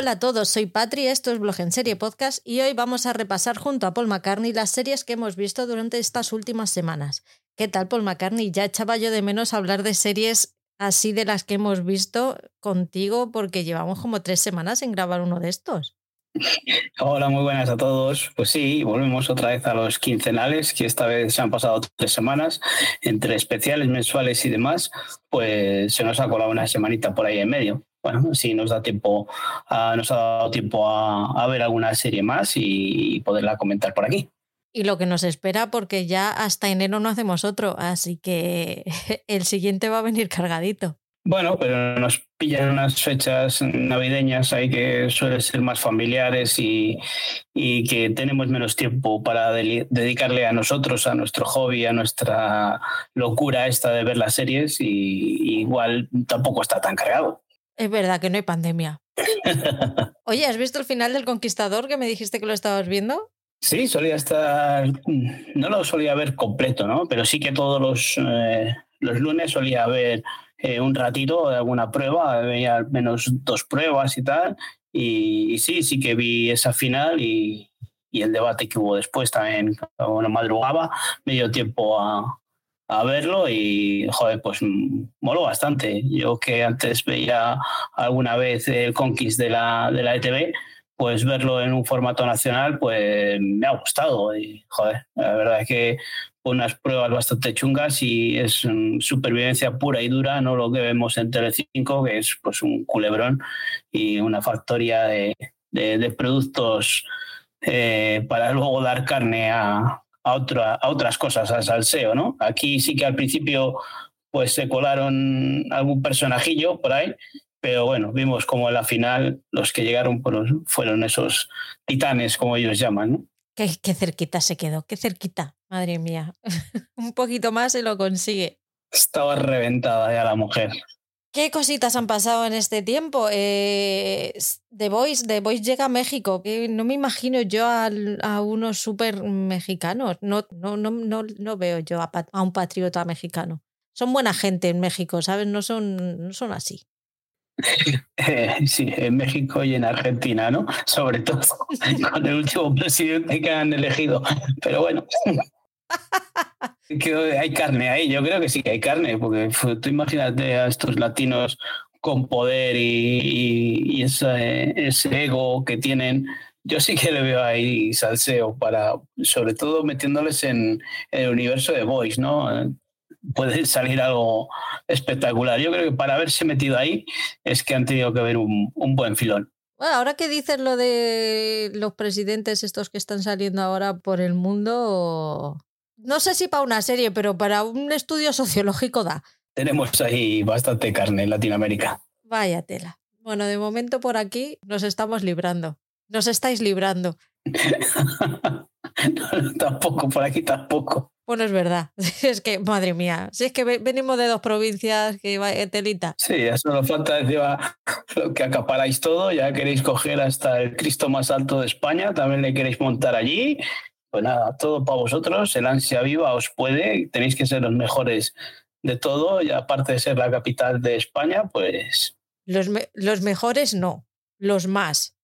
Hola a todos, soy Patri, esto es Blog en Serie Podcast y hoy vamos a repasar junto a Paul McCartney las series que hemos visto durante estas últimas semanas. ¿Qué tal, Paul McCartney? Ya echaba yo de menos hablar de series así de las que hemos visto contigo porque llevamos como tres semanas en grabar uno de estos. Hola, muy buenas a todos. Pues sí, volvemos otra vez a los quincenales, que esta vez se han pasado tres semanas, entre especiales mensuales y demás, pues se nos ha colado una semanita por ahí en medio. Bueno, sí nos da tiempo, a, nos ha dado tiempo a, a ver alguna serie más y poderla comentar por aquí. Y lo que nos espera, porque ya hasta enero no hacemos otro, así que el siguiente va a venir cargadito. Bueno, pero nos pillan unas fechas navideñas ahí que suelen ser más familiares y, y que tenemos menos tiempo para dedicarle a nosotros, a nuestro hobby, a nuestra locura esta de ver las series y igual tampoco está tan cargado. Es verdad que no hay pandemia. Oye, ¿has visto el final del Conquistador que me dijiste que lo estabas viendo? Sí, solía estar, no lo solía ver completo, ¿no? Pero sí que todos los, eh, los lunes solía ver eh, un ratito de alguna prueba, veía al menos dos pruebas y tal. Y, y sí, sí que vi esa final y, y, el debate que hubo después también, bueno, madrugaba, medio tiempo a, a verlo y, joder, pues moló bastante. Yo que antes veía alguna vez el Conquist de la, de la ETV, pues verlo en un formato nacional, pues me ha gustado. Y, joder, la verdad es que unas pruebas bastante chungas y es supervivencia pura y dura, no lo que vemos en Telecinco, que es pues un culebrón y una factoría de, de, de productos eh, para luego dar carne a, a, otra, a otras cosas, al salseo, ¿no? Aquí sí que al principio pues se colaron algún personajillo por ahí, pero bueno, vimos como en la final los que llegaron fueron esos titanes, como ellos llaman, ¿no? Qué, qué cerquita se quedó, qué cerquita, madre mía. Un poquito más y lo consigue. Estaba reventada ya la mujer. ¿Qué cositas han pasado en este tiempo? Eh, The Voice, The Voice llega a México. No me imagino yo a, a unos súper mexicanos. No, no, no, no, no veo yo a, a, un patriota mexicano. Son buena gente en México, ¿sabes? No son, no son así. Eh, sí, en México y en Argentina, ¿no? Sobre todo con el último presidente que han elegido. Pero bueno. que hay carne ahí, yo creo que sí que hay carne, porque tú imagínate a estos latinos con poder y, y, y ese, ese, ego que tienen, yo sí que le veo ahí salseo para, sobre todo metiéndoles en, en el universo de Voice, ¿no? Puede salir algo espectacular. Yo creo que para haberse metido ahí es que han tenido que ver un, un buen filón. Bueno, ahora que dices lo de los presidentes estos que están saliendo ahora por el mundo, no sé si para una serie, pero para un estudio sociológico da. Tenemos ahí bastante carne en Latinoamérica. Vaya tela. Bueno, de momento por aquí nos estamos librando. Nos estáis librando. no, tampoco, por aquí tampoco. Bueno, es verdad. Es que, madre mía, si es que venimos de dos provincias que va telita. Sí, ya solo falta encima lo que acaparáis todo, ya queréis coger hasta el Cristo más alto de España, también le queréis montar allí, pues nada, todo para vosotros, el ansia viva os puede, tenéis que ser los mejores de todo y aparte de ser la capital de España, pues... Los, me los mejores no, los más.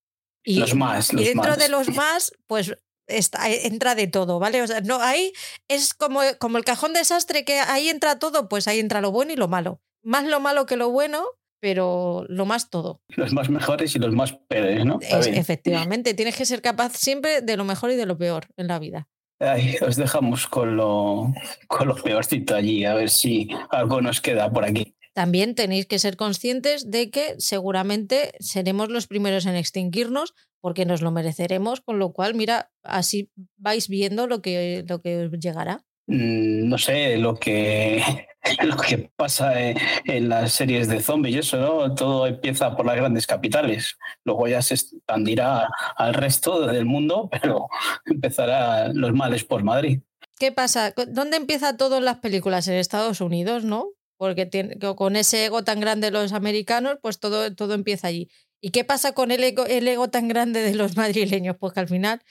Y, los más. Los y dentro más. de los más, pues está, entra de todo, ¿vale? O sea, no, ahí es como, como el cajón desastre que ahí entra todo, pues ahí entra lo bueno y lo malo. Más lo malo que lo bueno, pero lo más todo. Los más mejores y los más peores, ¿no? Es, efectivamente, tienes que ser capaz siempre de lo mejor y de lo peor en la vida. Ay, os dejamos con lo, con lo peorcito allí, a ver si algo nos queda por aquí. También tenéis que ser conscientes de que seguramente seremos los primeros en extinguirnos porque nos lo mereceremos, con lo cual, mira, así vais viendo lo que, lo que os llegará. Mm, no sé, lo que, lo que pasa en, en, las series de zombies y eso, ¿no? Todo empieza por las grandes capitales. Luego ya se expandirá al resto del mundo, pero empezará los males por Madrid. ¿Qué pasa? ¿Dónde empieza todo en las películas? En Estados Unidos, ¿no? Porque tiene, con ese ego tan grande de los americanos, pues todo, todo empieza allí. ¿Y qué pasa con el ego, el ego tan grande de los madrileños? Pues que al final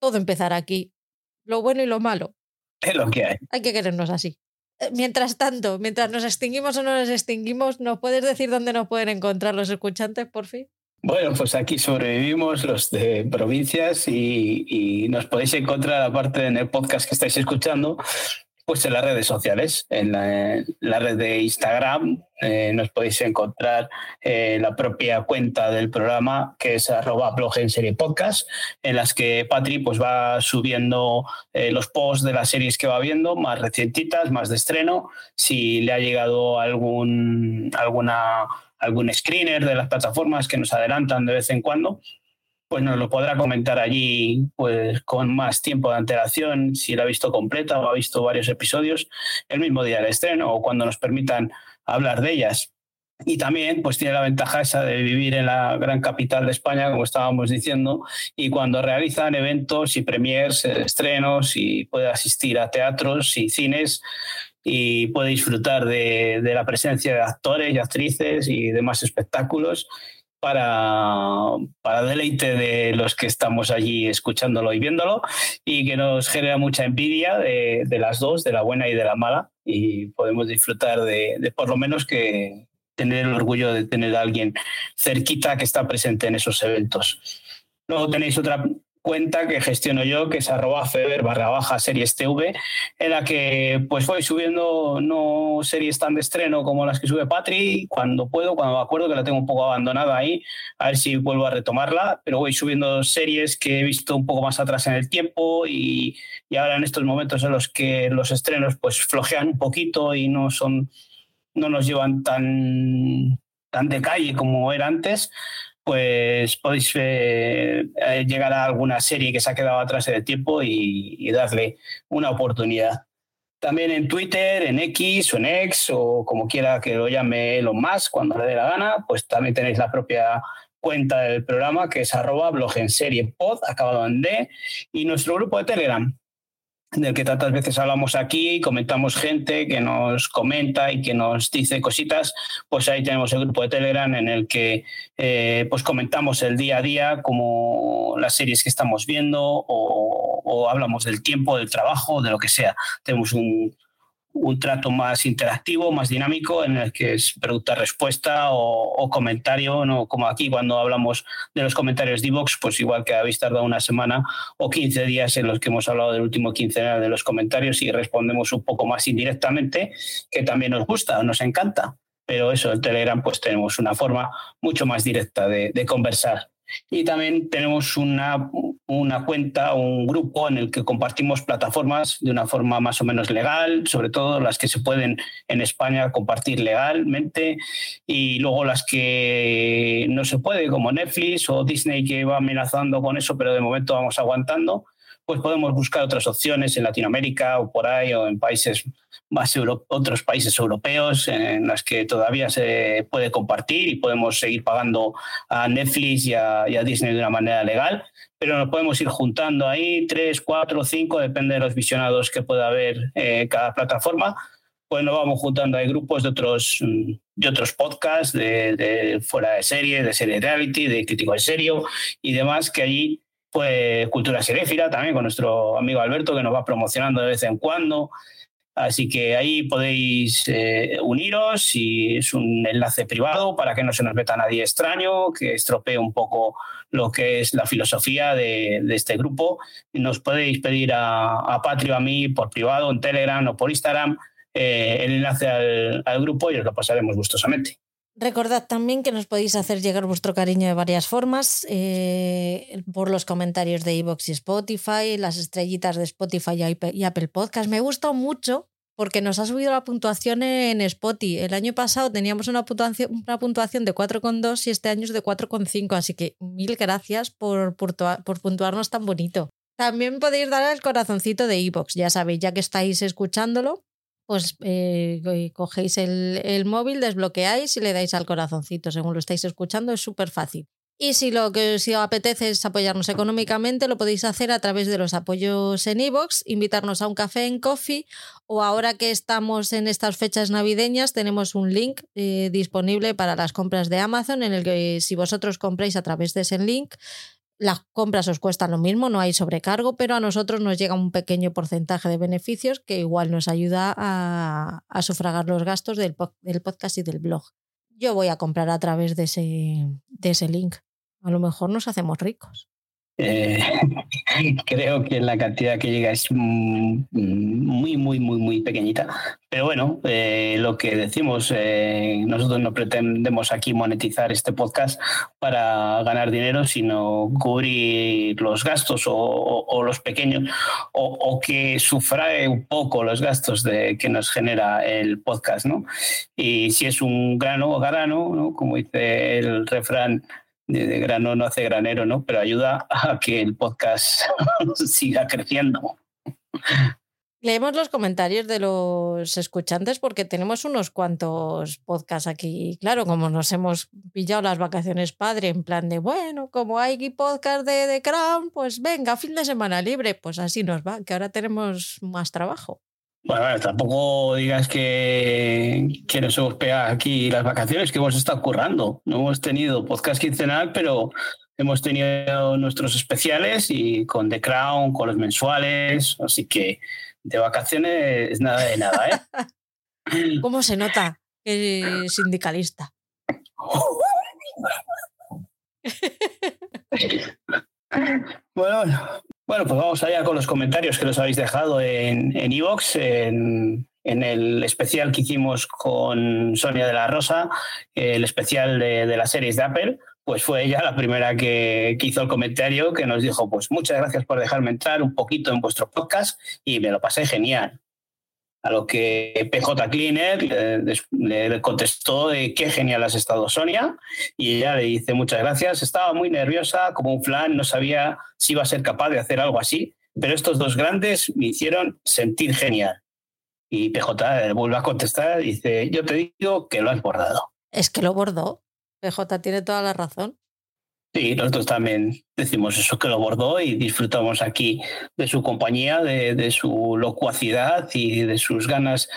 todo empezará aquí. Lo bueno y lo malo. Es lo que hay. Hay que querernos así. Mientras tanto, mientras nos extinguimos o no nos extinguimos, ¿nos puedes decir dónde nos pueden encontrar los escuchantes, por fin? Bueno, pues aquí sobrevivimos los de provincias y, nos podéis encontrar, aparte en el podcast que estáis escuchando, pues en las redes sociales, en la, red de Instagram eh, nos podéis encontrar eh, la propia cuenta del programa que es arroba blog en serie podcast, en las que Patri pues va subiendo eh, los posts de las series que va viendo, más recientitas, más de estreno, si le ha llegado algún, alguna, algún screener de las plataformas que nos adelantan de vez en cuando, pues nos lo podrá comentar allí pues con más tiempo de antelación, si la ha visto completa o ha visto varios episodios, el mismo día del estreno o cuando nos permitan hablar de ellas. Y también pues tiene la ventaja esa de vivir en la gran capital de España, como estábamos diciendo, y cuando realizan eventos y premiers, eh, estrenos, y puede asistir a teatros y cines, y puede disfrutar de, de la presencia de actores y actrices y demás espectáculos para, para deleite de los que estamos allí escuchándolo y viéndolo y que nos genera mucha envidia de, las dos, de la buena y de la mala y podemos disfrutar de, de por lo menos que tener el orgullo de tener a alguien cerquita que está presente en esos eventos. Luego tenéis otra cuenta que gestiono yo, que es arroba feber barra baja series TV, en la que pues voy subiendo no series tan de estreno como las que sube Patri, cuando puedo, cuando me acuerdo que la tengo un poco abandonada ahí, a ver si vuelvo a retomarla, pero voy subiendo series que he visto un poco más atrás en el tiempo y, y ahora en estos momentos en los que los estrenos pues flojean un poquito y no son no nos llevan tan tan de calle como era antes, pues podéis eh, eh, llegar a alguna serie que se ha quedado atrás en el tiempo y, darle una oportunidad. También en Twitter, en X o en X o como quiera que lo llame lo más cuando le dé la gana, pues también tenéis la propia cuenta del programa que es arroba blog en serie pod, acabado en D, y nuestro grupo de Telegram, del que tantas veces hablamos aquí, comentamos gente que nos comenta y que nos dice cositas, pues ahí tenemos el grupo de Telegram en el que eh, pues comentamos el día a día como las series que estamos viendo o hablamos del tiempo, del trabajo, de lo que sea. Tenemos un, un trato más interactivo, más dinámico, en el que es pregunta-respuesta o, comentario, ¿no? como aquí cuando hablamos de los comentarios de Vox, pues igual que habéis tardado una semana o 15 días en los que hemos hablado del último quincenal de los comentarios y respondemos un poco más indirectamente, que también nos gusta, nos encanta. Pero eso, en Telegram, pues tenemos una forma mucho más directa de conversar. Y también tenemos una, una cuenta, un grupo en el que compartimos plataformas de una forma más o menos legal, sobre todo las que se pueden en España compartir legalmente. Y luego las que no se puede, como Netflix o Disney que va amenazando con eso, pero de momento vamos aguantando pues podemos buscar otras opciones en Latinoamérica o por ahí o en países más otros países europeos en las que todavía se puede compartir y podemos seguir pagando a Netflix y a, Disney de una manera legal, pero nos podemos ir juntando ahí tres, cuatro, cinco, depende de los visionados que pueda haber eh, cada plataforma. Pues nos vamos juntando, hay grupos de otros, de otros podcasts, de, de fuera de serie, de serie reality, de crítico en serio y demás, que allí pues Cultura Seréfira también con nuestro amigo Alberto que nos va promocionando de vez en cuando. Así que ahí podéis eh, uniros y es un enlace privado para que no se nos meta nadie extraño, que estropee un poco lo que es la filosofía de, este grupo. Nos podéis pedir a, a Patrio, a mí, por privado, en Telegram o por Instagram, eh, el enlace al grupo y os lo pasaremos gustosamente. Recordad también que nos podéis hacer llegar vuestro cariño de varias formas, eh, por los comentarios de iVoox y Spotify, las estrellitas de Spotify y Apple Podcast. Me gusta mucho porque nos ha subido la puntuación en Spotify. El año pasado teníamos una puntuación, una puntuación de 4,2 y este año es de 4,5, así que mil gracias por, por, puntuarnos tan bonito. También podéis dar el corazoncito de iVoox, ya sabéis, ya que estáis escuchándolo, pues eh, cogéis el, móvil, desbloqueáis y le dais al corazoncito según lo estáis escuchando, es súper fácil. Y si lo que si os apetece es apoyarnos económicamente, lo podéis hacer a través de los apoyos en iVoox, invitarnos a un café en Coffee o ahora que estamos en estas fechas navideñas tenemos un link eh, disponible para las compras de Amazon en el que si vosotros compráis a través de ese link las compras os cuestan lo mismo, no hay sobrecargo, pero a nosotros nos llega un pequeño porcentaje de beneficios que igual nos ayuda a, sufragar los gastos del, podcast y del blog. Yo voy a comprar a través de ese, de ese link. A lo mejor nos hacemos ricos. Eh, creo que la cantidad que llega es muy, muy, muy, muy pequeñita. Pero bueno, eh, lo que decimos, eh, nosotros no pretendemos aquí monetizar este podcast para ganar dinero, sino cubrir los gastos o, los pequeños, o, que sufrae un poco los gastos de, que nos genera el podcast. ¿no? Y si es un grano o grano, ¿no? como dice el refrán, de, grano no hace granero, ¿no? Pero ayuda a que el podcast siga creciendo. Leemos los comentarios de los escuchantes porque tenemos unos cuantos podcasts aquí. Claro, como nos hemos pillado las vacaciones padre, en plan de, bueno, como hay podcast de The Crown, pues venga, fin de semana libre. Pues así nos va, que ahora tenemos más trabajo. Bueno, tampoco digas que, que nos hemos pegado aquí las vacaciones, que hemos estado currando. No hemos tenido podcast quincenal, pero hemos tenido nuestros especiales y con The Crown, con los mensuales, así que de vacaciones nada de nada, ¿eh? ¿Cómo se nota que sindicalista? bueno, bueno, pues vamos allá con los comentarios que los habéis dejado en Evox, en, en, el especial que hicimos con Sonia de la Rosa, el especial de, de las series de Apple. Pues fue ella la primera que, que, hizo el comentario que nos dijo, pues muchas gracias por dejarme entrar un poquito en vuestro podcast y me lo pasé genial. A lo que PJ Cleaner le, contestó de qué genial has estado Sonia y ella le dice muchas gracias. Estaba muy nerviosa, como un flan, no sabía si iba a ser capaz de hacer algo así, pero estos dos grandes me hicieron sentir genial. Y PJ vuelve a contestar dice, yo te digo que lo has bordado. Es que lo bordó. PJ tiene toda la razón. Sí, nosotros también decimos eso que lo bordó y disfrutamos aquí de su compañía, de, su locuacidad y de sus ganas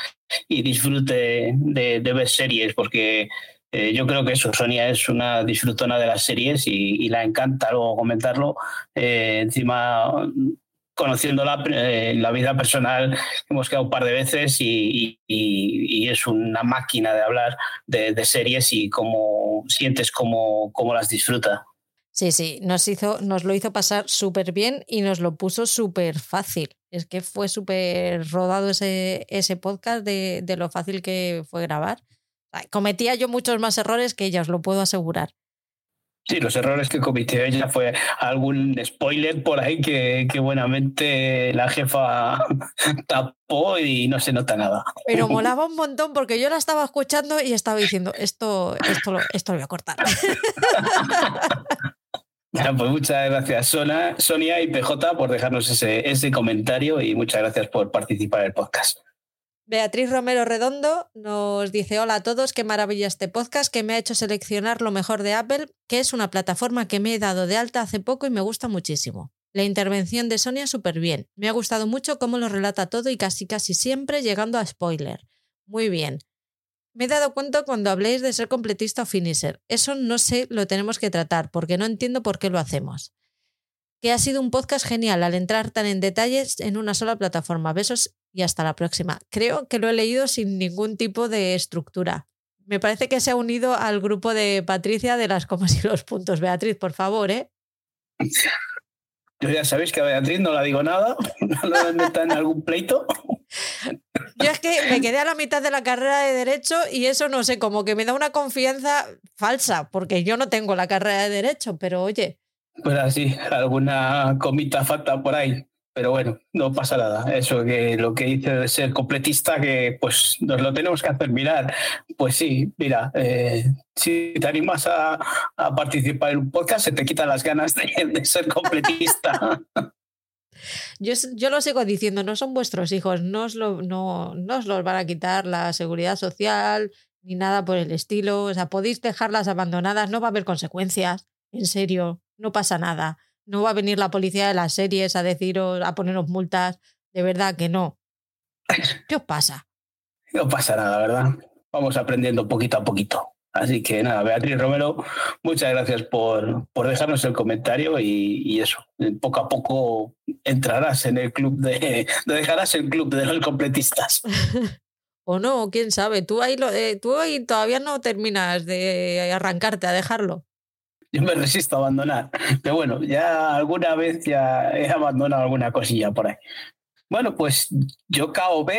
y disfrute de, ver series, porque eh, yo creo que eso, Sonia es una disfrutona de las series y, la encanta luego comentarlo. Eh, encima, conociéndola eh, la vida personal, hemos quedado un par de veces y, es una máquina de hablar de, series y cómo sientes cómo, cómo las disfruta. Sí, sí, nos, hizo, nos lo hizo pasar súper bien y nos lo puso súper fácil. Es que fue súper rodado ese, ese podcast de, de, lo fácil que fue grabar. Cometía yo muchos más errores que ella, os lo puedo asegurar. Sí, los errores que cometió ella fue algún spoiler por ahí que, que buenamente la jefa tapó y no se nota nada. Pero molaba un montón porque yo la estaba escuchando y estaba diciendo, esto, esto, esto lo voy a cortar. pues muchas gracias Sonia y PJ por dejarnos ese, ese comentario y muchas gracias por participar en el podcast. Beatriz Romero Redondo nos dice hola a todos, qué maravilla este podcast que me ha hecho seleccionar lo mejor de Apple, que es una plataforma que me he dado de alta hace poco y me gusta muchísimo. La intervención de Sonia súper bien. Me ha gustado mucho cómo lo relata todo y casi casi siempre llegando a spoiler. Muy bien. Me he dado cuenta cuando habléis de ser completista o finisher. Eso no sé, lo tenemos que tratar, porque no entiendo por qué lo hacemos. Que ha sido un podcast genial al entrar tan en detalles en una sola plataforma. Besos y hasta la próxima. Creo que lo he leído sin ningún tipo de estructura. Me parece que se ha unido al grupo de Patricia de las comas y los puntos. Beatriz, por favor, ¿eh? Yo ya sabéis que a Beatriz no la digo nada, no la meta en algún pleito. Yo es que me quedé a la mitad de la carrera de Derecho y eso no sé, como que me da una confianza falsa, porque yo no tengo la carrera de Derecho, pero oye. Pues así, alguna comita falta por ahí. Pero bueno, no pasa nada. Eso que lo que dice de ser completista, que pues nos lo tenemos que hacer mirar. Pues sí, mira, eh, si te animas a, participar en un podcast, se te quitan las ganas de ser completista. Yo, yo, lo sigo diciendo, no son vuestros hijos, no os, lo, no, no os los van a quitar la seguridad social ni nada por el estilo. O sea, podéis dejarlas abandonadas, no va a haber consecuencias. En serio, no pasa nada. No va a venir la policía de las series a deciros, a poneros multas. De verdad que no. ¿Qué os pasa? No pasa nada, ¿verdad? Vamos aprendiendo poquito a poquito. Así que nada, Beatriz Romero, muchas gracias por, por dejarnos el comentario y, eso, poco a poco entrarás en el club de, dejarás el club de los completistas. o no, quién sabe, tú ahí, lo, eh, tú ahí todavía no terminas de arrancarte a dejarlo. yo me resisto a abandonar. Pero bueno, ya alguna vez ya he abandonado alguna cosilla por ahí. Bueno, pues yo KOB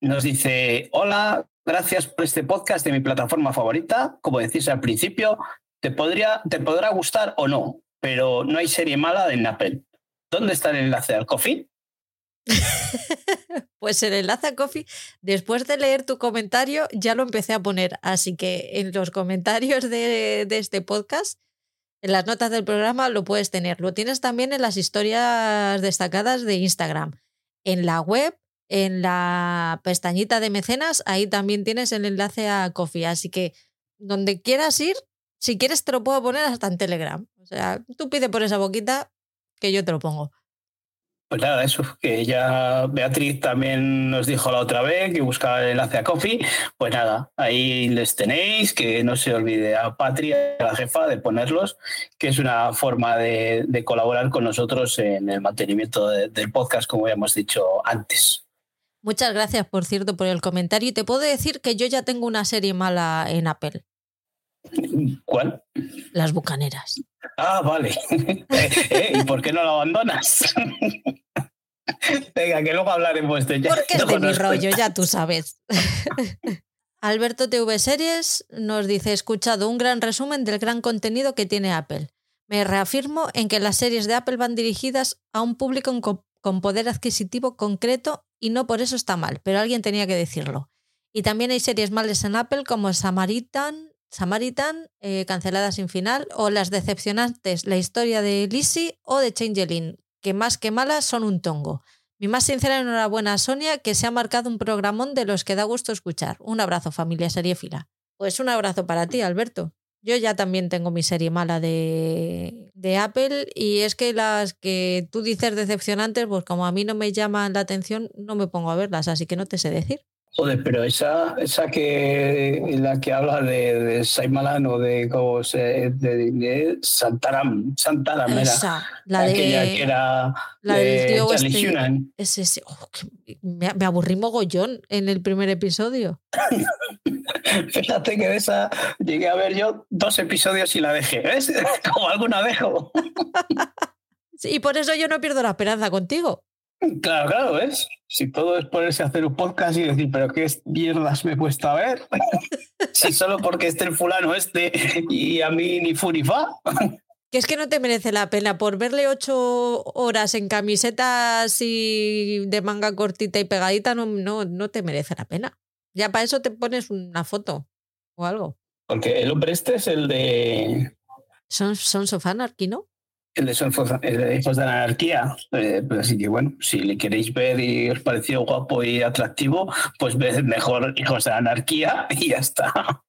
nos dice, hola, gracias por este podcast de mi plataforma favorita. Como decís al principio, te, podría, te podrá gustar o no, pero no hay serie mala en Apple. ¿Dónde está el enlace al coffee? pues el enlace a Coffee, después de leer tu comentario, ya lo empecé a poner. Así que en los comentarios de, este podcast, en las notas del programa, lo puedes tener. Lo tienes también en las historias destacadas de Instagram. En la web, en la pestañita de mecenas, ahí también tienes el enlace a Coffee. Así que donde quieras ir, si quieres te lo puedo poner hasta en Telegram. O sea, tú pide por esa boquita que yo te lo pongo. Pues nada, eso, que ya Beatriz también nos dijo la otra vez que buscaba el enlace a Coffee. Pues nada, ahí les tenéis, que no se olvide a Patria, la jefa, de ponerlos, que es una forma de, colaborar con nosotros en el mantenimiento del podcast, como ya hemos dicho antes. Muchas gracias, por cierto, por el comentario. Y te puedo decir que yo ya tengo una serie mala en Apple. ¿Cuál? Las bucaneras. Ah, vale. Eh, eh, ¿Y por qué no lo abandonas? Venga, que luego hablaremos de ya. Porque es de mi rollo, ya tú sabes. Alberto TV Series nos dice, he escuchado un gran resumen del gran contenido que tiene Apple. Me reafirmo en que las series de Apple van dirigidas a un público con poder adquisitivo concreto y no por eso está mal, pero alguien tenía que decirlo. Y también hay series males en Apple como Samaritan, Samaritan, eh, Cancelada sin final, o las decepcionantes La historia de Lizzie o de Changeling, que más que malas son un tongo. Mi más sincera enhorabuena a Sonia, que se ha marcado un programón de los que da gusto escuchar. Un abrazo, familia seriéfila. Pues un abrazo para ti, Alberto. Yo ya también tengo mi serie mala de, de, Apple y es que las que tú dices decepcionantes, pues como a mí no me llaman la atención, no me pongo a verlas, así que no te sé decir. Joder, pero esa, esa que la que habla de, de Saimalan o de cómo se de, de Santaram, Santaram esa, la de, que era la del tío este, ese, oh, me, me, aburrí mogollón en el primer episodio. Fíjate que de esa llegué a ver yo dos episodios y la dejé, ¿ves? Como alguna dejo. y por eso yo no pierdo la esperanza contigo. Claro, claro, ¿ves? Si todo es ponerse a hacer un podcast y decir, pero qué mierdas me he puesto a ver. si solo porque esté el fulano este y a mí ni fu ni fa. Que es que no te merece la pena por verle ocho horas en camisetas y de manga cortita y pegadita, no, no, no te merece la pena. Ya para eso te pones una foto o algo. Porque el hombre este es el de. Son, son Sofanarchy, ¿no? Hijos de la Anarquía. Eh, pues así que bueno, si le queréis ver y os pareció guapo y atractivo, pues ved mejor Hijos de la Anarquía y ya está.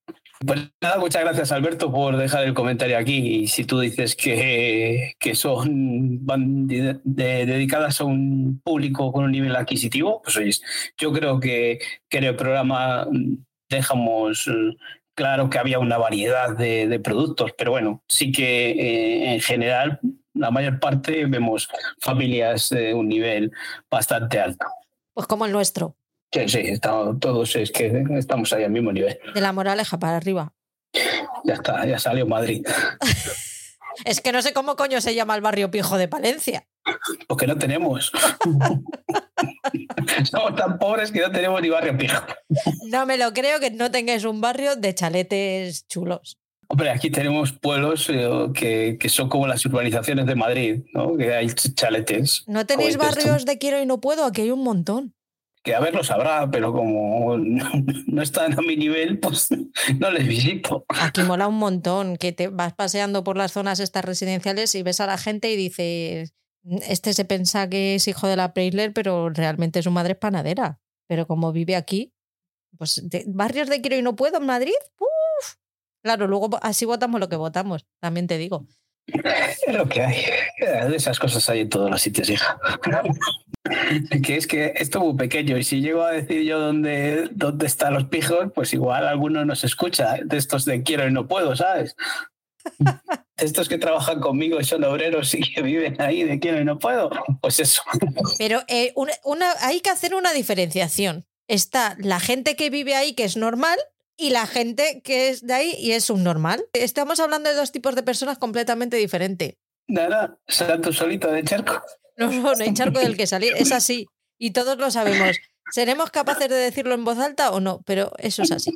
Pues nada, muchas gracias Alberto por dejar el comentario aquí. Y si tú dices que, que son van dedicadas a un público con un nivel adquisitivo, pues oye, yo creo que, que el programa dejamos claro que había una variedad de, productos, pero bueno, sí que eh, en general la mayor parte vemos familias de un nivel bastante alto. Pues como el nuestro. Sí, sí, estamos, todos es que estamos ahí al mismo nivel. De la moraleja para arriba. Ya está, ya salió Madrid. es que no sé cómo coño se llama el barrio Pijo de Palencia. Porque no tenemos. Somos tan pobres que no tenemos ni barrio pijo. No me lo creo que no tengáis un barrio de chaletes chulos. Hombre, aquí tenemos pueblos eh, que, son como las urbanizaciones de Madrid, ¿no? Que hay chaletes. ¿No tenéis barrios de quiero y no puedo? Aquí hay un montón. Que a ver, lo sabrá, pero como no, están a mi nivel, pues no les visito. Aquí mola un montón, que te vas paseando por las zonas estas residenciales y ves a la gente y dices, este se piensa que es hijo de la Preisler, pero realmente su madre es panadera. Pero como vive aquí, pues barrios de quiero y no puedo en Madrid, ¡Uf! Claro, luego así votamos lo que votamos, también te digo. Es lo que hay. Esas cosas hay en todos los sitios, hija. que es que esto es muy pequeño y si llego a decir yo dónde, dónde están los pijos, pues igual alguno nos escucha de estos de quiero y no puedo, ¿sabes? Estos que trabajan conmigo y son obreros y que viven ahí de quiero y no puedo, pues eso. Pero eh, una, hay que hacer una diferenciación. Está la gente que vive ahí, que es normal, y la gente que es de ahí y es subnormal. Estamos hablando de dos tipos de personas completamente diferentes. Nada, salto solito de charco. No, no, no hay charco del que salir, es así. Y todos lo sabemos. ¿Seremos capaces de decirlo en voz alta o no? Pero eso es así.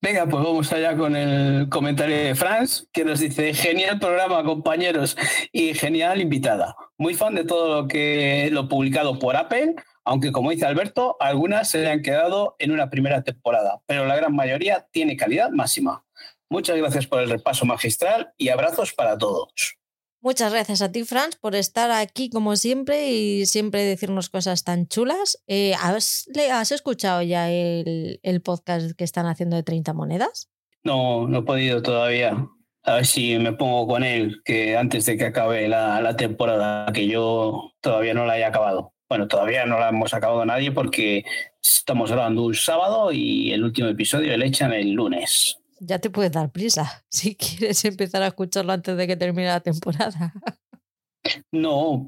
Venga, pues vamos allá con el comentario de Franz, que nos dice, genial programa, compañeros, y genial invitada. Muy fan de todo lo que lo publicado por Apple, aunque como dice Alberto, algunas se han quedado en una primera temporada, pero la gran mayoría tiene calidad máxima. Muchas gracias por el repaso magistral y abrazos para todos. Muchas gracias a ti, Franz, por estar aquí como siempre y siempre decirnos cosas tan chulas. Eh, ¿has, escuchado ya el, podcast que están haciendo de 30 monedas? No, no he podido todavía. A ver si me pongo con él, que antes de que acabe la, la temporada, que yo todavía no la haya acabado. Bueno, todavía no la hemos acabado nadie porque estamos grabando un sábado y el último episodio le echan el lunes ya te puedes dar prisa si quieres empezar a escucharlo antes de que termine la temporada. No,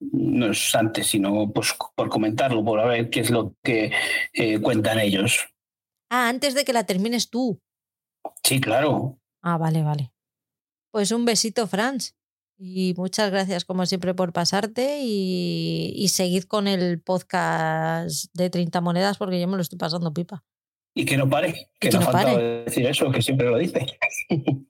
no es antes, sino pues, por comentarlo, por ver qué es lo que eh, cuentan ellos. Ah, antes de que la termines tú. Sí, claro. Ah, vale, vale. Pues un besito, Franz. Y muchas gracias, como siempre, por pasarte y, y seguid con el podcast de 30 monedas porque yo me lo estoy pasando pipa. Y que no pare, que, no, falta decir eso, que siempre lo dice.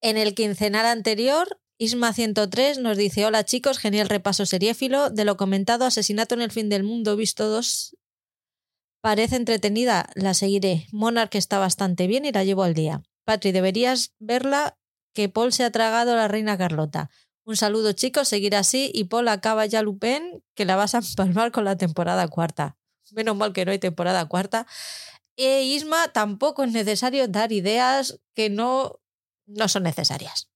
en el quincenal anterior, Isma 103 nos dice: Hola chicos, genial repaso seriéfilo. De lo comentado, Asesinato en el fin del mundo, visto dos. Parece entretenida, la seguiré. Monarch está bastante bien y la llevo al día. Patri, deberías verla, que Paul se ha tragado a la reina Carlota. Un saludo chicos, seguir así y Paul acaba ya Lupin, que la vas a empalmar con la temporada cuarta. Menos mal que no hay temporada cuarta. E Isma, tampoco es necesario dar ideas que no, no son necesarias.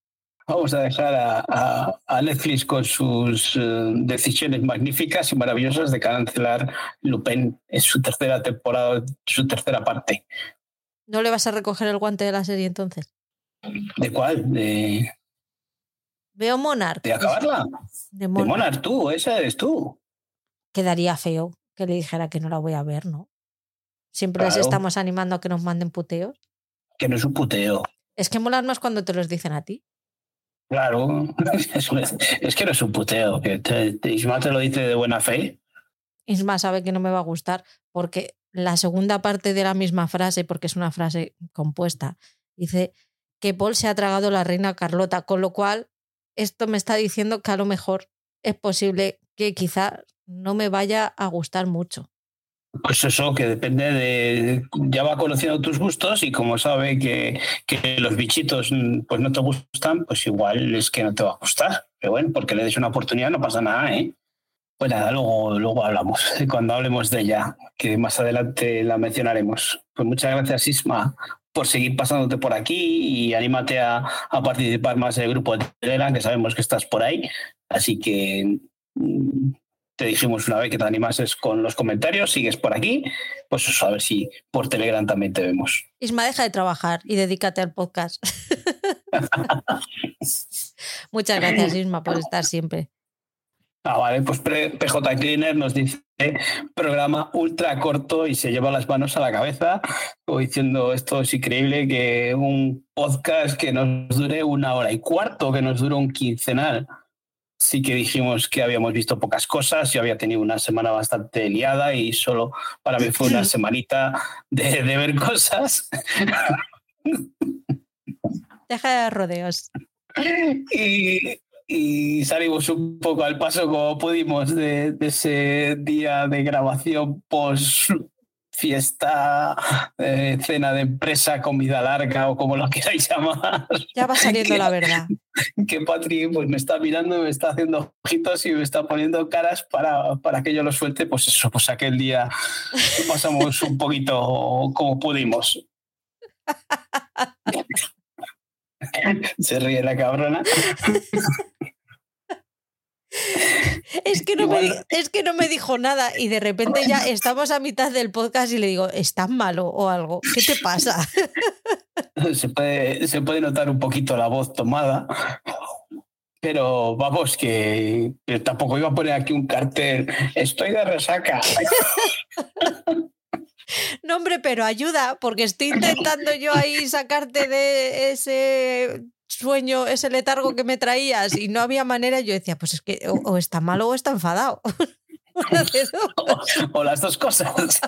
Vamos a dejar a, Netflix con sus eh, decisiones magníficas y maravillosas de cancelar Lupin en su tercera temporada, su tercera parte. ¿No le vas a recoger el guante de la serie entonces? ¿De cuál? De... Veo Monarch. ¿De acabarla? De Monarch. de Monarch, tú, esa eres tú. Quedaría feo que le dijera que no la voy a ver, ¿no? Siempre les estamos animando a que nos manden puteos. Que no es un puteo. Es que molan más cuando te los dicen a ti. Claro, es, que no es un puteo. Que Isma te lo dice de buena fe. Isma sabe que no me va a gustar porque la segunda parte de la misma frase, porque es una frase compuesta, dice que Paul se ha tragado la reina Carlota, con lo cual esto me está diciendo que a lo mejor es posible que quizá no me vaya a gustar mucho. Pues eso, que depende de. Ya va conociendo tus gustos y como sabe que, que, los bichitos pues no te gustan, pues igual es que no te va a gustar. Pero bueno, porque le des una oportunidad no pasa nada, ¿eh? Pues nada, luego, luego hablamos, cuando hablemos de ella, que más adelante la mencionaremos. Pues muchas gracias, Isma, por seguir pasándote por aquí y anímate a, a participar más en el grupo de Telegram, que sabemos que estás por ahí. Así que mm, te dijimos una vez que te animases con los comentarios, sigues por aquí, pues eso, a ver si por Telegram también te vemos. Isma, deja de trabajar y dedícate al podcast. Muchas gracias, Isma, por estar siempre. Ah, vale, pues PJ Cleaner nos dice programa ultra corto y se lleva las manos a la cabeza, diciendo esto es increíble que un podcast que nos dure una hora y cuarto, que nos dure un quincenal sí que dijimos que habíamos visto pocas cosas. Yo había tenido una semana bastante liada y solo para mí fue una semanita de, ver cosas. Deja de rodeos. Y, y, salimos un poco al paso como pudimos de, de ese día de grabación post fiesta, eh, cena de empresa, comida larga o como lo queráis llamar. Ya va saliendo la verdad. Que Patri pues, me está mirando, me está haciendo ojitos y me está poniendo caras para, para que yo lo suelte. Pues eso, pues aquel día pasamos un poquito como pudimos. Se ríe la cabrona. Es que, no me, es que no me dijo nada y de repente ya estamos a mitad del podcast y le digo, ¿estás malo o algo? ¿Qué te pasa? Se puede, se puede notar un poquito la voz tomada, pero vamos, que tampoco iba a poner aquí un cartel, estoy de resaca. No, hombre, pero ayuda, porque estoy intentando yo ahí sacarte de ese sueño, ese letargo que me traías y no había manera. Yo decía, pues es que o, está malo o está enfadado. o, las dos cosas.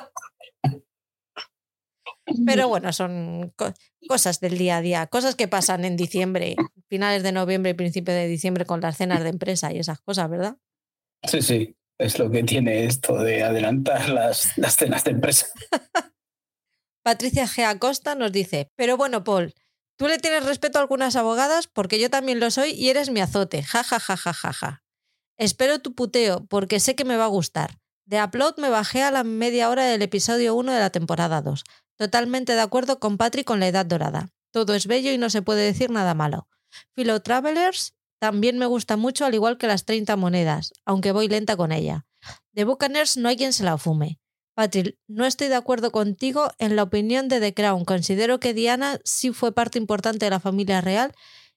Pero bueno, son cosas del día a día, cosas que pasan en diciembre, finales de noviembre y principio de diciembre con las cenas de empresa y esas cosas, ¿verdad? Sí, sí, es lo que tiene esto de adelantar las, las cenas de empresa. Patricia G. Acosta nos dice, pero bueno, Paul, tú le tienes respeto a algunas abogadas porque yo también lo soy y eres mi azote. Ja, ja, ja, ja, ja, ja. Espero tu puteo porque sé que me va a gustar. De Upload me bajé a la media hora del episodio 1 de la temporada 2. Totalmente de acuerdo con Patrick con la Edad Dorada. Todo es bello y no se puede decir nada malo. Philo Travelers también me gusta mucho, al igual que las 30 monedas, aunque voy lenta con ella. De Buccaneers no hay quien se la fume. Patrick, no estoy de acuerdo contigo en la opinión de The Crown. Considero que Diana sí fue parte importante de la familia real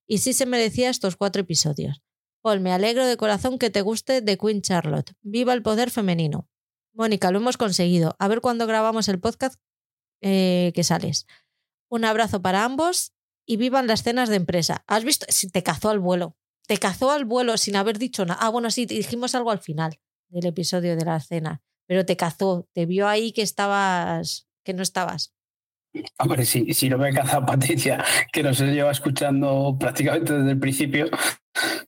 y sí se merecía estos cuatro episodios. Paul, me alegro de corazón que te guste de Queen Charlotte. Viva el poder femenino. Mónica, lo hemos conseguido. A ver cuándo grabamos el podcast eh, que sales. Un abrazo para ambos y vivan las cenas de empresa. ¿Has visto? Si te cazó al vuelo te cazó al vuelo sin haber dicho nada. Ah, bueno, sí, dijimos algo al final del episodio de la cena, pero te cazó, te vio ahí que estabas, que no estabas. Hombre, si, si no me cazado Patricia, que nos lleva escuchando prácticamente desde el principio,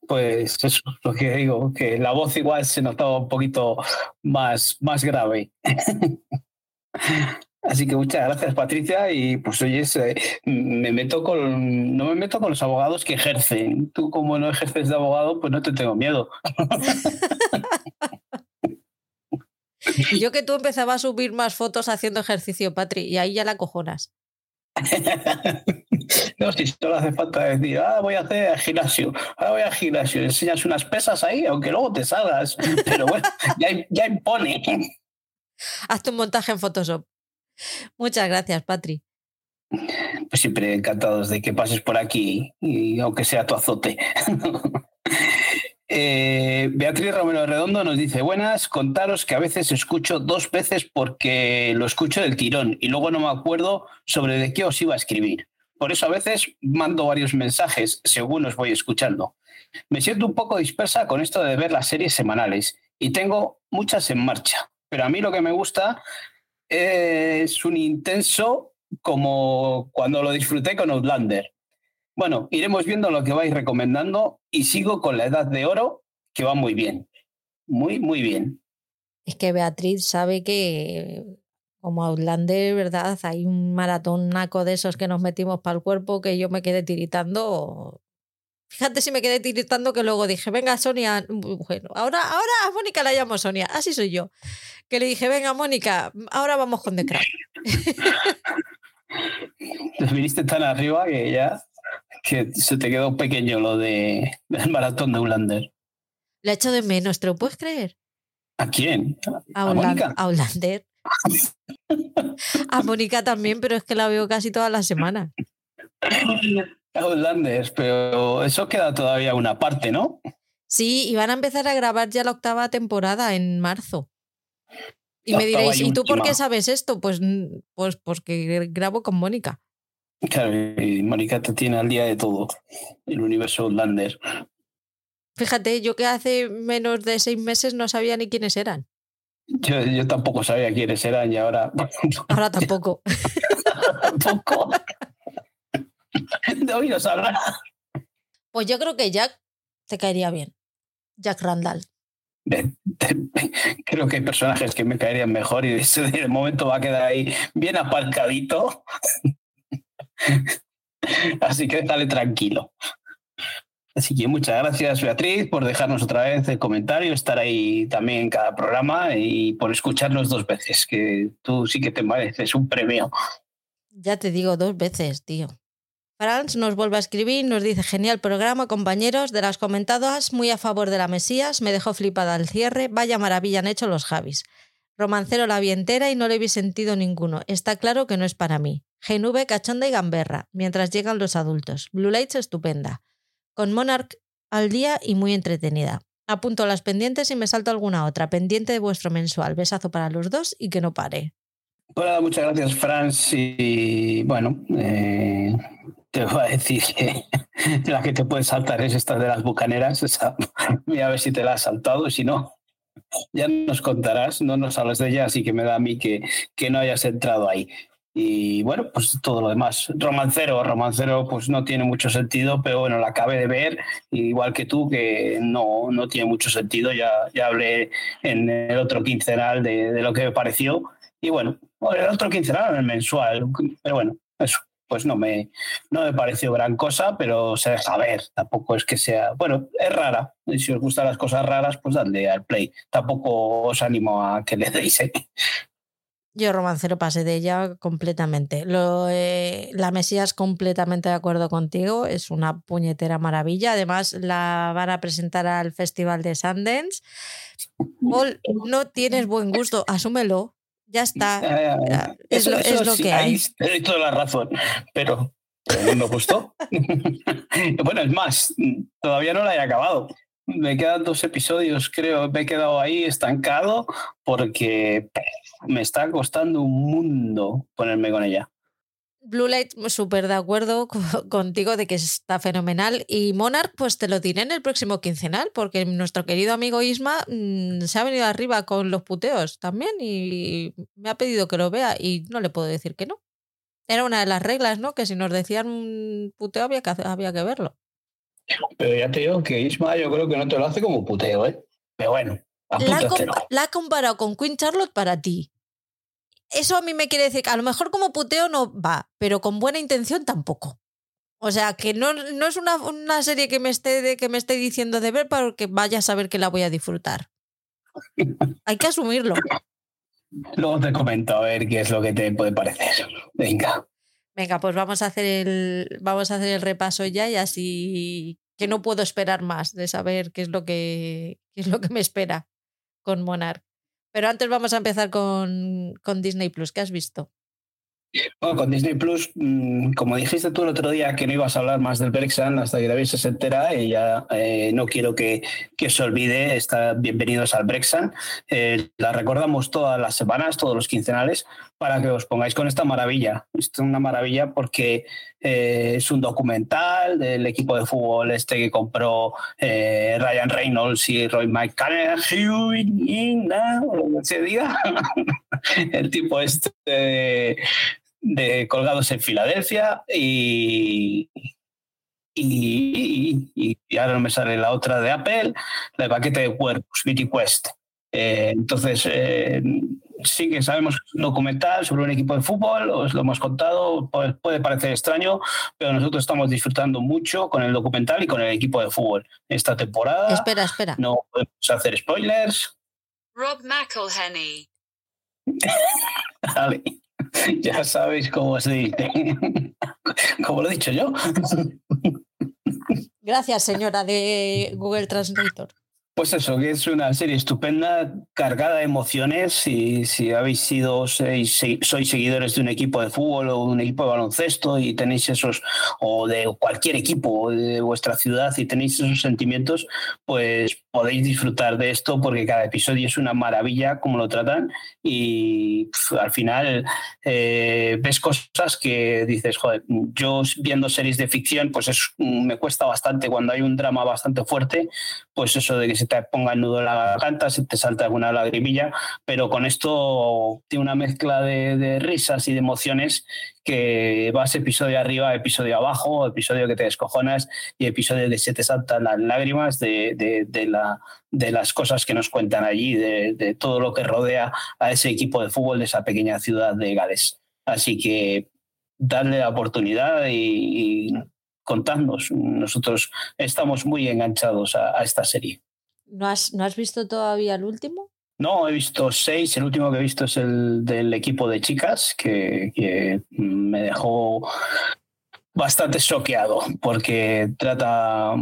pues eso, lo que digo, que la voz igual se notaba un poquito más, más grave. Así que muchas gracias, Patricia. Y pues oye, me meto con, no me meto con los abogados que ejercen. Tú, como no ejerces de abogado, pues no te tengo miedo. Yo que tú empezabas a subir más fotos haciendo ejercicio, Patri, y ahí ya la cojonas. no, si solo hace falta decir, ah, voy a hacer gimnasio, ahora voy al gimnasio, enseñas unas pesas ahí, aunque luego te salgas, pero bueno, ya, ya impone. Hazte un montaje en Photoshop. Muchas gracias, Patri. Pues siempre encantados de que pases por aquí, y aunque sea tu azote. Eh, Beatriz Romero Redondo nos dice, buenas, contaros que a veces escucho dos veces porque lo escucho del tirón y luego no me acuerdo sobre de qué os iba a escribir. Por eso a veces mando varios mensajes según os voy escuchando. Me siento un poco dispersa con esto de ver las series semanales y tengo muchas en marcha, pero a mí lo que me gusta es un intenso como cuando lo disfruté con Outlander. Bueno, iremos viendo lo que vais recomendando y sigo con la edad de oro, que va muy bien. Muy, muy bien. Es que Beatriz sabe que como Outlander, ¿verdad? Hay un maratón naco de esos que nos metimos para el cuerpo que yo me quedé tiritando. Fíjate si me quedé tiritando que luego dije, venga Sonia, bueno, ahora, ahora a Mónica la llamo Sonia, así soy yo que le dije, venga, Mónica, ahora vamos con The Crown. Te viniste tan arriba que ya que se te quedó pequeño lo de, del maratón de Ulander. Le hecho de menos, ¿te lo puedes creer? ¿A quién? A, ¿A, a Ulander. a Mónica también, pero es que la veo casi todas las semanas. A Ulander, pero eso queda todavía una parte, ¿no? Sí, y van a empezar a grabar ya la octava temporada en marzo. Y me diréis, ¿y tú por qué sabes esto? Pues, pues porque grabo con Mónica. Claro, y Mónica te tiene al día de todo, el universo Outlander. Fíjate, yo que hace menos de seis meses no sabía ni quiénes eran. Yo, yo tampoco sabía quiénes eran y ahora. Ahora tampoco. tampoco. De oídos hablar. Pues yo creo que Jack te caería bien. Jack Randall creo que hay personajes que me caerían mejor y de momento va a quedar ahí bien aparcadito. Así que dale tranquilo. Así que muchas gracias, Beatriz, por dejarnos otra vez el comentario, estar ahí también en cada programa y por escucharnos dos veces, que tú sí que te mereces un premio. Ya te digo dos veces, tío. Franz nos vuelve a escribir, nos dice, genial programa, compañeros, de las comentadas, muy a favor de la Mesías, me dejó flipada al cierre, vaya maravilla han hecho los Javis. Romancero la vi entera y no le vi sentido ninguno, está claro que no es para mí. GNV, cachonda y gamberra, mientras llegan los adultos. Blue Lights estupenda. Con Monarch al día y muy entretenida. Apunto las pendientes y me salto alguna otra, pendiente de vuestro mensual. Besazo para los dos y que no pare. Bueno, muchas gracias, Franz. Y bueno, eh, te voy a decir que la que te puede saltar es esta de las bucaneras. Esa, a ver si te la has saltado, si no, ya nos contarás, no nos hablas de ella, así que me da a mí que, que no hayas entrado ahí. Y bueno, pues todo lo demás. Romancero, romancero, pues no tiene mucho sentido, pero bueno, la acabé de ver, igual que tú, que no, no tiene mucho sentido. Ya, ya hablé en el otro quincenal de, de lo que me pareció. Y bueno, el otro quincenal en el mensual, pero bueno, eso pues no me, no me pareció gran cosa, pero se deja ver. Tampoco es que sea. Bueno, es rara. Y si os gustan las cosas raras, pues dadle al play. Tampoco os animo a que le deis. ¿eh? Yo romancero pasé de ella completamente. Lo, eh, la Mesías completamente de acuerdo contigo, es una puñetera maravilla. Además, la van a presentar al Festival de Sundance. Paul, no tienes buen gusto, asúmelo. Ya está. es lo, que hay. Hay toda la razón, pero, no me gustó. bueno, es más, todavía no la he acabado. Me quedan dos episodios, creo. Me he quedado ahí estancado porque me está costando un mundo ponerme con ella. Blue Light, súper de acuerdo contigo de que está fenomenal. Y Monarch, pues te lo diré en el próximo quincenal, porque nuestro querido amigo Isma mm, se ha venido arriba con los puteos también y me ha pedido que lo vea y no le puedo decir que no. Era una de las reglas, ¿no? Que si nos decían un puteo había que, había que verlo. Pero ya te digo que Isma yo creo que no te lo hace como puteo, ¿eh? Pero bueno. La, la ha comparado con Queen Charlotte para ti eso a mí me quiere decir que a lo mejor como puteo no va, pero con buena intención tampoco. O sea, que no, no es una, una, serie que me, esté que me esté diciendo de ver para que vaya a saber que la voy a disfrutar. Hay que asumirlo. Luego te comento a ver qué es lo que te puede parecer. Venga. Venga, pues vamos a hacer el, vamos a hacer el repaso ya y así que no puedo esperar más de saber qué es lo que, qué es lo que me espera con Monarch. Pero antes vamos a empezar con, con Disney Plus. ¿Qué has visto? Bueno, con Disney Plus, mm, como dijiste tú el otro día que no ibas a hablar más del Brexit hasta que David se entera, y ya eh, no quiero que, que, se olvide, está bienvenidos al Brexit. Eh, la recordamos todas las semanas, todos los quincenales, para que os pongáis con esta maravilla. Esto es una maravilla porque eh, es un documental del equipo de fútbol este que compró Ryan Reynolds y Roy McCann, o lo que se diga. el tipo este de colgados en Filadelfia y, y, ahora no me sale la otra de Apple, la de paquete de cuerpos, Beauty Quest. Eh, entonces, eh, sí que sabemos un documental sobre un equipo de fútbol, os lo hemos contado, puede, puede, parecer extraño, pero nosotros estamos disfrutando mucho con el documental y con el equipo de fútbol esta temporada. Espera, espera. No podemos hacer spoilers. Rob McElhenney. ya sabéis cómo se dice. Como lo he dicho yo. Gracias, señora de Google Translator. Pues eso, que es una serie estupenda, cargada de emociones. Y si habéis sido, sois, sois seguidores de un equipo de fútbol o de un equipo de baloncesto y tenéis esos, o de cualquier equipo de vuestra ciudad y tenéis esos sentimientos, pues podéis disfrutar de esto porque cada episodio es una maravilla como lo tratan y al final eh, ves cosas que dices, joder, yo viendo series de ficción, pues es, me cuesta bastante cuando hay un drama bastante fuerte, pues eso de que se te ponga el nudo en la garganta, se te salta alguna lagrimilla, pero con esto tiene una mezcla de, risas y de emociones que vas episodio arriba, episodio abajo, episodio que te descojonas y episodio que se te saltan las lágrimas de, de, la, de las cosas que nos cuentan allí, de, todo lo que rodea a ese equipo de fútbol de esa pequeña ciudad de Gales. Así que darle la oportunidad y, contadnos. Nosotros estamos muy enganchados a, esta serie. ¿No has, ¿No has visto todavía el último? No, he visto seis. El último que he visto es el del equipo de chicas, que, me dejó bastante choqueado porque trata,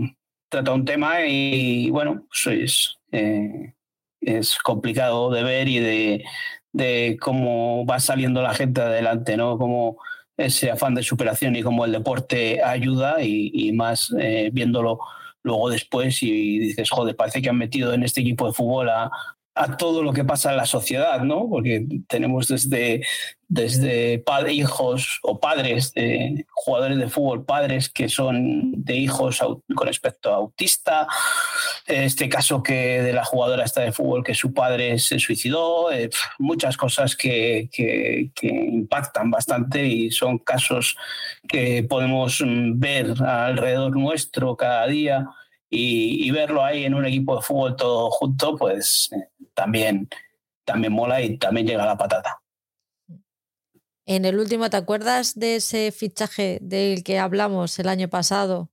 trata un tema y, bueno, pues es, es complicado de ver y de, de, cómo va saliendo la gente adelante, ¿no? Cómo ese afán de superación y cómo el deporte ayuda y, más eh, viéndolo luego después y dices, joder, parece que han metido en este equipo de fútbol a, a todo lo que pasa en la sociedad, ¿no? Porque tenemos desde, desde hijos o padres de jugadores de fútbol, padres que son de hijos con aspecto autista, este caso que de la jugadora esta de fútbol que su padre se suicidó, eh, muchas cosas que, que, impactan bastante y son casos que podemos ver alrededor nuestro cada día y, verlo ahí en un equipo de fútbol todo junto, pues eh, también, también mola y también llega la patata. En el último, ¿te acuerdas de ese fichaje del que hablamos el año pasado?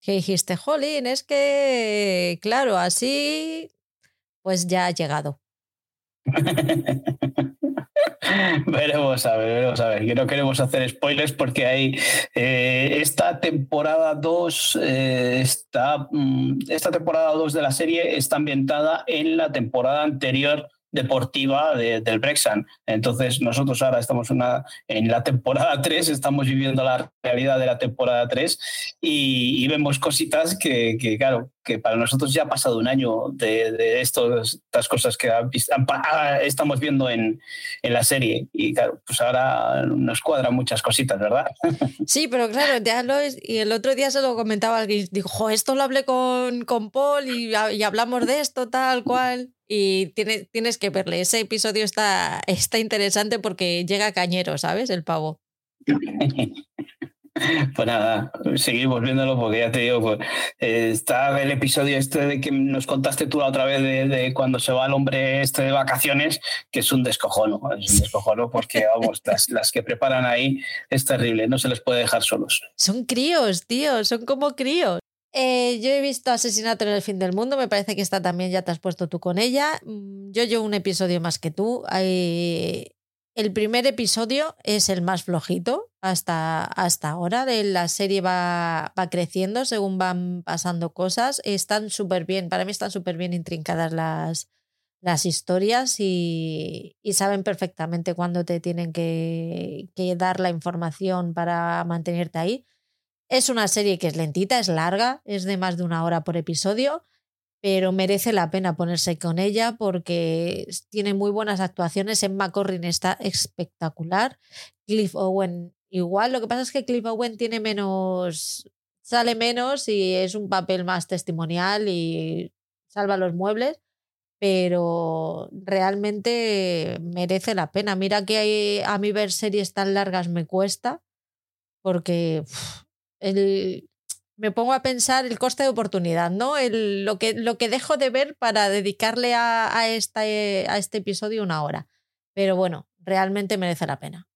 Que dijiste, jolín, es que, claro, así, pues ya ha llegado. veremos a ver, veremos a ver. Que no queremos hacer spoilers porque hay eh, esta temporada 2 eh, está mm, esta temporada 2 de la serie está ambientada en la temporada anterior deportiva del Brexan. Entonces, nosotros ahora estamos una, en la temporada 3, estamos viviendo la realidad de la temporada 3 y, vemos cositas que, que, claro, que para nosotros ya ha pasado un año de, de estas cosas que ah, estamos viendo en, en, la serie. Y claro, pues ahora nos cuadran muchas cositas, ¿verdad? Sí, pero claro, ya lo es, y el otro día se lo comentaba alguien, dijo, esto lo hablé con, con Paul y, y hablamos de esto, tal cual y tienes, tienes que verle. Ese episodio está, está interesante porque llega cañero, ¿sabes? El pavo. Pues nada, seguimos viéndolo porque ya te digo, pues, eh, está el episodio este de que nos contaste tú la otra vez de, cuando se va el hombre este de vacaciones, que es un descojono, es un descojono porque vamos, las, las que preparan ahí es terrible, no se les puede dejar solos. Son críos, tío, son como críos. Eh, yo he visto Asesinato en el fin del mundo, me parece que esta también ya te has puesto tú con ella. Mm, yo llevo un episodio más que tú. El primer episodio es el más flojito hasta, hasta ahora. La serie va, va creciendo según van pasando cosas. Están súper bien, para mí están súper bien intrincadas las, las historias y, y, saben perfectamente cuándo te tienen que, que dar la información para mantenerte ahí. Es una serie que es lentita, es larga, es de más de una hora por episodio, pero merece la pena ponerse con ella porque tiene muy buenas actuaciones. Emma Corrin está espectacular. Cliff Owen igual. Lo que pasa es que Cliff Owen tiene menos. sale menos y es un papel más testimonial y salva los muebles. Pero realmente merece la pena. Mira que a mí ver series tan largas me cuesta porque el, me pongo a pensar el coste de oportunidad, ¿no? El, lo, que, lo que dejo de ver para dedicarle a, a, esta, a este episodio una hora. Pero bueno, realmente merece la pena.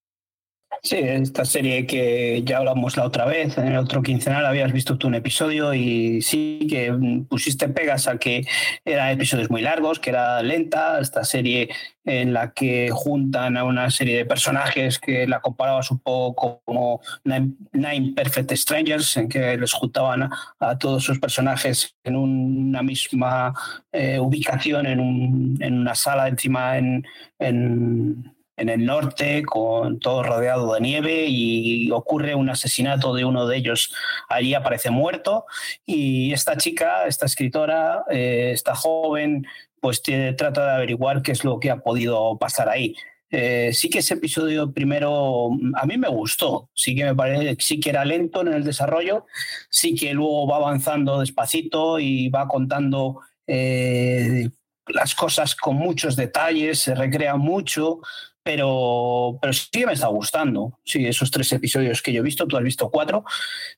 Sí, esta serie que ya hablamos la otra vez, en el otro quincenal habías visto tú un episodio y sí que pusiste pegas a que eran episodios muy largos, que era lenta, esta serie en la que juntan a una serie de personajes que la comparabas un poco como Nine, Perfect Strangers, en que les juntaban a, todos sus personajes en una misma eh, ubicación, en, un, en, una sala encima en, en en el norte, con todo rodeado de nieve, y ocurre un asesinato de uno de ellos. Allí aparece muerto y esta chica, esta escritora, eh, esta joven, pues trata de averiguar qué es lo que ha podido pasar ahí. Eh, sí que ese episodio primero a mí me gustó, sí que me parece, sí que era lento en el desarrollo, sí que luego va avanzando despacito y va contando eh, las cosas con muchos detalles, se recrea mucho, pero, pero sí que me está gustando. Sí, esos tres episodios que yo he visto, tú has visto cuatro,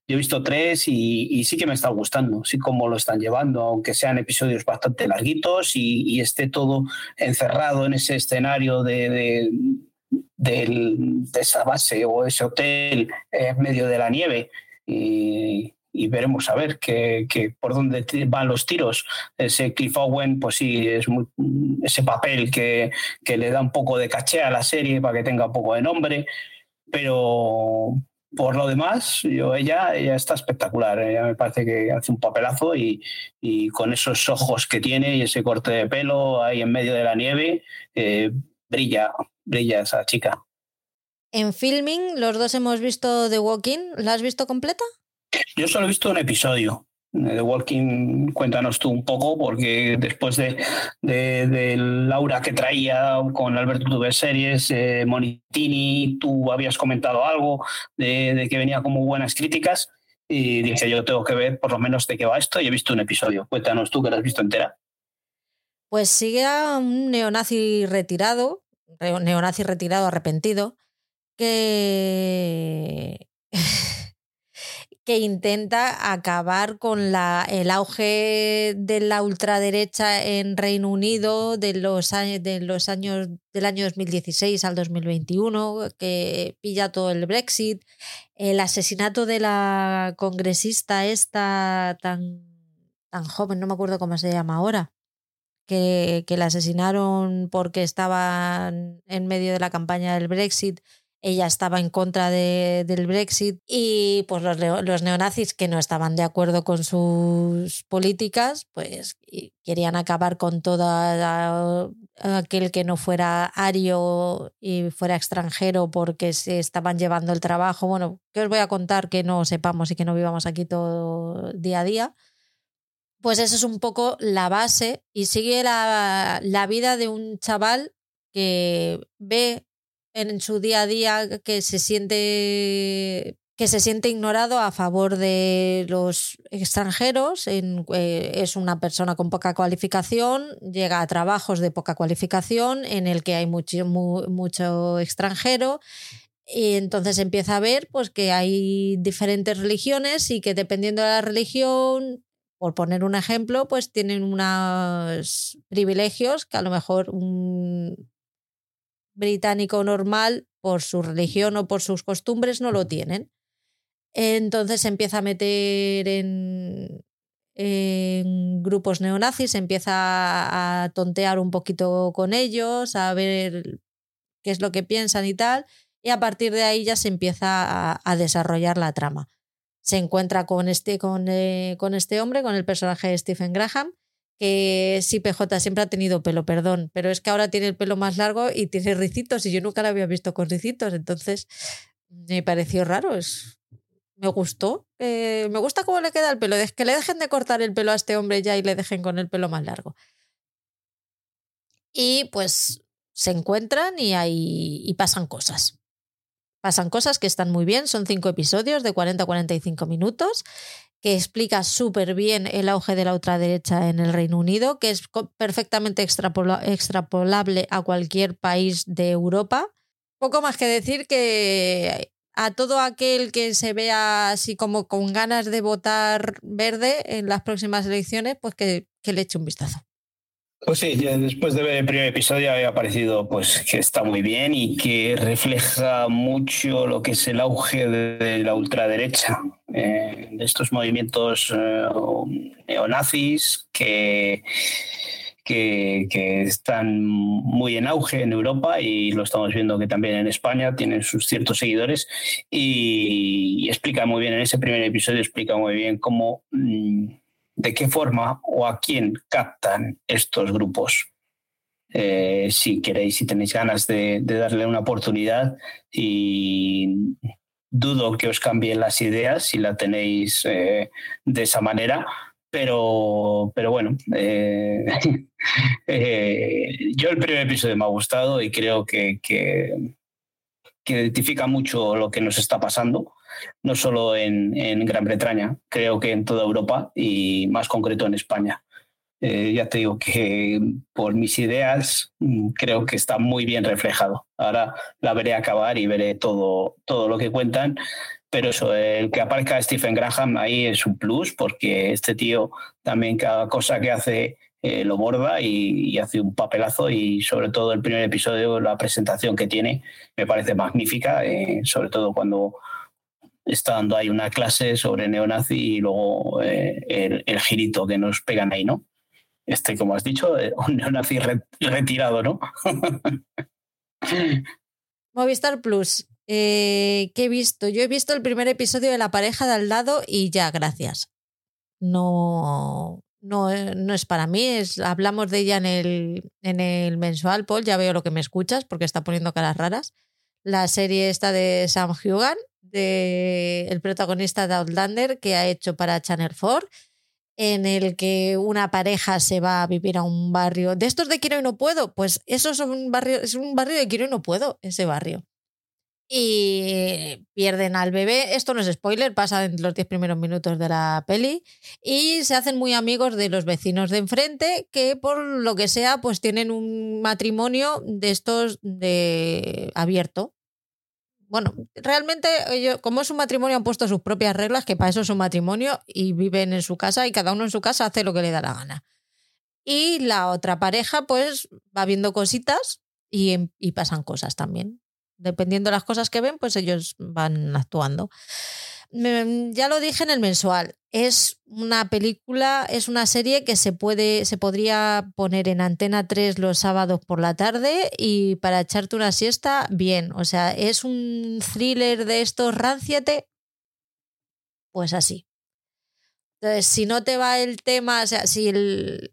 yo he visto tres y, sí que me está gustando, sí como lo están llevando, aunque sean episodios bastante larguitos y, esté todo encerrado en ese escenario de, de, esa base o ese hotel en medio de la nieve. Y, y veremos a ver que, por dónde van los tiros. Ese Cliff Owen, pues sí, es muy, ese papel que, le da un poco de caché a la serie para que tenga un poco de nombre, pero por lo demás, yo, ella, ella está espectacular. Ella me parece que hace un papelazo y, y con esos ojos que tiene y ese corte de pelo ahí en medio de la nieve, eh, brilla, brilla esa chica. En filming, los dos hemos visto The Walking. ¿La has visto completa? Yo solo he visto un episodio. The Walking, cuéntanos tú un poco, porque después de, de, Laura que traía con Alberto Tuve Series, eh, Monitini, tú habías comentado algo de, de, que venía como buenas críticas y dije yo tengo que ver por lo menos de qué va esto y he visto un episodio. Cuéntanos tú que lo has visto entera. Pues sigue a un neonazi retirado, neonazi retirado arrepentido, que que intenta acabar con la, el auge de la ultraderecha en Reino Unido de los, de los años del año 2016 al 2021, que pilla todo el Brexit, el asesinato de la congresista esta tan, tan joven, no me acuerdo cómo se llama ahora, que, que la asesinaron porque estaba en medio de la campaña del Brexit ella estaba en contra de, del Brexit y pues los, los, neonazis que no estaban de acuerdo con sus políticas, pues querían acabar con todo aquel que no fuera ario y fuera extranjero porque se estaban llevando el trabajo. Bueno, que os voy a contar que no sepamos y que no vivamos aquí todo día a día. Pues eso es un poco la base y sigue la, la vida de un chaval que ve en su día a día que se siente que se siente ignorado a favor de los extranjeros, eh, es una persona con poca cualificación, llega a trabajos de poca cualificación en el que hay mucho, mucho extranjero y entonces empieza a ver pues, que hay diferentes religiones y que dependiendo de la religión, por poner un ejemplo, pues tienen unos privilegios que a lo mejor un, británico normal, por su religión o por sus costumbres, no lo tienen. Entonces se empieza a meter en, en grupos neonazis, empieza a tontear un poquito con ellos, a ver qué es lo que piensan y tal, y a partir de ahí ya se empieza a, desarrollar la trama. Se encuentra con este, con, eh, con este hombre, con el personaje de Stephen Graham, que sí, PJ siempre ha tenido pelo, perdón, pero es que ahora tiene el pelo más largo y tiene ricitos y yo nunca la había visto con ricitos, entonces me pareció raro, es, me gustó, eh, me gusta cómo le queda el pelo, que le dejen de cortar el pelo a este hombre ya y le dejen con el pelo más largo. Y pues se encuentran y, hay, y pasan cosas. Pasan cosas que están muy bien, son cinco episodios de 40 a 45 minutos que explica súper bien el auge de la ultraderecha en el Reino Unido, que es perfectamente extrapolable a cualquier país de Europa. Poco más que decir que a todo aquel que se vea así como con ganas de votar verde en las próximas elecciones, pues que, que le eche un vistazo. Pues sí, después de ver el primer episodio había parecido pues que está muy bien y que refleja mucho lo que es el auge de, la ultraderecha, eh, de estos movimientos eh, neonazis que, que, que, están muy en auge en Europa y lo estamos viendo que también en España tienen sus ciertos seguidores y, y explica muy bien, en ese primer episodio explica muy bien cómo... Mmm, de qué forma o a quién captan estos grupos. Eh, si queréis, si tenéis ganas de, darle una oportunidad y dudo que os cambien las ideas si la tenéis eh, de esa manera, pero, pero bueno, eh, yo el primer episodio me ha gustado y creo que, que identifica mucho lo que nos está pasando no solo en, en, Gran Bretaña, creo que en toda Europa y más concreto en España. Eh, ya te digo que por mis ideas mm, creo que está muy bien reflejado. Ahora la veré acabar y veré todo, todo lo que cuentan, pero eso, el que aparezca Stephen Graham ahí es un plus porque este tío también cada cosa que hace eh, lo borda y, hace un papelazo y sobre todo el primer episodio, la presentación que tiene me parece magnífica, eh, sobre todo cuando está dando ahí una clase sobre neonazi y luego eh, el, el, girito que nos pegan ahí, ¿no? Este, como has dicho, eh, un neonazi re, retirado, ¿no? Movistar Plus, eh, ¿qué he visto? Yo he visto el primer episodio de La pareja de al lado y ya, gracias. No, no, no es para mí, es, hablamos de ella en el, en el mensual, Paul, ya veo lo que me escuchas porque está poniendo caras raras. La serie esta de Sam Hugan, el protagonista de Outlander que ha hecho para Channel 4 en el que una pareja se va a vivir a un barrio. De estos de quiero y no puedo, pues eso es un barrio, es un barrio de quiero y no puedo, ese barrio. Y pierden al bebé. Esto no es spoiler, pasa en los 10 primeros minutos de la peli. Y se hacen muy amigos de los vecinos de enfrente, que por lo que sea, pues tienen un matrimonio de estos de abierto. Bueno, realmente, ellos, como es un matrimonio, han puesto sus propias reglas, que para eso es un matrimonio, y viven en su casa, y cada uno en su casa hace lo que le da la gana. Y la otra pareja, pues, va viendo cositas y, y pasan cosas también. Dependiendo de las cosas que ven, pues ellos van actuando. Me- Ya lo dije en el mensual. Es una película, es una serie que se puede, se podría poner en Antena 3 los sábados por la tarde y para echarte una siesta, bien. O sea, es un thriller de estos ranciate, pues así. Entonces, si no te va el tema, o sea, si el,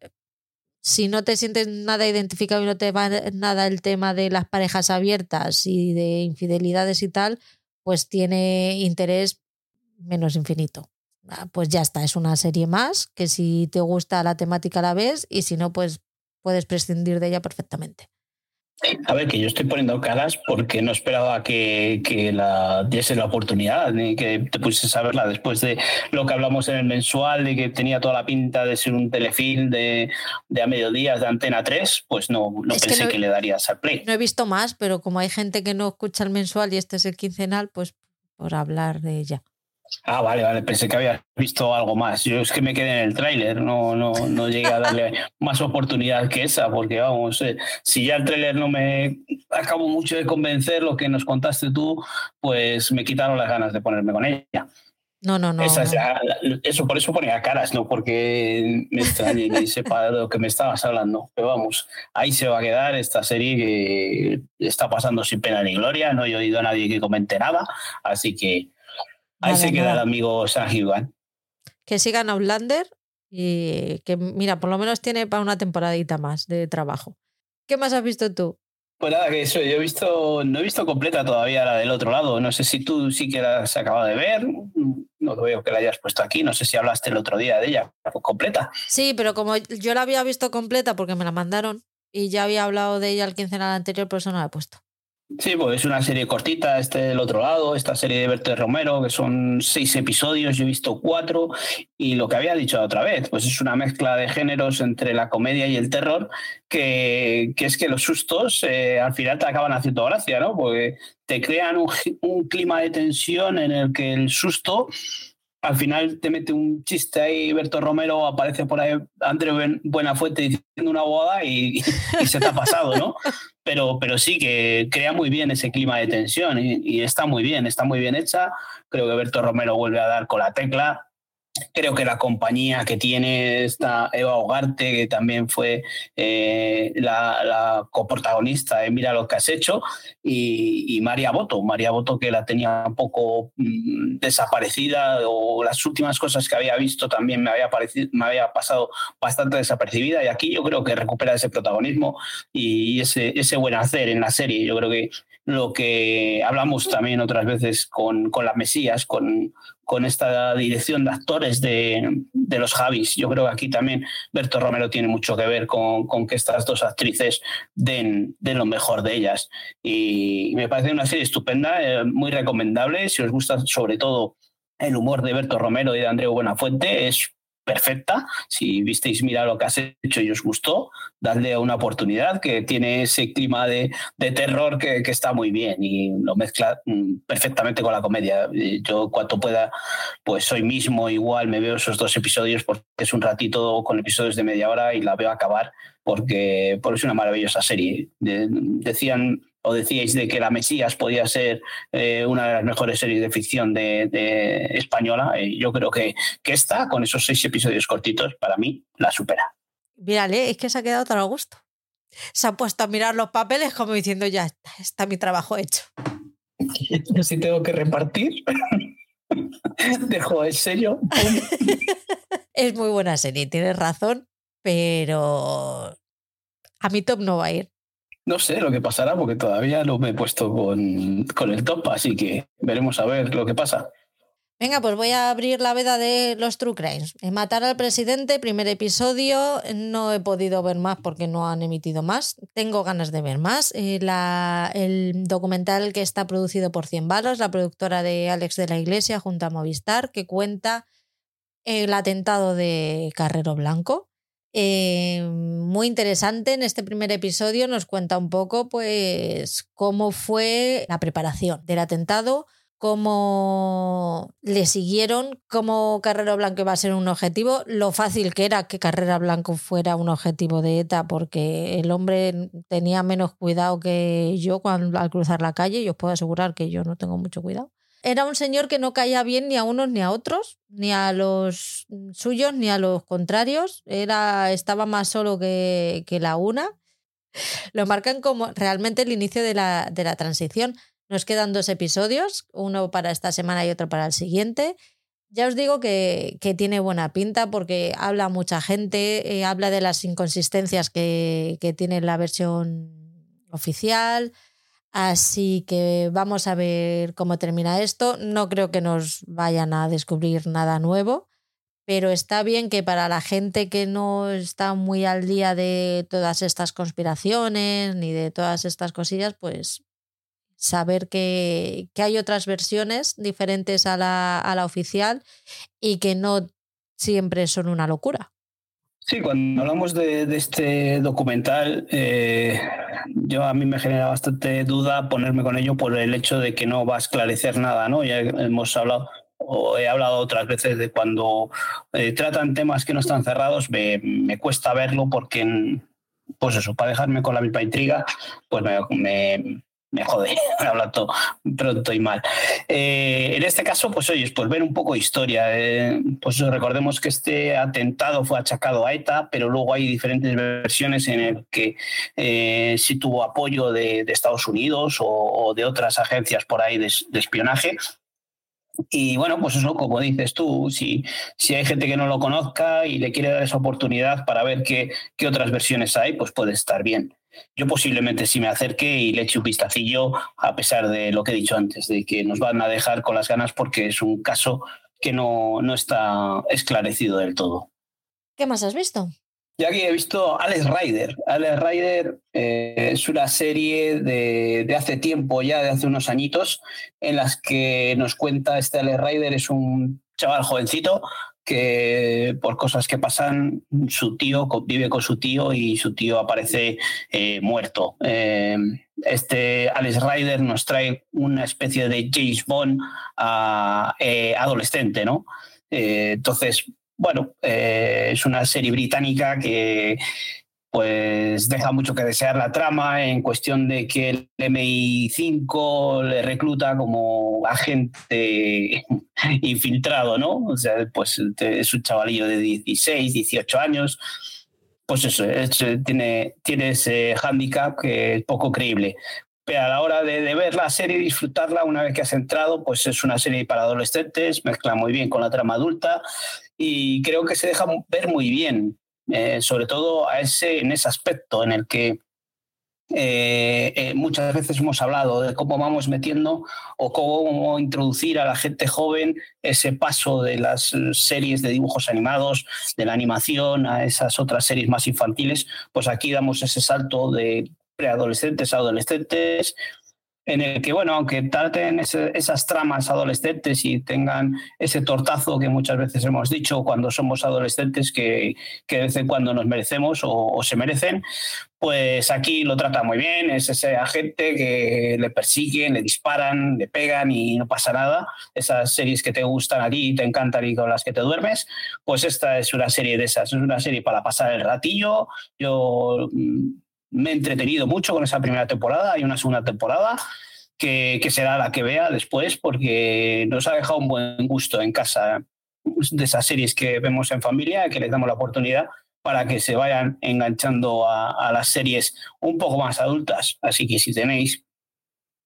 si no te sientes nada identificado y no te va nada el tema de las parejas abiertas y de infidelidades y tal, pues tiene interés menos infinito. Ah, Pues ya está, es una serie más que si te gusta la temática la ves y si no, pues puedes prescindir de ella perfectamente. A ver, que yo estoy poniendo caras porque no esperaba que, que la diese la oportunidad, ni que te pusieses a verla después de lo que hablamos en el mensual, de que tenía toda la pinta de ser un telefilm de, de a mediodía de Antena 3, pues no, no Es que pensé no- que, le darías al play. No he visto más, pero como hay gente que no escucha el mensual y este es el quincenal, pues por hablar de ella. Ah, vale, vale, pensé que habías visto algo más. Yo es que me quedé en el tráiler, no, no, no llegué a darle más oportunidad que esa, porque vamos, eh, si ya el tráiler no me acabo mucho de convencer lo que nos contaste tú, pues me quitaron las ganas de ponerme con ella. No, no, no. Esa es no. eso, por eso ponía caras, no porque me extrañe ni sepa de lo que me estabas hablando. Pero vamos, ahí se va a quedar esta serie que está pasando sin pena ni gloria. No he oído a nadie que comente nada, así que ahí se queda el amigo San Hyuan. Que sigan Outlander y que, mira, por lo menos tiene para una temporadita más de trabajo. ¿Qué más has visto tú? Pues nada, que eso, yo he visto, no he visto completa todavía la del otro lado. No sé si tú sí que la has acabado de ver. No veo que la hayas puesto aquí. No sé si hablaste el otro día de ella pues, completa. Sí, pero como yo la había visto completa porque me la mandaron y ya había hablado de ella el quincenal anterior, por eso no la he puesto. Sí, pues es una serie cortita, este del otro lado, esta serie de Berto Romero, que son seis episodios, yo he visto cuatro, y lo que había dicho otra vez, pues es una mezcla de géneros entre la comedia y el terror, que, que es que los sustos eh, al final te acaban haciendo gracia, ¿no? Porque te crean un, un clima de tensión en el que el susto al final te mete un chiste ahí, Berto Romero aparece por ahí, Ben- Buenafuente diciendo una boda y, y se te ha pasado, ¿no? Pero, pero sí que crea muy bien ese clima de tensión y, y está muy bien, está muy bien hecha. Creo que Berto Romero vuelve a dar con la tecla. Creo que la compañía que tiene esta Eva Hogarte, que también fue eh, la, la coprotagonista de Mira lo que has hecho, y, y María Boto, María Boto que la tenía un poco mm, desaparecida o las últimas cosas que había visto también me había, parecido, me había pasado bastante desapercibida y aquí yo creo que recupera ese protagonismo y ese, ese buen hacer en la serie. Yo creo que lo que hablamos también otras veces con, con las Mesías, con, con esta dirección de actores de, de los Javis. Yo creo que aquí también Berto Romero tiene mucho que ver con, con que estas dos actrices den, lo mejor de ellas. Y me parece una serie estupenda, eh, muy recomendable. Si os gusta sobre todo el humor de Berto Romero y de Andreu Buenafuente, es perfecta. Si visteis Mira lo que has hecho y os gustó, dadle una oportunidad, que tiene ese clima de, de terror que, que está muy bien y lo mezcla mm, perfectamente con la comedia. Eh, Yo cuanto pueda, pues hoy mismo igual me veo esos dos episodios porque es un ratito con episodios de media hora y la veo acabar porque, porque es una maravillosa serie. De- decían o decíais de que La Mesías podía ser eh, una de las mejores series de ficción de, de española. Eh, yo creo que, que esta, con esos seis episodios cortitos, para mí la supera. Mírale, es que se ha quedado tan a gusto. Se ha puesto a mirar los papeles como diciendo, ya está, está mi trabajo hecho. Si tengo que repartir, dejo el sello. pum. Es muy buena serie, tienes razón, pero a mi top no va a ir. No sé lo que pasará porque todavía no me he puesto con, con el top, así que veremos a ver lo que pasa. Venga, pues voy a abrir la veda de los True Crimes. Eh, Matar al presidente, primer episodio. No he podido ver más porque no han emitido más. Tengo ganas de ver más. Eh, el documental que está producido por 100 balos, la productora de Alex de la Iglesia junto a Movistar, que cuenta el atentado de Carrero Blanco. Eh, muy interesante. En este primer episodio nos cuenta un poco, pues, cómo fue la preparación del atentado, cómo le siguieron, cómo Carrera Blanco iba a ser un objetivo, lo fácil que era que Carrera Blanco fuera un objetivo de ETA, porque el hombre tenía menos cuidado que yo cuando, al cruzar la calle, y os puedo asegurar que yo no tengo mucho cuidado. Era un señor que no caía bien ni a unos ni a otros, ni a los suyos ni a los contrarios. Era, estaba más solo que, que la una. Lo marcan como realmente el inicio de la, de la transición. Nos quedan dos episodios, uno para esta semana y otro para el siguiente. Ya os digo que, que tiene buena pinta porque habla mucha gente, eh, habla de las inconsistencias que, que tiene la versión oficial. Así que vamos a ver cómo termina esto. No creo que nos vayan a descubrir nada nuevo, pero está bien que para la gente que no está muy al día de todas estas conspiraciones ni de todas estas cosillas, pues saber que, hay otras versiones diferentes a la, a la oficial y que no siempre son una locura. Sí, cuando hablamos de, este documental, eh, yo a mí me genera bastante duda ponerme con ello por el hecho de que no va a esclarecer nada, ¿no? Ya hemos hablado o he hablado otras veces de cuando eh, tratan temas que no están cerrados, me, me cuesta verlo porque, pues eso, para dejarme con la misma intriga, pues me, me jode hablando pronto y mal. Eh, en este caso, pues oye, pues ver un poco historia. Eh, pues recordemos que este atentado fue achacado a ETA, pero luego hay diferentes versiones en el que eh, sí tuvo apoyo de, Estados Unidos o, de otras agencias por ahí de, de espionaje. Y bueno, pues eso, como dices tú, si, si hay gente que no lo conozca y le quiere dar esa oportunidad para ver qué, qué otras versiones hay, pues puede estar bien. Yo posiblemente sí me acerque y le eche un vistacillo, a pesar de lo que he dicho antes, de que nos van a dejar con las ganas porque es un caso que no, no está esclarecido del todo. ¿Qué más has visto? Ya que he visto Alex Rider. Alex Rider eh, es una serie de, de, hace tiempo ya, de hace unos añitos, en las que nos cuenta este Alex Rider, es un chaval jovencito que por cosas que pasan, su tío vive con su tío y su tío aparece eh, muerto. Eh, este Alex Rider nos trae una especie de James Bond a, eh, adolescente, ¿no? entonces, bueno, es una serie británica que pues deja mucho que desear la trama en cuestión de que el MI5 le recluta como agente infiltrado, ¿no? O sea, pues es un chavalillo de 16, 18 años. Pues eso, es, tiene, tiene ese hándicap que es poco creíble. Pero a la hora de, de, ver la serie y disfrutarla, una vez que has entrado, pues es una serie para adolescentes, mezcla muy bien con la trama adulta y creo que se deja ver muy bien eh, sobre todo a ese, en ese aspecto en el que eh, eh, muchas veces hemos hablado de cómo vamos metiendo o cómo introducir a la gente joven ese paso de las series de dibujos animados, de la animación a esas otras series más infantiles, pues aquí damos ese salto de preadolescentes a adolescentes, en el que, bueno, aunque traten esas tramas adolescentes y tengan ese tortazo que muchas veces hemos dicho cuando somos adolescentes que, que de vez en cuando nos merecemos o, se merecen, pues aquí lo trata muy bien, es ese agente que le persiguen, le disparan, le pegan y no pasa nada. Esas series que te gustan a ti te encantan y con las que te duermes, pues esta es una serie de esas, es una serie para pasar el ratillo. Yo me he entretenido mucho con esa primera temporada, hay una segunda temporada que, que, será la que vea después porque nos ha dejado un buen gusto en casa de esas series que vemos en familia, que les damos la oportunidad para que se vayan enganchando a, a las series un poco más adultas. Así que si tenéis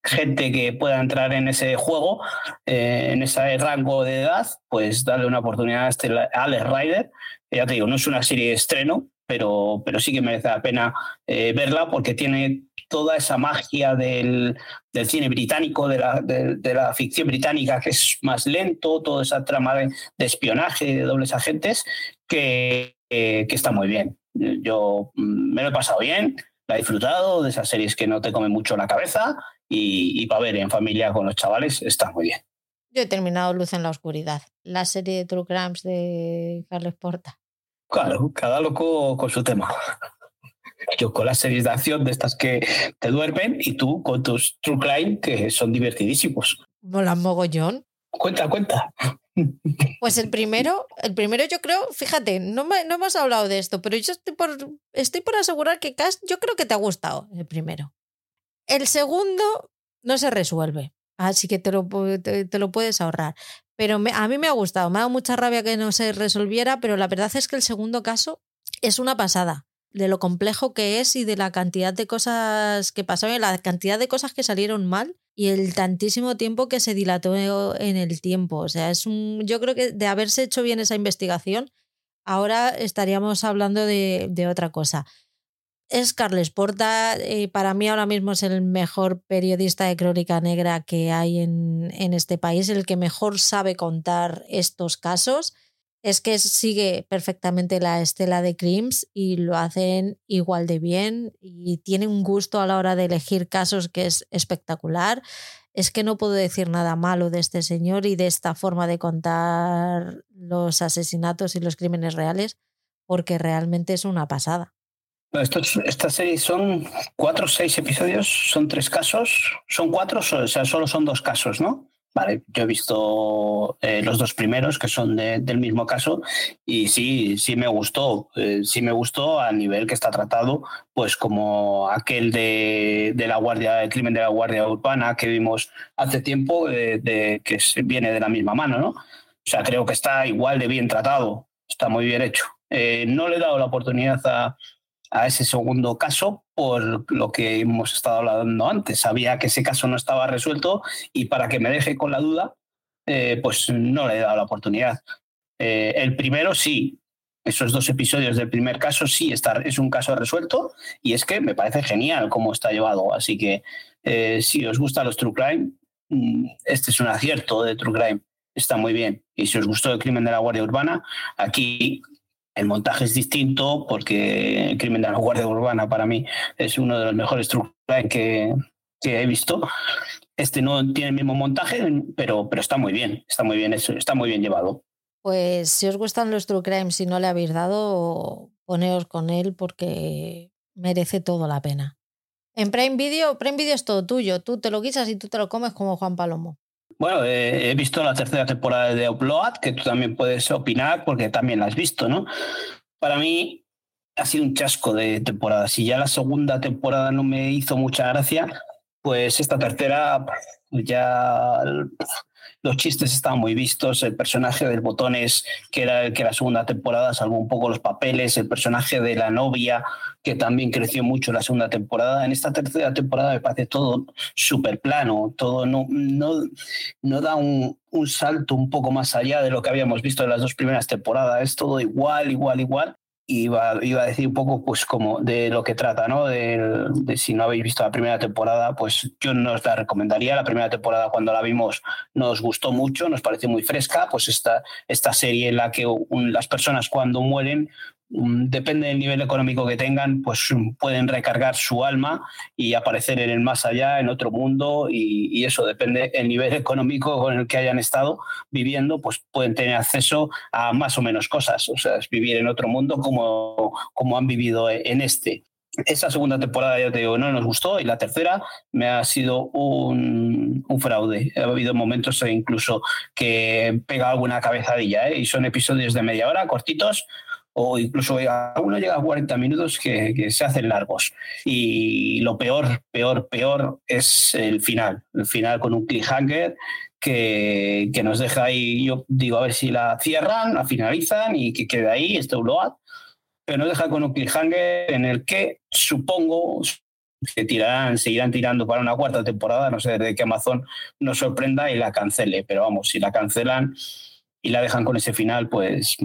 gente que pueda entrar en ese juego, eh, en ese rango de edad, pues darle una oportunidad a este Alex Rider. Ya te digo, no es una serie de estreno, pero, pero sí que merece la pena eh, verla porque tiene toda esa magia del, cine británico, de la, de, la, ficción británica, que es más lento, toda esa trama de, espionaje, de dobles agentes, que, que está muy bien. Yo mm, me lo he pasado bien, la he disfrutado, de esas series que no te comen mucho la cabeza y, para ver en familia con los chavales está muy bien. Yo he terminado Luz en la Oscuridad, la serie de True Crimes de Carles Porta. Claro, cada loco con su tema. Yo con las series de acción de estas que te duermen y tú con tus True Crime que son divertidísimos. Mola mogollón. Cuenta, cuenta. Pues el primero, el primero yo creo, fíjate, no, me, no hemos hablado de esto, pero yo estoy por, estoy por asegurar que Cast, yo creo que te ha gustado el primero. El segundo no se resuelve, así que te lo, te, lo puedes ahorrar. Pero a mí me ha gustado, me ha dado mucha rabia que no se resolviera, pero la verdad es que el segundo caso es una pasada de lo complejo que es y de la cantidad de cosas que pasaron, la cantidad de cosas que salieron mal y el tantísimo tiempo que se dilató en el tiempo. O sea, es un. Yo creo que de haberse hecho bien esa investigación, ahora estaríamos hablando de otra cosa. Es Carles Porta, eh, para mí ahora mismo es el mejor periodista de crónica negra que hay en, en este país, el que mejor sabe contar estos casos es que sigue perfectamente la estela de Crims y lo hacen igual de bien y tiene un gusto a la hora de elegir casos que es espectacular. Es que no puedo decir nada malo de este señor y de esta forma de contar los asesinatos y los crímenes reales, porque realmente es una pasada. Estos, esta serie son cuatro o seis episodios, son tres casos, son cuatro, o sea, solo son dos casos, ¿no? Vale, yo he visto eh, los dos primeros que son del mismo caso y sí, sí me gustó, eh, sí me gustó a nivel que está tratado, pues como aquel de, la guardia, el crimen de la guardia urbana que vimos hace tiempo, de, que viene de la misma mano, ¿no? O sea, creo que está igual de bien tratado, está muy bien hecho. Eh, no le he dado la oportunidad a, a ese segundo caso por lo que hemos estado hablando antes. Sabía que ese caso no estaba resuelto y para que me deje con la duda, eh, pues no le he dado la oportunidad. Eh, el primero sí, esos dos episodios del primer caso sí está, es un caso resuelto y es que me parece genial cómo está llevado. Así que eh, si os gustan los True Crime, mm, este es un acierto de True Crime. Está muy bien. Y si os gustó el crimen de la Guardia Urbana, aquí el montaje es distinto porque el crimen de la Guardia Urbana para mí es uno de los mejores trucos que, que he visto. Este no tiene el mismo montaje, pero, pero está muy bien, está muy bien, está muy bien llevado. Pues si os gustan los True Crime, si no le habéis dado, poneos con él porque merece todo la pena. En Prime Video, Prime Video es todo tuyo, tú te lo guisas y tú te lo comes como Juan Palomo. Bueno, he visto la tercera temporada de Upload, que tú también puedes opinar porque también la has visto, ¿no? Para mí ha sido un chasco de temporada. Si ya la segunda temporada no me hizo mucha gracia, pues esta tercera ya los chistes estaban muy vistos, el personaje del botones, que era el que la segunda temporada salvó un poco los papeles, el personaje de la novia, que también creció mucho la segunda temporada. En esta tercera temporada me parece todo súper plano, todo no, no, no da un, un salto un poco más allá de lo que habíamos visto en las dos primeras temporadas, es todo igual, igual, igual iba, iba a decir un poco pues como de lo que trata, ¿no? De, si no habéis visto la primera temporada, pues yo no os la recomendaría. La primera temporada cuando la vimos nos gustó mucho, nos pareció muy fresca, pues esta, esta serie en la que las personas cuando mueren depende del nivel económico que tengan, pues mm, pueden recargar su alma y aparecer en el más allá, en otro mundo, y, eso depende del nivel económico con el que hayan estado viviendo, pues pueden tener acceso a más o menos cosas, o sea, es vivir en otro mundo como, como han vivido en este. Esa segunda temporada, ya te digo, no nos gustó y la tercera me ha sido un, fraude. Ha habido momentos incluso que pega alguna cabezadilla ¿eh? y son episodios de media hora, cortitos, o incluso uno llega a 40 minutos que, se hacen largos. Y lo peor, peor, peor es el final. El final con un cliffhanger que, que nos deja ahí, yo digo, a ver si la cierran, la finalizan y que quede ahí este upload. Pero nos deja con un cliffhanger en el que supongo que tirarán, seguirán tirando para una cuarta temporada, no sé de que Amazon nos sorprenda y la cancele, pero vamos, si la cancelan, y la dejan con ese final, pues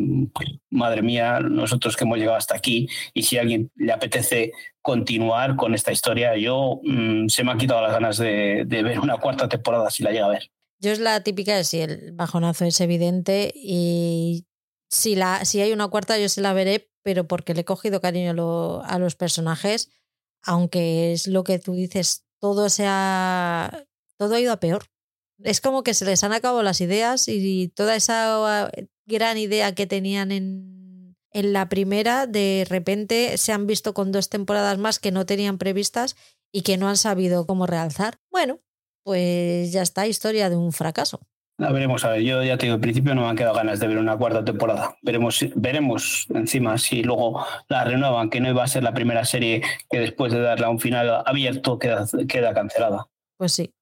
madre mía, nosotros que hemos llegado hasta aquí y si a alguien le apetece continuar con esta historia, yo mm, se me han quitado las ganas de, de ver una cuarta temporada si la llega a ver. Yo es la típica de si el bajonazo es evidente y si, la, si hay una cuarta yo se la veré, pero porque le he cogido cariño lo- a los personajes, aunque es lo que tú dices, todo se ha, todo ha ido a peor. Es como que se les han acabado las ideas y toda esa gran idea que tenían en, en la primera, de repente se han visto con dos temporadas más que no tenían previstas y que no han sabido cómo realzar. Bueno, pues ya está, historia de un fracaso. La veremos, a ver, yo ya te digo, al principio no me han quedado ganas de ver una cuarta temporada. Veremos, veremos encima si luego la renuevan, que no iba a ser la primera serie que después de darle a un final abierto queda, queda cancelada. Pues sí.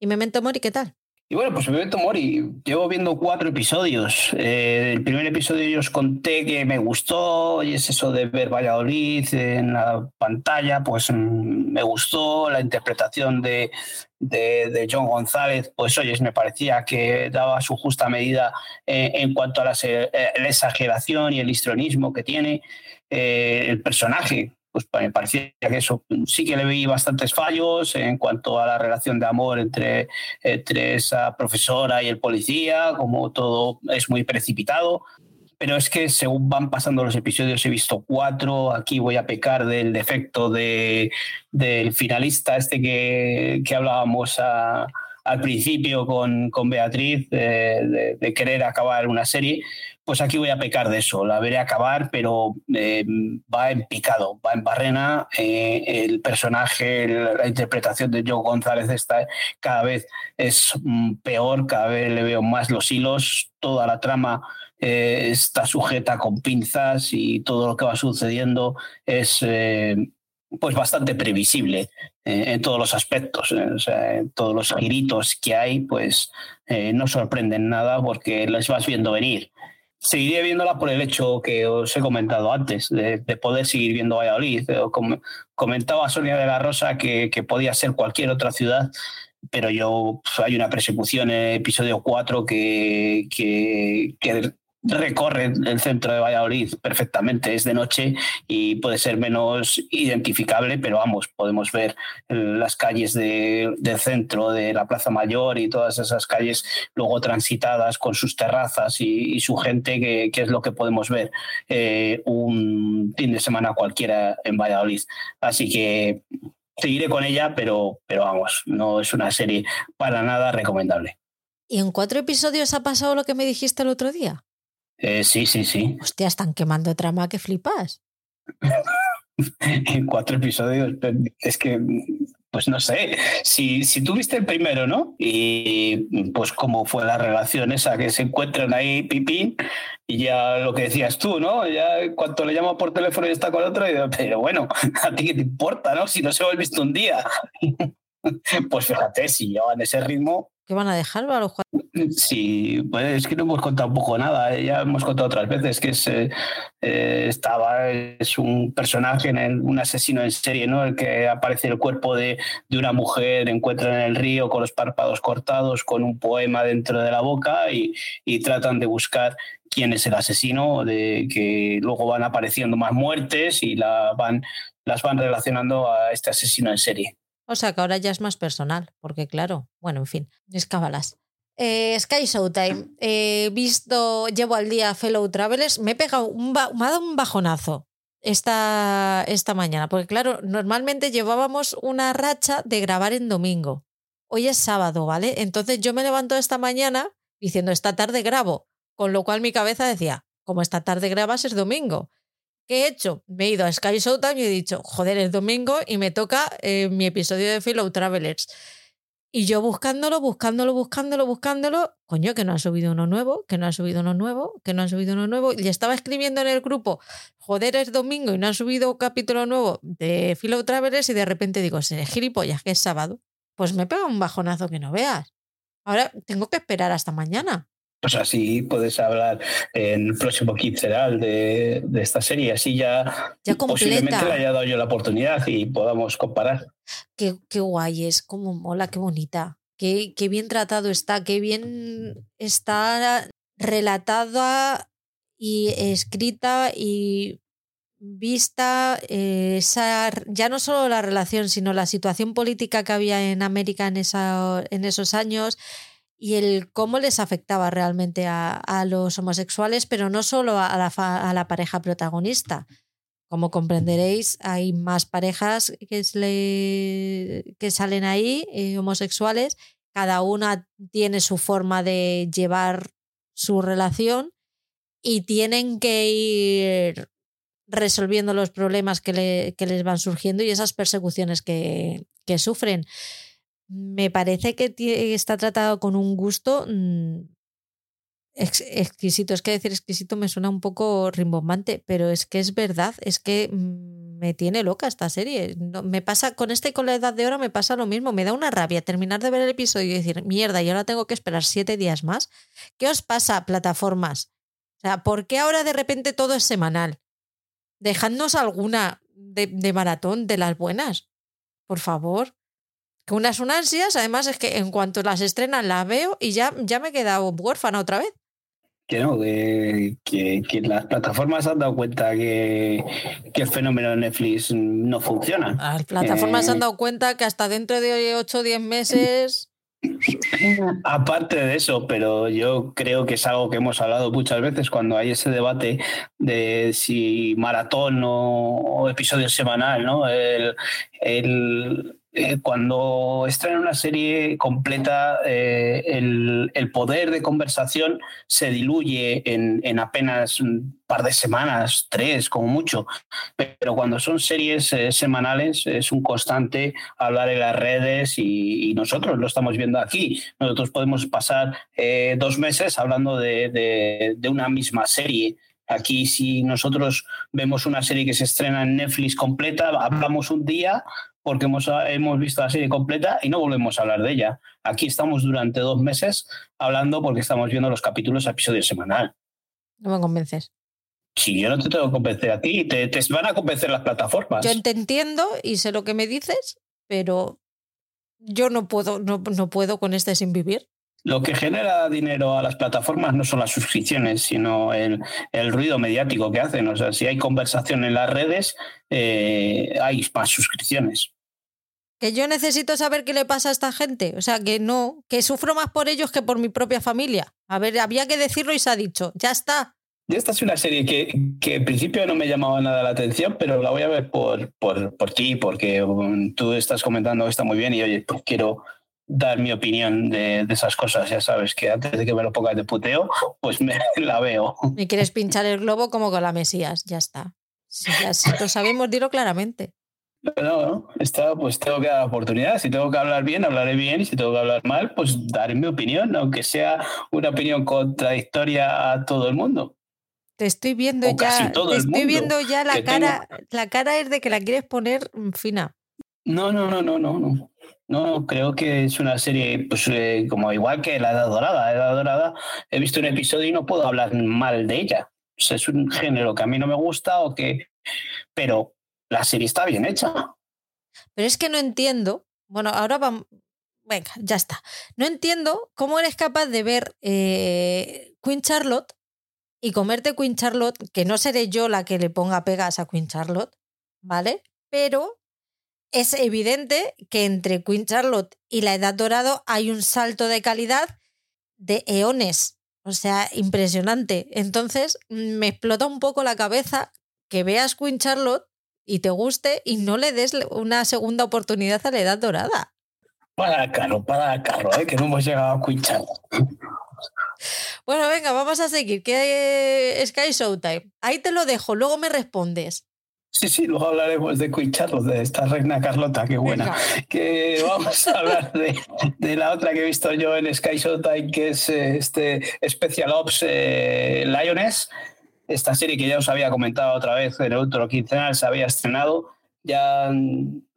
¿Y Memento Mori qué tal? Y bueno, pues Memento Mori, llevo viendo cuatro episodios. Eh, el primer episodio yo os conté que me gustó, y es eso de ver Valladolid en la pantalla, pues mm, me gustó la interpretación de, de, John González, pues oyes, me parecía que daba su justa medida eh, en cuanto a la, se- eh, la exageración y el histrionismo que tiene eh, el personaje. Pues me parecía que eso sí que le vi bastantes fallos en cuanto a la relación de amor entre, entre esa profesora y el policía, como todo es muy precipitado. Pero es que según van pasando los episodios, he visto cuatro. Aquí voy a pecar del defecto de, del finalista, este que, que hablábamos a- al principio con, con Beatriz, de, de- de querer acabar una serie. Pues aquí voy a pecar de eso. La veré acabar, pero eh, va en picado, va en barrena. Eh, el personaje, la interpretación de Joe González está cada vez es mm, peor, cada vez le veo más los hilos. Toda la trama eh, está sujeta con pinzas y todo lo que va sucediendo es eh, pues bastante previsible eh, en todos los aspectos. eh, todos los giritos que hay, pues eh, no sorprenden nada porque les vas viendo venir. Seguiré viéndola por el hecho que os he comentado antes, de, de poder seguir viendo Valladolid. Eh, com- comentaba Sonia de la Rosa que, que podía ser cualquier otra ciudad, pero yo pf, hay una persecución en el episodio 4 que, que, que recorre el centro de Valladolid perfectamente, es de noche y puede ser menos identificable, pero vamos, podemos ver las calles de- del centro, de la Plaza Mayor y todas esas calles luego transitadas con sus terrazas y, y su gente, que, que es lo que podemos ver eh, un fin de semana cualquiera en Valladolid. Así que seguiré con ella, pero, pero vamos, no es una serie para nada recomendable. ¿Y en cuatro episodios ha pasado lo que me dijiste el otro día? Eh, sí, sí, sí. Hostia, están quemando trama que flipas. En cuatro episodios, es que, pues no sé, si, si tú viste el primero, ¿no? Y pues cómo fue la relación esa, que se encuentran ahí pipín y ya lo que decías tú, ¿no? Ya en cuanto le llamo por teléfono y está con otro, y digo, pero bueno, a ti qué te importa, ¿no? Si no se lo visto un día. Pues fíjate, si llevan ese ritmo, ¿Qué van a dejar a los? Sí, pues es que no hemos contado un poco nada, eh, ya hemos contado otras veces que es, eh, eh, estaba, es un personaje, en un asesino en serie, ¿no? El que aparece el cuerpo de, de una mujer, encuentran en el río con los párpados cortados, con un poema dentro de la boca y, y tratan de buscar quién es el asesino, de que luego van apareciendo más muertes y las van relacionando a este asesino en serie. O sea que ahora ya es más personal, porque claro, bueno, en fin, es cábalas. Eh, Sky Showtime, he visto, llevo al día Fellow Travelers, me he pegado un, me ha dado un bajonazo esta, esta mañana, porque claro, normalmente llevábamos una racha de grabar en domingo. Hoy es sábado, ¿vale? Entonces yo me levanto esta mañana diciendo esta tarde grabo, con lo cual mi cabeza decía, como esta tarde grabas es domingo. ¿Qué he hecho? Me he ido a Sky Showtime y he dicho, joder, es domingo y me toca eh, mi episodio de Fellow Travelers. Y yo buscándolo, buscándolo, buscándolo, buscándolo, coño, que no ha subido uno nuevo, que no ha subido uno nuevo, que no ha subido uno nuevo. Y estaba escribiendo en el grupo, joder, es domingo y no ha subido capítulo nuevo de Fellow Travelers y de repente digo, seré gilipollas, que es sábado. Pues me pega un bajonazo que no veas. Ahora tengo que esperar hasta mañana. Pues así puedes hablar en el próximo quincenal de, de esta serie. Así ya, Ya posiblemente le haya dado yo la oportunidad y podamos comparar. Qué, qué guay es, cómo mola, qué bonita. Qué, qué bien tratado está, qué bien está relatada y escrita y vista eh, esa, ya no solo la relación, sino la situación política que había en América en, esa, en esos años y el cómo les afectaba realmente a, los homosexuales, pero no solo a la, pareja protagonista. Como comprenderéis, hay más parejas que, le, que salen ahí, eh, homosexuales, cada una tiene su forma de llevar su relación y tienen que ir resolviendo los problemas que, le, que les van surgiendo y esas persecuciones que sufren. Me parece que está tratado con un gusto mm, exquisito. Es que decir exquisito me suena un poco rimbombante, pero es que es verdad, es que me tiene loca esta serie. Me pasa con esta y con la edad de hora me pasa lo mismo. Me da una rabia terminar de ver el episodio y decir, mierda, y ahora tengo que esperar siete días más. ¿Qué os pasa, plataformas? O sea, ¿por qué ahora de repente todo es semanal? Dejadnos alguna de maratón de las buenas, por favor. Que unas son ansias, además es que en cuanto las estrenan las veo y ya, ya me he quedado huérfana otra vez. Que no, que, que, que las plataformas han dado cuenta que, que, el fenómeno de Netflix no funciona. Las plataformas eh... han dado cuenta que hasta dentro de 8 o 10 meses Aparte de eso, pero yo creo que es algo que hemos hablado muchas veces cuando hay ese debate de si maratón o, episodio semanal, ¿no? El, el, eh, cuando estrena una serie completa, eh, el, el, poder de conversación se diluye en, en, apenas un par de semanas, tres como mucho. Pero cuando son series eh, semanales es un constante hablar en las redes y, y, nosotros lo estamos viendo aquí. Nosotros podemos pasar eh, dos meses hablando de, de, de una misma serie. Aquí si nosotros vemos una serie que se estrena en Netflix completa, hablamos un día, porque hemos, hemos visto la serie completa y no volvemos a hablar de ella. Aquí estamos durante dos meses hablando porque estamos viendo los capítulos a episodio semanal. No me convences. Sí, yo no te tengo que convencer a ti, te, te van a convencer las plataformas. Yo te entiendo y sé lo que me dices, pero yo no puedo, no, no puedo con este sin vivir. Lo que genera dinero a las plataformas no son las suscripciones, sino el, el ruido mediático que hacen. O sea, si hay conversación en las redes, eh, hay más suscripciones que yo necesito saber qué le pasa a esta gente. O sea, que no, que sufro más por ellos que por mi propia familia. A ver, había que decirlo y se ha dicho. Ya está. Y esta es una serie que, que en principio no me llamaba nada la atención, pero la voy a ver por, por, por ti, porque um, tú estás comentando que está muy bien y oye, pues quiero dar mi opinión de, de, esas cosas. Ya sabes que antes de que me lo pongas de puteo, pues me la veo. Me quieres pinchar el globo como con la Mesías, ya está. Si, ya, si lo sabemos, dilo claramente. No, no, esta, pues tengo que dar oportunidad. Si tengo que hablar bien, hablaré bien. Y si tengo que hablar mal, pues daré mi opinión, aunque sea una opinión contradictoria a todo el mundo. Te estoy viendo o ya. Te estoy viendo ya la cara. Tengo... La cara es de que la quieres poner fina. No, no, no, no, no, no. No, creo que es una serie, pues eh, como igual que La Edad Dorada. La Edad Dorada, he visto un episodio y no puedo hablar mal de ella. O sea, es un género que a mí no me gusta o que. Pero la serie está bien hecha. Pero es que no entiendo. Bueno, ahora vamos. Venga, ya está. No entiendo cómo eres capaz de ver eh, Queen Charlotte y comerte Queen Charlotte, que no seré yo la que le ponga pegas a Queen Charlotte, ¿vale? Pero es evidente que entre Queen Charlotte y la Edad Dorado hay un salto de calidad de eones. O sea, impresionante. Entonces, me explota un poco la cabeza que veas Queen Charlotte y te guste y no le des una segunda oportunidad a la edad dorada. Para carro, para carro, ¿eh? que no hemos llegado a Quinchar. Bueno, venga, vamos a seguir. ¿Qué Sky Showtime? Ahí te lo dejo, luego me respondes. Sí, sí, luego hablaremos de Queen de esta reina Carlota, qué buena. Venga. Que vamos a hablar de, de, la otra que he visto yo en Sky Showtime, que es este Special Ops eh, Lioness esta serie que ya os había comentado otra vez en el otro quincenal se había estrenado. Ya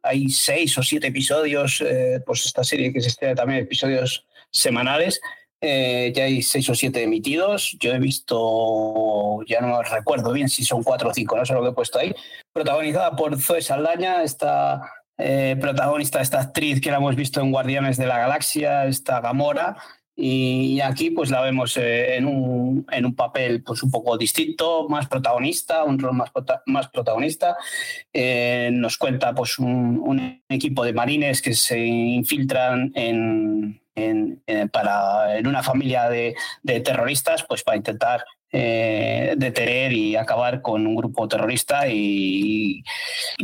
hay seis o siete episodios, eh, pues esta serie que se estrena también episodios semanales. Eh, ya hay seis o siete emitidos. Yo he visto, ya no recuerdo bien si son cuatro o cinco, no sé lo que he puesto ahí. Protagonizada por Zoe Saldaña, esta eh, protagonista, esta actriz que la hemos visto en Guardianes de la Galaxia, esta Gamora, y aquí pues la vemos eh, en, un, en un papel pues un poco distinto, más protagonista, un rol más, más protagonista. Eh, nos cuenta pues un, equipo de marines que se infiltran en, en, para, en una familia de, de terroristas pues para intentar eh, detener y acabar con un grupo terrorista y,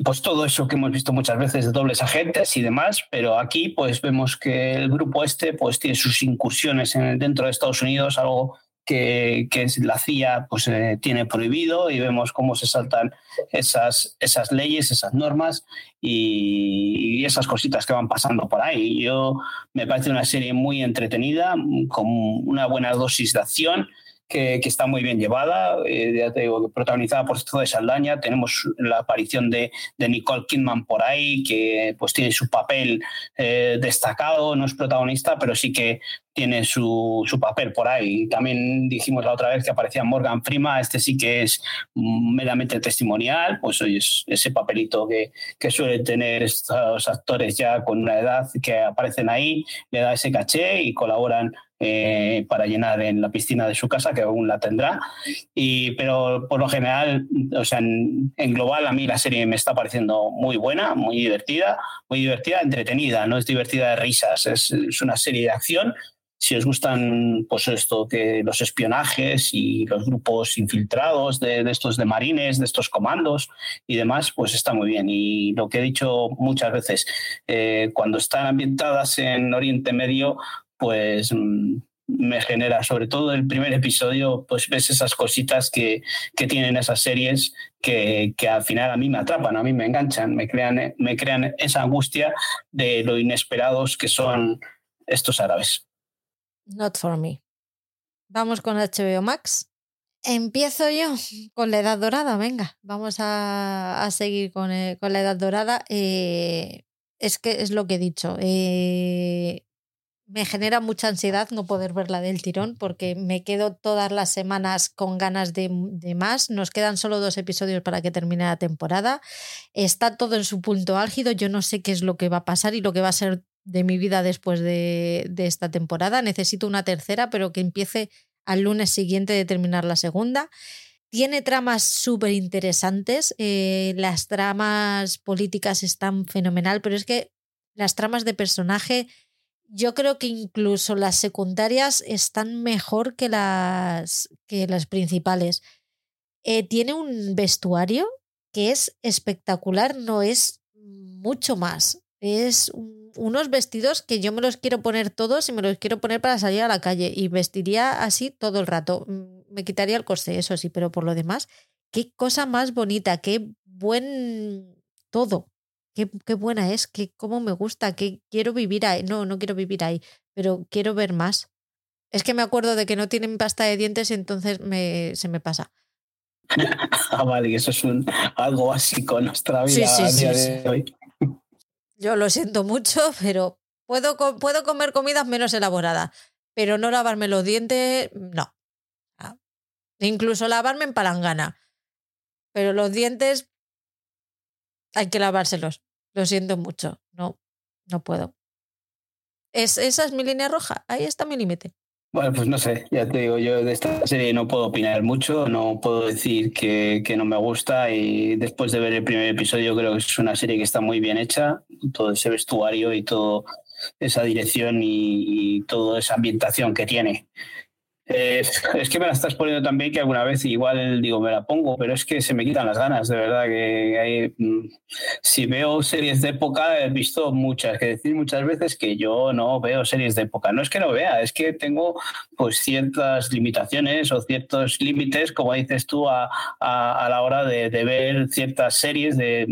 pues todo eso que hemos visto muchas veces de dobles agentes y demás, pero aquí pues vemos que el grupo este pues tiene sus incursiones en, dentro de Estados Unidos, algo que, que la CIA pues eh, tiene prohibido y vemos cómo se saltan esas, esas leyes, esas normas y, y, esas cositas que van pasando por ahí. Yo me parece una serie muy entretenida, con una buena dosis de acción que, está muy bien llevada, eh, ya te digo, protagonizada por de Saldaña. Tenemos la aparición de, de, Nicole Kidman por ahí, que pues tiene su papel eh, destacado, no es protagonista, pero sí que tiene su, su, papel por ahí. También dijimos la otra vez que aparecía Morgan Prima, este sí que es meramente testimonial, pues es ese papelito que, que suelen tener estos actores ya con una edad que aparecen ahí, le da ese caché y colaboran eh, para llenar en la piscina de su casa, que aún la tendrá. Y, pero por lo general, o sea, en, global, a mí la serie me está pareciendo muy buena, muy divertida, muy divertida, entretenida, no es divertida de risas, es, es una serie de acción si os gustan pues esto que los espionajes y los grupos infiltrados de, de, estos de marines de estos comandos y demás pues está muy bien y lo que he dicho muchas veces eh, cuando están ambientadas en Oriente Medio pues mm, me genera, sobre todo el primer episodio, pues ves esas cositas que, que tienen esas series que, que, al final a mí me atrapan, a mí me enganchan, me crean, me crean esa angustia de lo inesperados que son estos árabes. Not for me. Vamos con HBO Max. Empiezo yo con la Edad Dorada, venga, vamos a, a seguir con, eh, con, la Edad Dorada. Eh, es que es lo que he dicho. Eh, me genera mucha ansiedad no poder verla del tirón porque me quedo todas las semanas con ganas de, más. Nos quedan solo dos episodios para que termine la temporada. Está todo en su punto álgido. Yo no sé qué es lo que va a pasar y lo que va a ser de mi vida después de, de esta temporada. Necesito una tercera, pero que empiece al lunes siguiente de terminar la segunda. Tiene tramas súper interesantes. Eh, las tramas políticas están fenomenal, pero es que las tramas de personaje yo creo que incluso las secundarias están mejor que las, que las principales. Eh, tiene un vestuario que es espectacular, no es mucho más. Es unos vestidos que yo me los quiero poner todos y me los quiero poner para salir a la calle y vestiría así todo el rato. Mm, me quitaría el coste, eso sí, pero por lo demás, qué cosa más bonita, qué buen todo qué, buena es, qué, cómo me gusta, que quiero vivir ahí. No, no quiero vivir ahí, pero quiero ver más. Es que me acuerdo de que no tienen pasta de dientes y entonces me, se me pasa. ah, vale, eso es un, algo básico en nuestra vida sí, sí, sí, hoy. Yo lo siento mucho, pero puedo, puedo comer comidas menos elaboradas, pero no lavarme los dientes, no. Ah, incluso lavarme en palangana. Pero los dientes hay que lavárselos. Lo siento mucho. No, no puedo. Es, esa es mi línea roja. Ahí está mi límite. Bueno, pues no sé, ya te digo, yo de esta serie no puedo opinar mucho, no puedo decir que, que, no me gusta y después de ver el primer episodio creo que es una serie que está muy bien hecha, todo ese vestuario y toda esa dirección y, y toda esa ambientación que tiene. Eh, es que me la estás poniendo también que alguna vez igual digo me la pongo, pero es que se me quitan las ganas, de verdad que mm, si veo series de época he visto muchas, que decir muchas veces que yo no veo series de época. No es que no vea, es que tengo pues ciertas limitaciones o ciertos límites, como dices tú, a, a, la hora de, ver ciertas series de,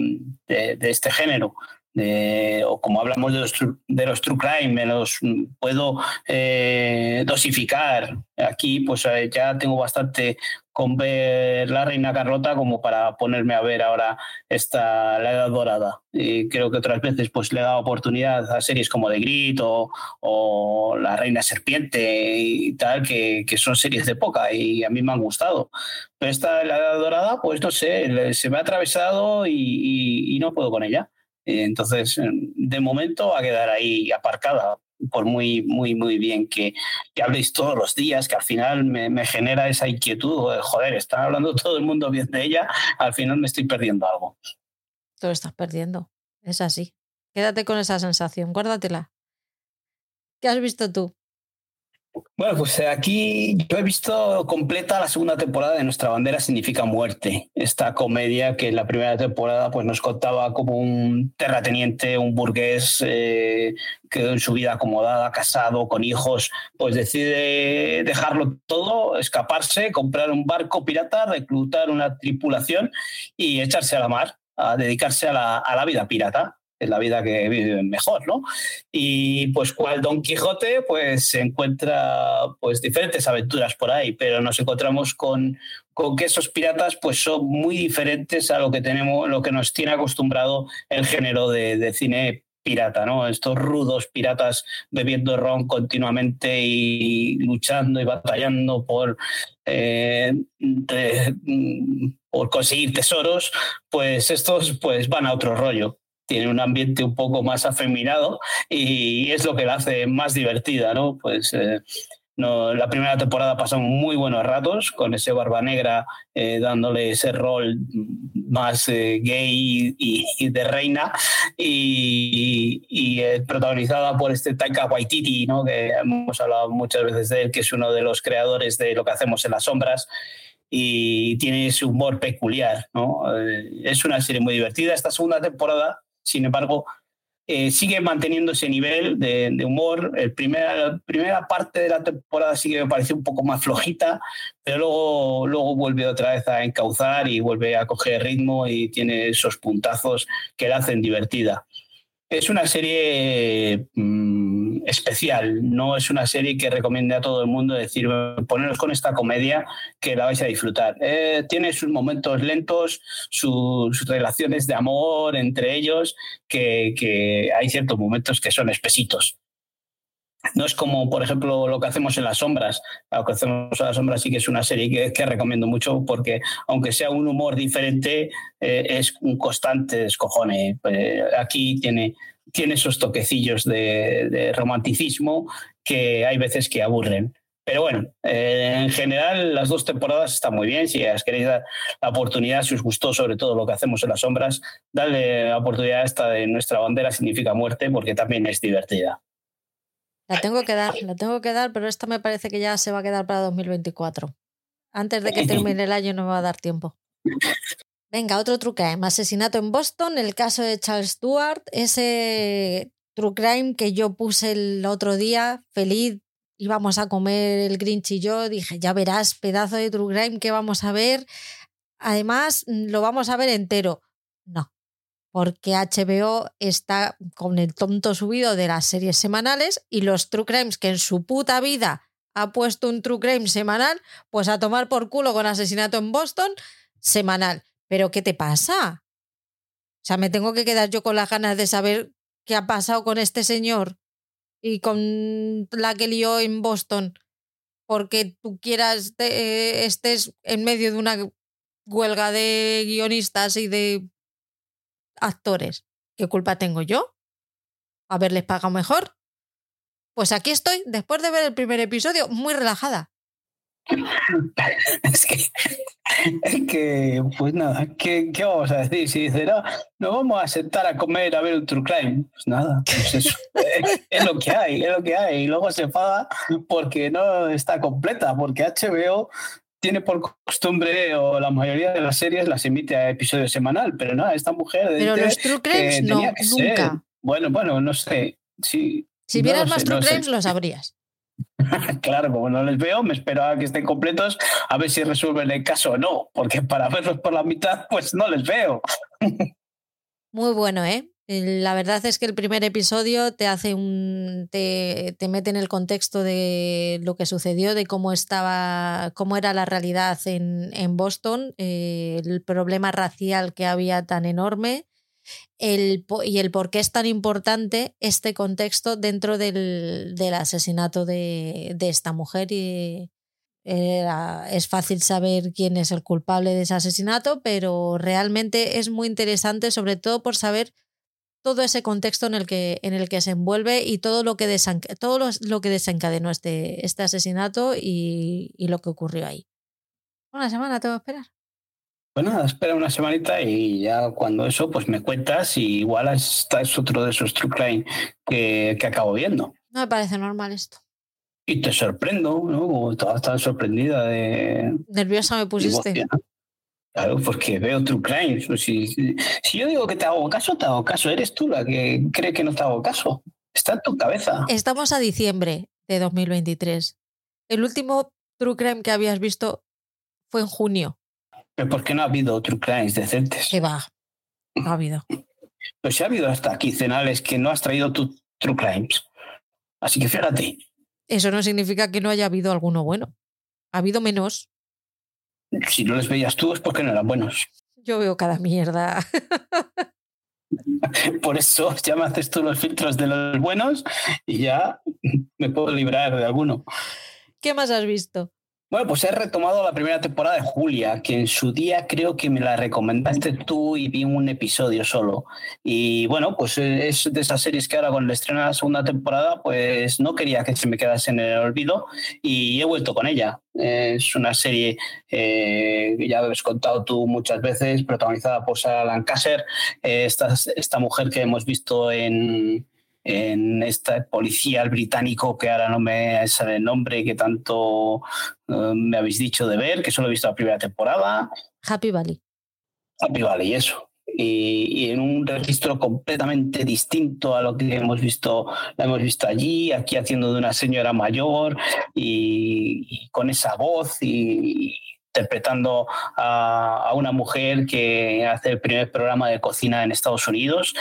de este género o como hablamos de los, de los true crime, me los puedo eh, dosificar. Aquí pues eh, ya tengo bastante con ver La Reina Carlota como para ponerme a ver ahora esta La Edad Dorada. Y creo que otras veces pues le he dado oportunidad a series como The Grit o, o La Reina Serpiente y tal, que, que, son series de época y a mí me han gustado. Pero esta La Edad Dorada, pues no sé, se me ha atravesado y, y, y no puedo con ella. Entonces, de momento va a quedar ahí aparcada. por muy, muy, muy bien que, que habléis todos los días, que al final me, genera esa inquietud, de, joder, está hablando todo el mundo bien de ella, al final me estoy perdiendo algo. Tú estás perdiendo. Es así. Quédate con esa sensación, guárdatela. ¿Qué has visto tú? Bueno, pues eh, aquí yo he visto completa la segunda temporada de Nuestra bandera significa muerte. Esta comedia que en la primera temporada pues nos contaba como un terrateniente, un burgués eh, que en su vida acomodada, casado, con hijos, pues decide dejarlo todo, escaparse, comprar un barco pirata, reclutar una tripulación y echarse a la mar, a dedicarse a la, a la vida pirata la vida que viven mejor, ¿no? Y pues cual Don Quijote, pues se encuentra pues diferentes aventuras por ahí, pero nos encontramos con, con que esos piratas pues son muy diferentes a lo que tenemos, lo que nos tiene acostumbrado el género de, cine pirata, ¿no? Estos rudos piratas bebiendo ron continuamente y luchando y batallando por, eh, de, por conseguir tesoros, pues estos pues van a otro rollo tiene un ambiente un poco más afeminado y es lo que la hace más divertida, ¿no? Pues eh, no, la primera temporada pasamos muy buenos ratos con ese Barba Negra eh, dándole ese rol más eh, gay y, de reina y, y protagonizada por este Taika Waititi, ¿no? que hemos hablado muchas veces de él, que es uno de los creadores de lo que hacemos en las sombras y tiene ese humor peculiar. ¿no? es una serie muy divertida. Esta segunda temporada sin embargo, eh, sigue manteniendo ese nivel de, humor. El primera, la primera parte de la temporada sí que me pareció un poco más flojita, pero luego, luego vuelve otra vez a encauzar y vuelve a coger ritmo y tiene esos puntazos que la hacen divertida. Es una serie mm, especial, no es una serie que recomiende a todo el mundo decir, poneros con esta comedia que la vais a disfrutar. Eh, tiene sus momentos lentos, sus relaciones de amor entre ellos, que, que hay ciertos momentos que son espesitos. No es como, por ejemplo, lo que hacemos en las sombras. Lo que hacemos en las sombras sí que es una serie que, recomiendo mucho porque, aunque sea un humor diferente, eh, es un constante descojone. Eh, aquí tiene, tiene esos toquecillos de, de, romanticismo que hay veces que aburren. Pero bueno, eh, en general las dos temporadas están muy bien. Si os queréis dar la oportunidad, si os gustó sobre todo lo que hacemos en las sombras, dale la oportunidad a esta de nuestra bandera significa muerte porque también es divertida. La tengo que dar, la tengo que dar, pero esta me parece que ya se va a quedar para 2024. Antes de que termine el año no me va a dar tiempo. Venga, otro true crime. Asesinato en Boston, el caso de Charles Stewart, ese true crime que yo puse el otro día, feliz, íbamos a comer el Grinch y yo, dije, ya verás, pedazo de true crime que vamos a ver. Además, lo vamos a ver entero. No, porque HBO está con el tonto subido de las series semanales y los True Crimes que en su puta vida ha puesto un True Crime semanal, pues a tomar por culo con asesinato en Boston semanal. ¿Pero qué te pasa? O sea, me tengo que quedar yo con las ganas de saber qué ha pasado con este señor y con la que lió en Boston porque tú quieras te, estés en medio de una huelga de guionistas y de actores. ¿Qué culpa tengo yo? ¿Haberles pagado mejor? Pues aquí estoy, después de ver el primer episodio, muy relajada. Es que, es pues nada, ¿qué, ¿qué, vamos a decir? Si dice, no, nos vamos a sentar a comer a ver un True Crime, pues nada, pues eso, es, es, lo que hay, es lo que hay. Y luego se enfada porque no está completa, porque HBO tiene por costumbre, o la mayoría de las series las emite a episodio semanal, pero no, esta mujer. Pero los True Crimes no, nunca. Ser. Bueno, bueno, no sé. Si, si vieras no más sé, True no Crimes, lo sabrías. claro, como no les veo, me espero a que estén completos a ver si resuelven el caso o no, porque para verlos por la mitad, pues no les veo. Muy bueno, ¿eh? La verdad es que el primer episodio te hace un. Te, te, mete en el contexto de lo que sucedió, de cómo estaba, cómo era la realidad en, en Boston, eh, el problema racial que había tan enorme, el, y el por qué es tan importante este contexto dentro del, del asesinato de, de, esta mujer. Y es fácil saber quién es el culpable de ese asesinato, pero realmente es muy interesante, sobre todo por saber todo ese contexto en el que, en el que se envuelve y todo lo que, todo lo, que desencadenó este, este asesinato y, lo que ocurrió ahí. Una semana tengo que esperar. Bueno, pues espera una semanita y ya cuando eso, pues me cuentas y igual esta es otro de esos true crime que, que acabo viendo. No me parece normal esto. Y te sorprendo, ¿no? Como tan sorprendida de... Nerviosa me pusiste. Claro, porque veo True Crime. Si, si, yo digo que te hago caso, te hago caso. Eres tú la que cree que no te hago caso. Está en tu cabeza. Estamos a diciembre de 2023. El último True Crime que habías visto fue en junio. ¿Pero por qué no ha habido True Crimes decentes? Que va. No ha habido. Pues ha habido hasta quincenales que no has traído tu True Crimes. Así que fíjate. Eso no significa que no haya habido alguno bueno. Ha habido menos, si no les veías tú es porque no eran buenos. Yo veo cada mierda. Por eso ya me haces tú los filtros de los buenos y ya me puedo librar de alguno. ¿Qué más has visto? Bueno, pues he retomado la primera temporada de Julia, que en su día creo que me la recomendaste tú y vi un episodio solo. Y bueno, pues es de esas series que ahora con el estreno de la segunda temporada, pues no quería que se me quedase en el olvido y he vuelto con ella. Es una serie eh, que ya habéis contado tú muchas veces, protagonizada por Sarah Lancaster, eh, esta, esta mujer que hemos visto en en este policía británico que ahora no me sale el nombre que tanto eh, me habéis dicho de ver, que solo he visto la primera temporada. Happy Valley. Happy Valley, eso. Y, en un registro completamente distinto a lo que hemos visto, la hemos visto allí, aquí haciendo de una señora mayor y, y con esa voz y, interpretando a, una mujer que hace el primer programa de cocina en Estados Unidos.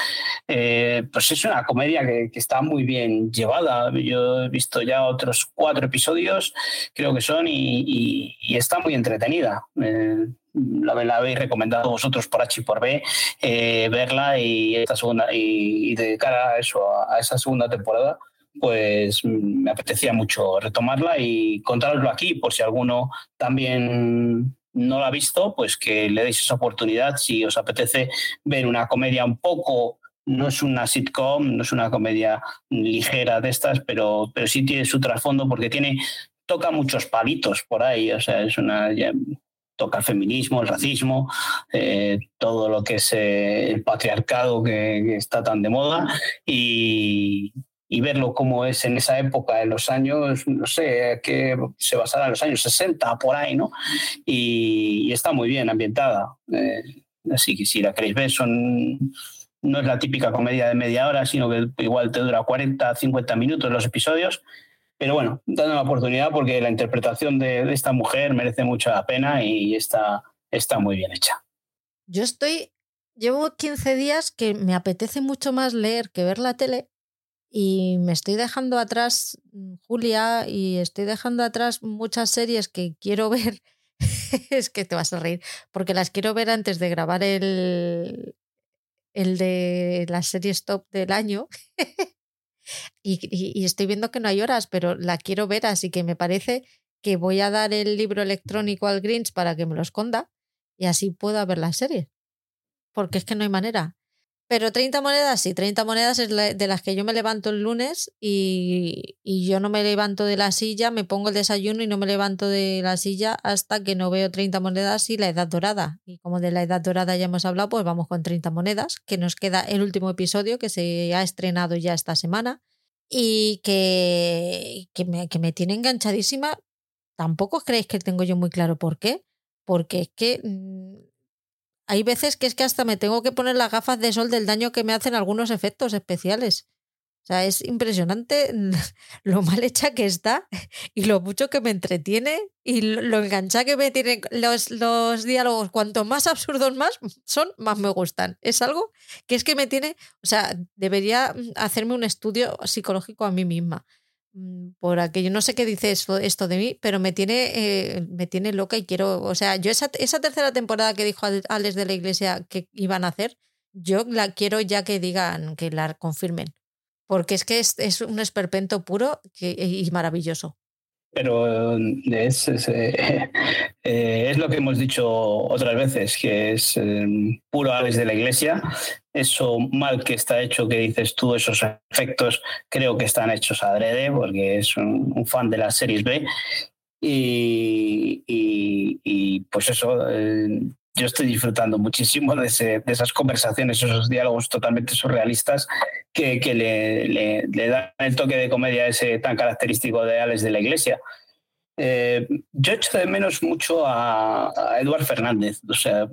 Eh, pues es una comedia que, está muy bien llevada. Yo he visto ya otros cuatro episodios, creo que son, y, está muy entretenida. Eh, la, habéis recomendado vosotros por H y por B eh, verla y esta segunda y, cara a eso a esa segunda temporada pues me apetecía mucho retomarla y contároslo aquí por si alguno también no la ha visto, pues que le deis esa oportunidad. Si os apetece ver una comedia un poco no es una sitcom, no es una comedia ligera de estas, pero, pero sí tiene su trasfondo porque tiene, toca muchos palitos por ahí, o sea, es una toca el feminismo, el racismo, eh, todo lo que es eh, el patriarcado que, está tan de moda y, y verlo como es en esa época, en los años, no sé, que se basará en los años 60, por ahí, ¿no? Y, está muy bien ambientada. Eh, así que si la queréis ver, son, no es la típica comedia de media hora, sino que igual te dura 40, 50 minutos los episodios. Pero bueno, dando una oportunidad porque la interpretación de, esta mujer merece mucha la pena y está, está muy bien hecha. Yo estoy, llevo 15 días que me apetece mucho más leer que ver la tele y me estoy dejando atrás, mm, Julia, y estoy dejando atrás muchas series que quiero ver. es que te vas a reír, porque las quiero ver antes de grabar el, el de las series top del año. y, estoy viendo que no hay horas, pero la quiero ver, así que me parece que voy a dar el libro electrónico al Greens para que me lo esconda y así pueda ver la serie. Porque es que no hay manera. Pero 30 monedas, sí, 30 monedas es de las que yo me levanto el lunes y, yo no me levanto de la silla, me pongo el desayuno y no me levanto de la silla hasta que no veo 30 monedas y la edad dorada. Y como de la edad dorada ya hemos hablado, pues vamos con 30 monedas, que nos queda el último episodio que se ha estrenado ya esta semana y que, que, me, que me tiene enganchadísima. Tampoco creéis que tengo yo muy claro por qué, porque es que mm, hay veces que es que hasta me tengo que poner las gafas de sol del daño que me hacen algunos efectos especiales. O sea, es impresionante lo mal hecha que está y lo mucho que me entretiene y lo engancha que me tienen los, los diálogos. Cuanto más absurdos más son, más me gustan. Es algo que es que me tiene, o sea, debería hacerme un estudio psicológico a mí misma. Mm, por aquello. No sé qué dice esto, de mí, pero me tiene, eh, me tiene loca y quiero, o sea, yo esa, esa tercera temporada que dijo Alex de la Iglesia que iban a hacer, yo la quiero ya que digan, que la confirmen, porque es que es, es un esperpento puro y maravilloso. Pero es, es, eh, eh, es, lo que hemos dicho otras veces, que es puro Alex de la Iglesia eso mal que está hecho que dices tú, esos efectos creo que están hechos adrede porque es un, fan de las series B. Y, y, pues eso, eh, yo estoy disfrutando muchísimo de, esas conversaciones, esos diálogos totalmente surrealistas que, que le, le, dan el toque de comedia ese tan característico de Alex de la Iglesia. Eh, yo echo de menos mucho a, a Eduard Fernández, o sea,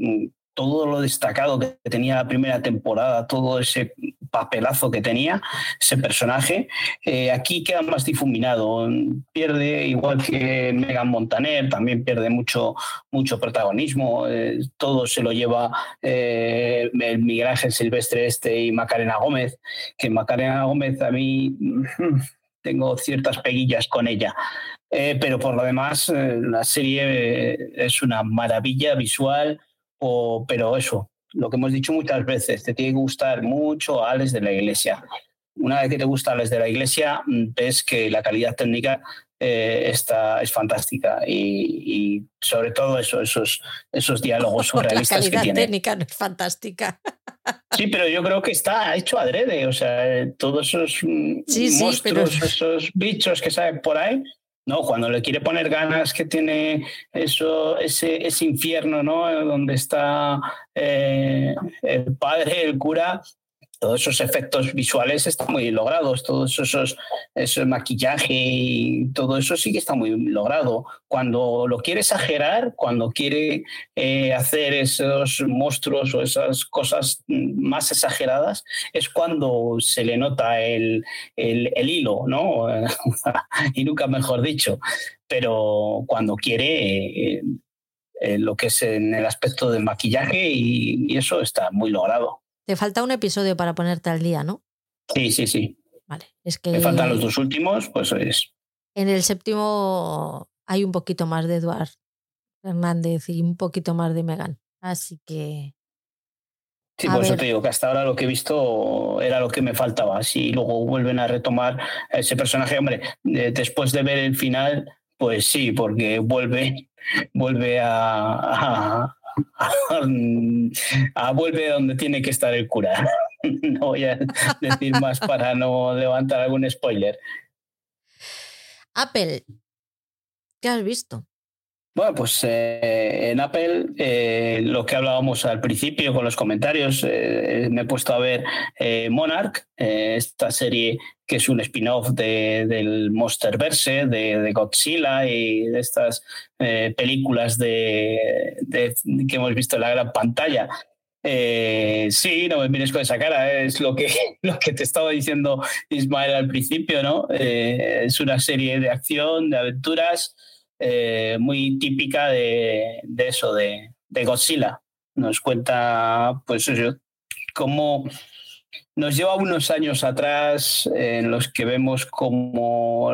todo lo destacado que tenía la primera temporada, todo ese papelazo que tenía ese personaje, eh, aquí queda más difuminado. Pierde, igual que Megan Montaner, también pierde mucho, mucho protagonismo. Eh, todo se lo lleva eh, el Miguel Silvestre este y Macarena Gómez, que Macarena Gómez a mí mm, tengo ciertas peguillas con ella. pero por lo demás, la serie es una maravilla visual, o, pero eso, lo que hemos dicho muchas veces, te tiene que gustar mucho Alex de la Iglesia. Una vez que te gusta Alex de la Iglesia, mm, ves que la calidad técnica eh, está, es fantástica y, sobre todo eso, esos, esos diálogos surrealistas la calidad técnica no es fantástica. Sí, pero yo creo que está hecho adrede, o sea, todos esos mm, monstruos, esos bichos que salen por ahí, ¿no? Cuando le quiere poner ganas que tiene eso, ese, ese infierno, ¿no? Donde está eh, el padre, el cura, todos esos efectos visuales están muy logrados, todos esos, esos maquillaje y todo eso sí que está muy logrado. Cuando lo quiere exagerar, cuando quiere eh, hacer esos monstruos o esas cosas más exageradas, es cuando se le nota el, el, hilo, ¿no? y nunca mejor dicho. Pero cuando quiere... Eh, eh, lo que es en el aspecto del maquillaje y eso está muy logrado. Te falta un episodio para ponerte al día, ¿no? Sí, sí, sí. Vale, es que... Me faltan los dos últimos, pues es... En el séptimo hay un poquito más de Eduard Hernández y un poquito más de Megan. Así que... Sí, por eso te digo que hasta ahora lo que he visto era lo que me faltaba. Si luego vuelven a retomar ese personaje, hombre, después de ver el final, pues sí, porque vuelve, vuelve a, a, vuelve donde tiene que estar el cura. no voy a decir más para no levantar algún spoiler. Apple, ¿qué has visto? Bueno, pues eh, en Apple, eh, lo que hablábamos al principio con los comentarios, eh, me he puesto a ver Monarch, esta serie que es un spin-off de, del Monsterverse, de, de, Godzilla y de estas películas de, que hemos visto en la gran pantalla. sí, no me mires con esa cara, es lo que, lo que te estaba diciendo Ismael al principio, ¿no? es una serie de acción, de aventuras. Eh, muy típica de, eso, de, Godzilla. Nos cuenta, pues cómo nos lleva unos años atrás en los que vemos como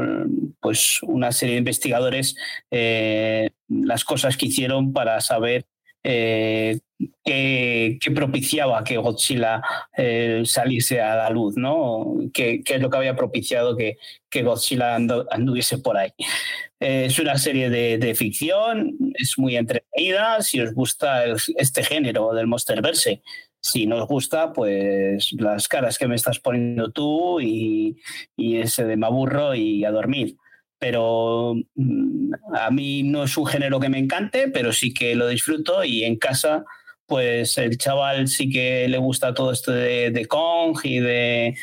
pues, una serie de investigadores eh, las cosas que hicieron para saber eh, qué, propiciaba que Godzilla saliese a la luz, ¿no? ¿Qué, es lo que había propiciado que, que Godzilla anduviese por ahí? Es una serie de, ficción, es muy entretenida. Si os gusta este género del Monsterverse, si no os gusta, pues las caras que me estás poniendo tú y, ese de me aburro y a dormir. Pero mm, a mí no es un género que me encante, pero sí que lo disfruto y en casa, pues el chaval sí que le gusta todo esto de, de Kong y de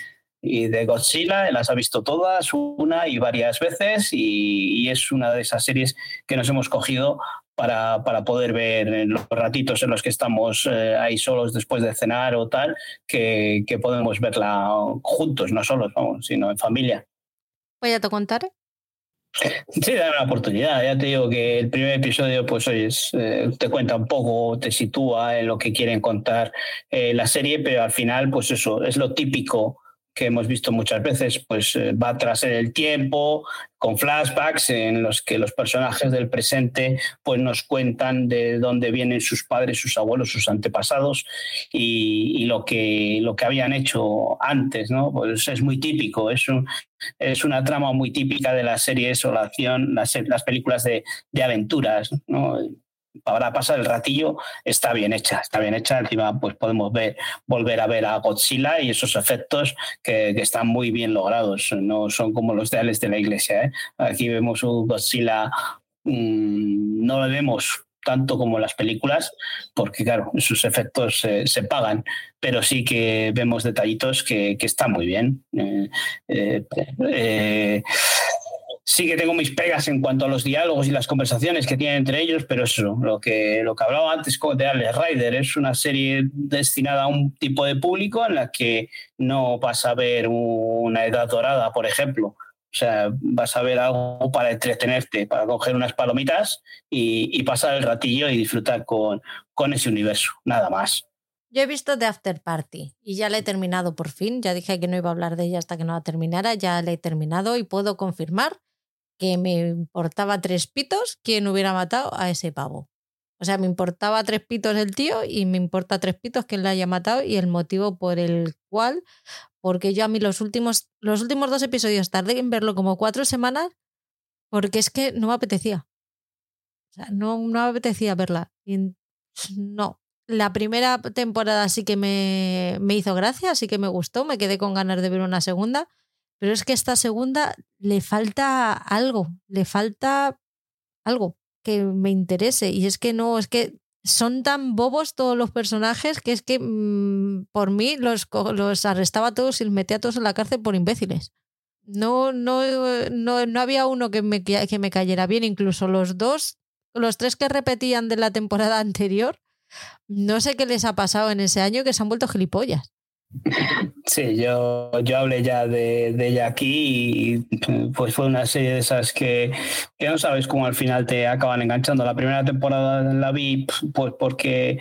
y de Godzilla, las ha visto todas, una y varias veces, y, es una de esas series que nos hemos cogido para, para poder ver en los ratitos en los que estamos eh, ahí solos después de cenar o tal, que, que podemos verla juntos, no solos, sino en familia. ¿Voy a te contar? Sí, da una oportunidad. Ya te digo que el primer episodio, pues oye, eh, te cuenta un poco, te sitúa en lo que quieren contar eh, la serie, pero al final, pues eso, es lo típico que hemos visto muchas veces, pues eh, va en el tiempo, con flashbacks en los que los personajes del presente pues nos cuentan de dónde vienen sus padres, sus abuelos, sus antepasados y, lo, que, lo que habían hecho antes, ¿no? Pues es muy típico, es, es una trama muy típica de las series o la acción, las, las películas de, de aventuras, ¿no? Para pasar el ratillo está bien hecha, está bien hecha. Encima, pues podemos ver, volver a ver a Godzilla y esos efectos que, están muy bien logrados. No son como los de Alex de la Iglesia. ¿eh? Aquí vemos un Godzilla, mm, no lo vemos tanto como las películas, porque claro, sus efectos se pagan, pero sí que vemos detallitos que, están muy bien. Eh, eh, sí que tengo mis pegas en cuanto a los diálogos y las conversaciones que tienen entre ellos, pero eso, lo que, lo que hablaba antes de Alex Rider, es una serie destinada a un tipo de público en la que no vas a ver una edad dorada, por ejemplo. O sea, vas a ver algo para entretenerte, para coger unas palomitas y, pasar el ratillo y disfrutar con, con ese universo, nada más. Yo he visto The After Party y ya la he terminado por fin. Ya dije que no iba a hablar de ella hasta que no la terminara. Ya la he terminado y puedo confirmar que me importaba tres pitos quien hubiera matado a ese pavo. O sea, me importaba tres pitos el tío y me importa tres pitos quien la haya matado y el motivo por el cual porque yo a mí los últimos, los últimos dos episodios tardé en verlo como cuatro semanas porque es que no me apetecía. O sea, no, no me apetecía verla. no. La primera temporada sí que me, me hizo gracia, sí que me gustó, me quedé con ganas de ver una segunda, pero es que esta segunda le falta algo, le falta algo que me interese. Y es que no, es que son tan bobos todos los personajes que es que mm, por mí los, los arrestaba a todos y los metía a todos en la cárcel por imbéciles. No, no, no, no había uno que me, que me cayera bien, incluso los dos, los tres que repetían de la temporada anterior, no sé qué les ha pasado en ese año que se han vuelto gilipollas. Sí, yo, yo hablé ya de, ella aquí y pues fue una serie de esas que, que no sabes cómo al final te acaban enganchando. La primera temporada la vi pues porque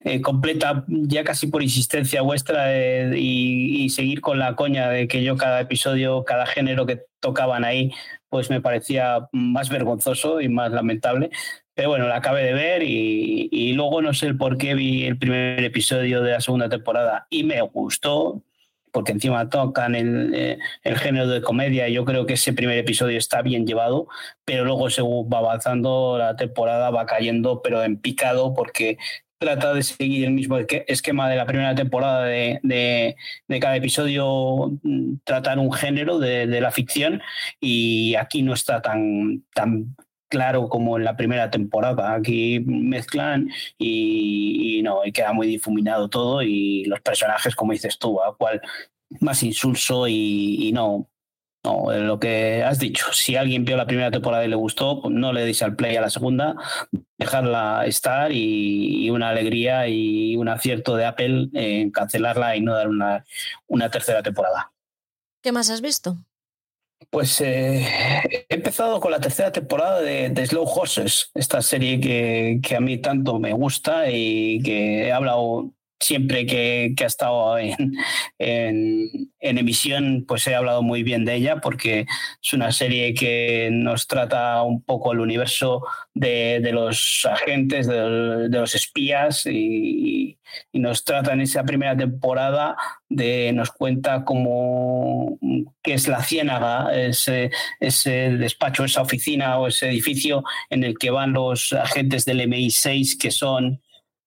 eh, completa ya casi por insistencia vuestra eh, y, y, seguir con la coña de que yo cada episodio, cada género que tocaban ahí, pues me parecía más vergonzoso y más lamentable. Pero bueno, la acabé de ver y, luego no sé por qué vi el primer episodio de la segunda temporada y me gustó, porque encima tocan el, eh, el, género de comedia y yo creo que ese primer episodio está bien llevado, pero luego según va avanzando la temporada va cayendo, pero en picado porque trata de seguir el mismo esquema de la primera temporada de, de, de cada episodio, mm, tratar un género de, de, la ficción y aquí no está tan, tan claro como en la primera temporada. Aquí mezclan y, no, y queda muy difuminado todo y los personajes, como dices tú, a cual más insulso y, no, no, lo que has dicho, si alguien vio la primera temporada y le gustó, pues no le deis al play a la segunda, dejarla estar y, una alegría y un acierto de Apple en cancelarla y no dar una, una tercera temporada. ¿Qué más has visto? Pues eh, he empezado con la tercera temporada de, Slow Horses, esta serie que, que, a mí tanto me gusta y que he hablado siempre que, ha estado en, emisión, pues he hablado muy bien de ella porque es una serie que nos trata un poco el universo de, los agentes, de, los espías y, nos trata en esa primera temporada de nos cuenta cómo qué es la ciénaga, ese, ese despacho, esa oficina o ese edificio en el que van los agentes del MI6 que son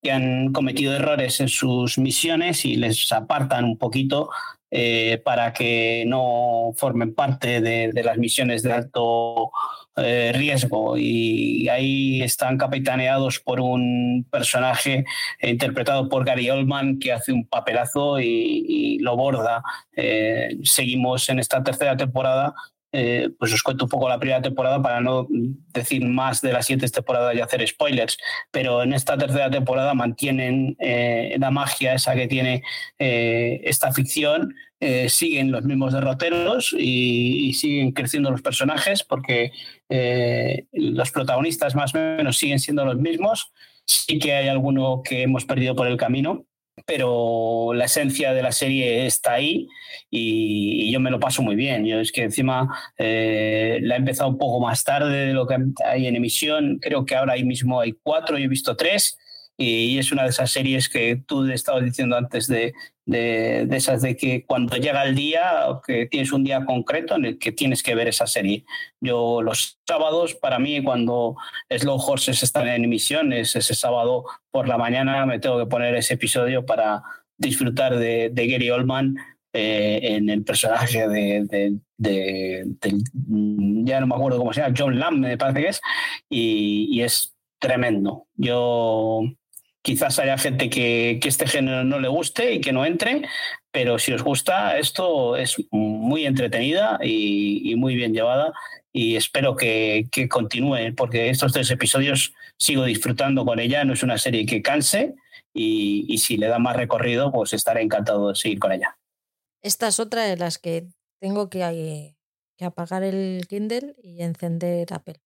que han cometido errores en sus misiones y les apartan un poquito eh, para que no formen parte de, las misiones de alto eh, riesgo. Y ahí están capitaneados por un personaje interpretado por Gary Oldman que hace un papelazo y, lo borda. Eh, seguimos en esta tercera temporada eh, pues os cuento un poco la primera temporada para no decir más de las siete temporadas y hacer spoilers, pero en esta tercera temporada mantienen eh, la magia esa que tiene eh, esta ficción, siguen los mismos derroteros y, siguen creciendo los personajes porque los protagonistas más o menos siguen siendo los mismos, sí que hay alguno que hemos perdido por el camino, pero la esencia de la serie está ahí y, yo me lo paso muy bien. Yo es que encima eh, la he empezado un poco más tarde de lo que hay en emisión. Creo que ahora mismo hay cuatro, yo he visto tres y es una de esas series que tú estabas diciendo antes de, de, esas de que cuando llega el día, que tienes un día concreto en el que tienes que ver esa serie. Yo los sábados, para mí, cuando Slow Horses están en emisiones, ese sábado por la mañana me tengo que poner ese episodio para disfrutar de, de Gary Oldman eh, en el personaje de, de, ya no me acuerdo cómo se llama, John Lamb me parece que es, y, y es tremendo. Yo quizás haya gente que, que, este género no le guste y que no entre, pero si os gusta, esto es muy entretenida y, muy bien llevada y espero que, continúe, porque estos tres episodios sigo disfrutando con ella, no es una serie que canse y, si le da más recorrido, pues estaré encantado de seguir con ella. Esta es otra de las que tengo que, que apagar el Kindle y encender Apple.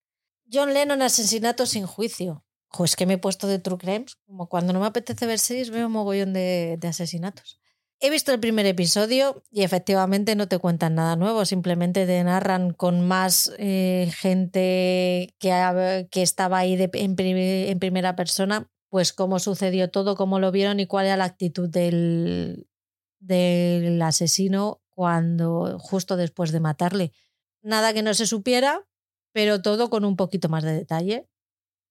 John Lennon, asesinato sin juicio. Jo, es que me he puesto de True Crimes. Como cuando no me apetece ver series, veo un mogollón de, asesinatos. He visto el primer episodio y efectivamente no te cuentan nada nuevo, simplemente te narran con más eh, gente que, estaba ahí en, primera persona, pues cómo sucedió todo, cómo lo vieron y cuál era la actitud del, del asesino cuando justo después de matarle. Nada que no se supiera, pero todo con un poquito más de detalle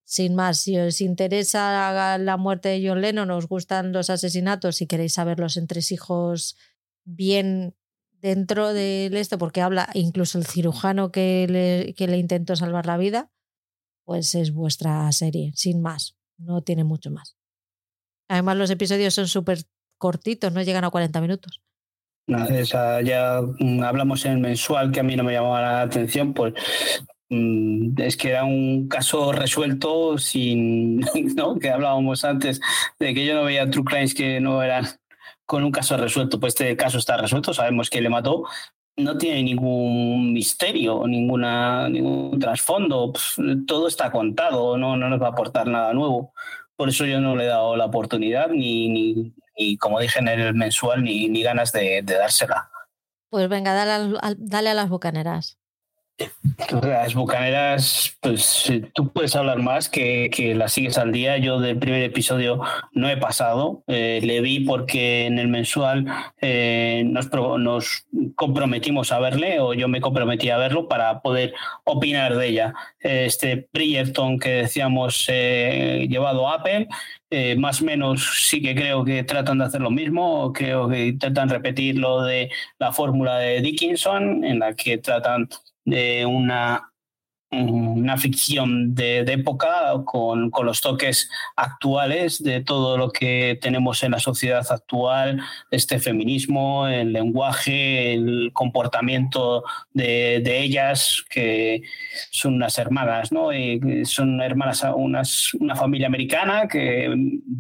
sin más, si os interesa la muerte de John Lennon, os gustan los asesinatos, si queréis saber los entresijos bien dentro del esto, porque habla incluso el cirujano que le, intentó salvar la vida, pues es vuestra serie, sin más, no tiene mucho más. Además, los episodios son súper cortitos, no llegan a 40 minutos. Esa, ya mm, hablamos en mensual que a mí no me llamaba la atención, pues es que era un caso resuelto sin. Que hablábamos antes de que yo no veía true crimes que no eran con un caso resuelto. Pues este caso está resuelto, sabemos que le mató. No tiene ningún misterio, ninguna, ningún trasfondo. todo está contado, no, no nos va a aportar nada nuevo. Por eso yo no le he dado la oportunidad, ni, ni, ni como dije en el mensual, ni, ni ganas de, dársela. Pues venga, dale a, dale a las bucaneras. Las bucaneras, pues tú puedes hablar más que, que las sigues al día. Yo del primer episodio no he pasado. Eh, le vi porque en el mensual eh, nos, nos, comprometimos a verle, o yo me comprometí a verlo para poder opinar de ella. Este Bridgerton que decíamos eh, llevado a Apple, eh, más o menos sí que creo que tratan de hacer lo mismo, creo que intentan repetir lo de la fórmula de Dickinson, en la que tratan de una una ficción de, época con, con, los toques actuales de todo lo que tenemos en la sociedad actual, este feminismo, el lenguaje, el comportamiento de, de ellas, que son unas hermanas, ¿no? Y son hermanas, unas, una familia americana que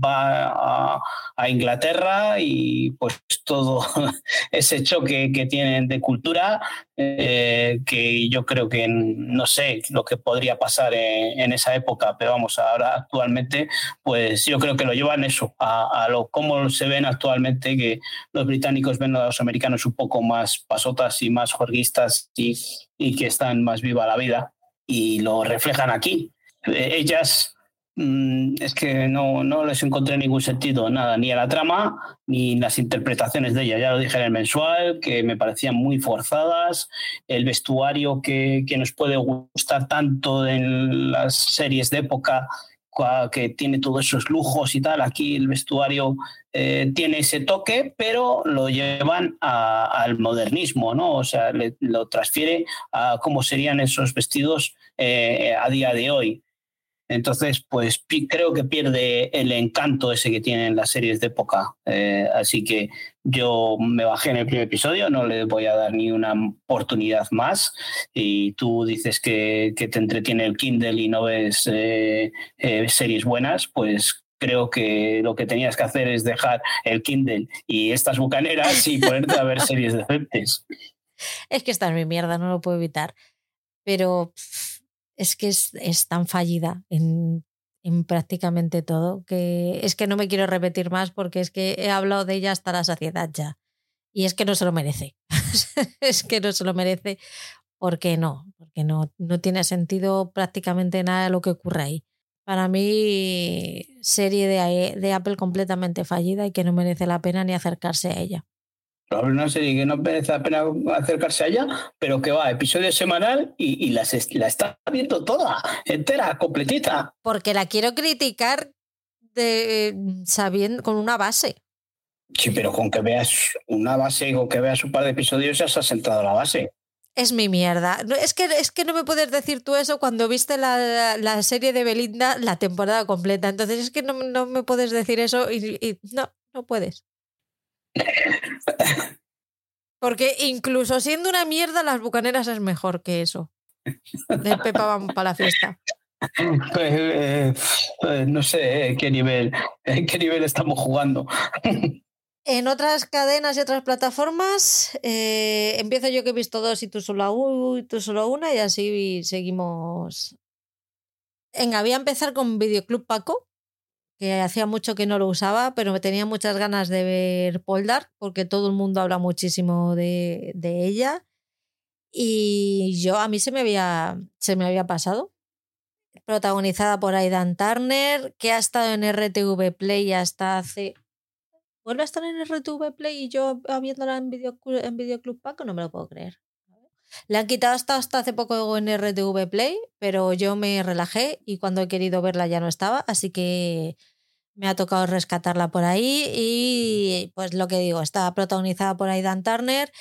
va a, a Inglaterra y pues todo ese choque que tienen de cultura, eh, que yo creo que, no sé, lo que podría pasar en, en, esa época, pero vamos, ahora actualmente, pues yo creo que lo llevan eso, a, a lo cómo se ven actualmente, que los británicos ven a los americanos un poco más pasotas y más jorguistas y, y que están más viva la vida y lo reflejan aquí. Ellas Mm, es que no, no les encontré ningún sentido, nada, ni a la trama, ni las interpretaciones de ella. Ya lo dije en el mensual, que me parecían muy forzadas, el vestuario que, que nos puede gustar tanto en las series de época, que tiene todos esos lujos y tal, aquí el vestuario eh, tiene ese toque, pero lo llevan al modernismo, ¿no? O sea, le, lo transfiere a cómo serían esos vestidos eh, a día de hoy. Entonces, pues creo que pierde el encanto ese que tienen las series de época. Eh, así que yo me bajé en el primer episodio, no le voy a dar ni una oportunidad más. Y tú dices que, que te entretiene el Kindle y no ves eh, eh, series buenas, pues creo que lo que tenías que hacer es dejar el Kindle y estas bucaneras y ponerte a ver series decentes. Es que esta es mi mierda, no lo puedo evitar. Pero es que es, tan fallida en, en, prácticamente todo que es que no me quiero repetir más porque es que he hablado de ella hasta la saciedad ya. Y es que no se lo merece. es que no se lo merece porque no, porque no, no tiene sentido prácticamente nada de lo que ocurre ahí. Para mí, serie de, de Apple completamente fallida y que no merece la pena ni acercarse a ella. Probablemente una serie que no merece la pena acercarse a ella, pero que va episodio semanal y, y las la está viendo toda, entera, completita. Porque la quiero criticar de, sabiendo, con una base. Sí, pero con que veas una base, con que veas un par de episodios ya se ha sentado la base. Es mi mierda. Es, que, es que no me puedes decir tú eso cuando viste la, la serie de Belinda la temporada completa. Entonces es que no, no me puedes decir eso y, y no, no puedes. Porque incluso siendo una mierda, las bucaneras es mejor que eso. De Pepa vamos para la fiesta. Eh, eh, no sé en qué nivel, en qué nivel estamos jugando. En otras cadenas y otras plataformas, eh, empiezo yo que he visto dos y tú solo, u- y tú solo una, y así seguimos. Venga, voy a empezar con Videoclub Paco, que hacía mucho que no lo usaba, pero tenía muchas ganas de ver Poldark, porque todo el mundo habla muchísimo de, de ella. Y yo, a mí se me había, se me había pasado. Protagonizada por Aidan Turner, que ha estado en RTV Play hasta hace vuelve a estar en RTV Play y yo viéndola en, Video, en Videoclub Paco, no me lo puedo creer. Le han quitado hasta, hasta hace poco en RTV Play, pero yo me relajé y cuando he querido verla ya no estaba, así que me ha tocado rescatarla por ahí y pues lo que digo, está protagonizada por Aidan Turner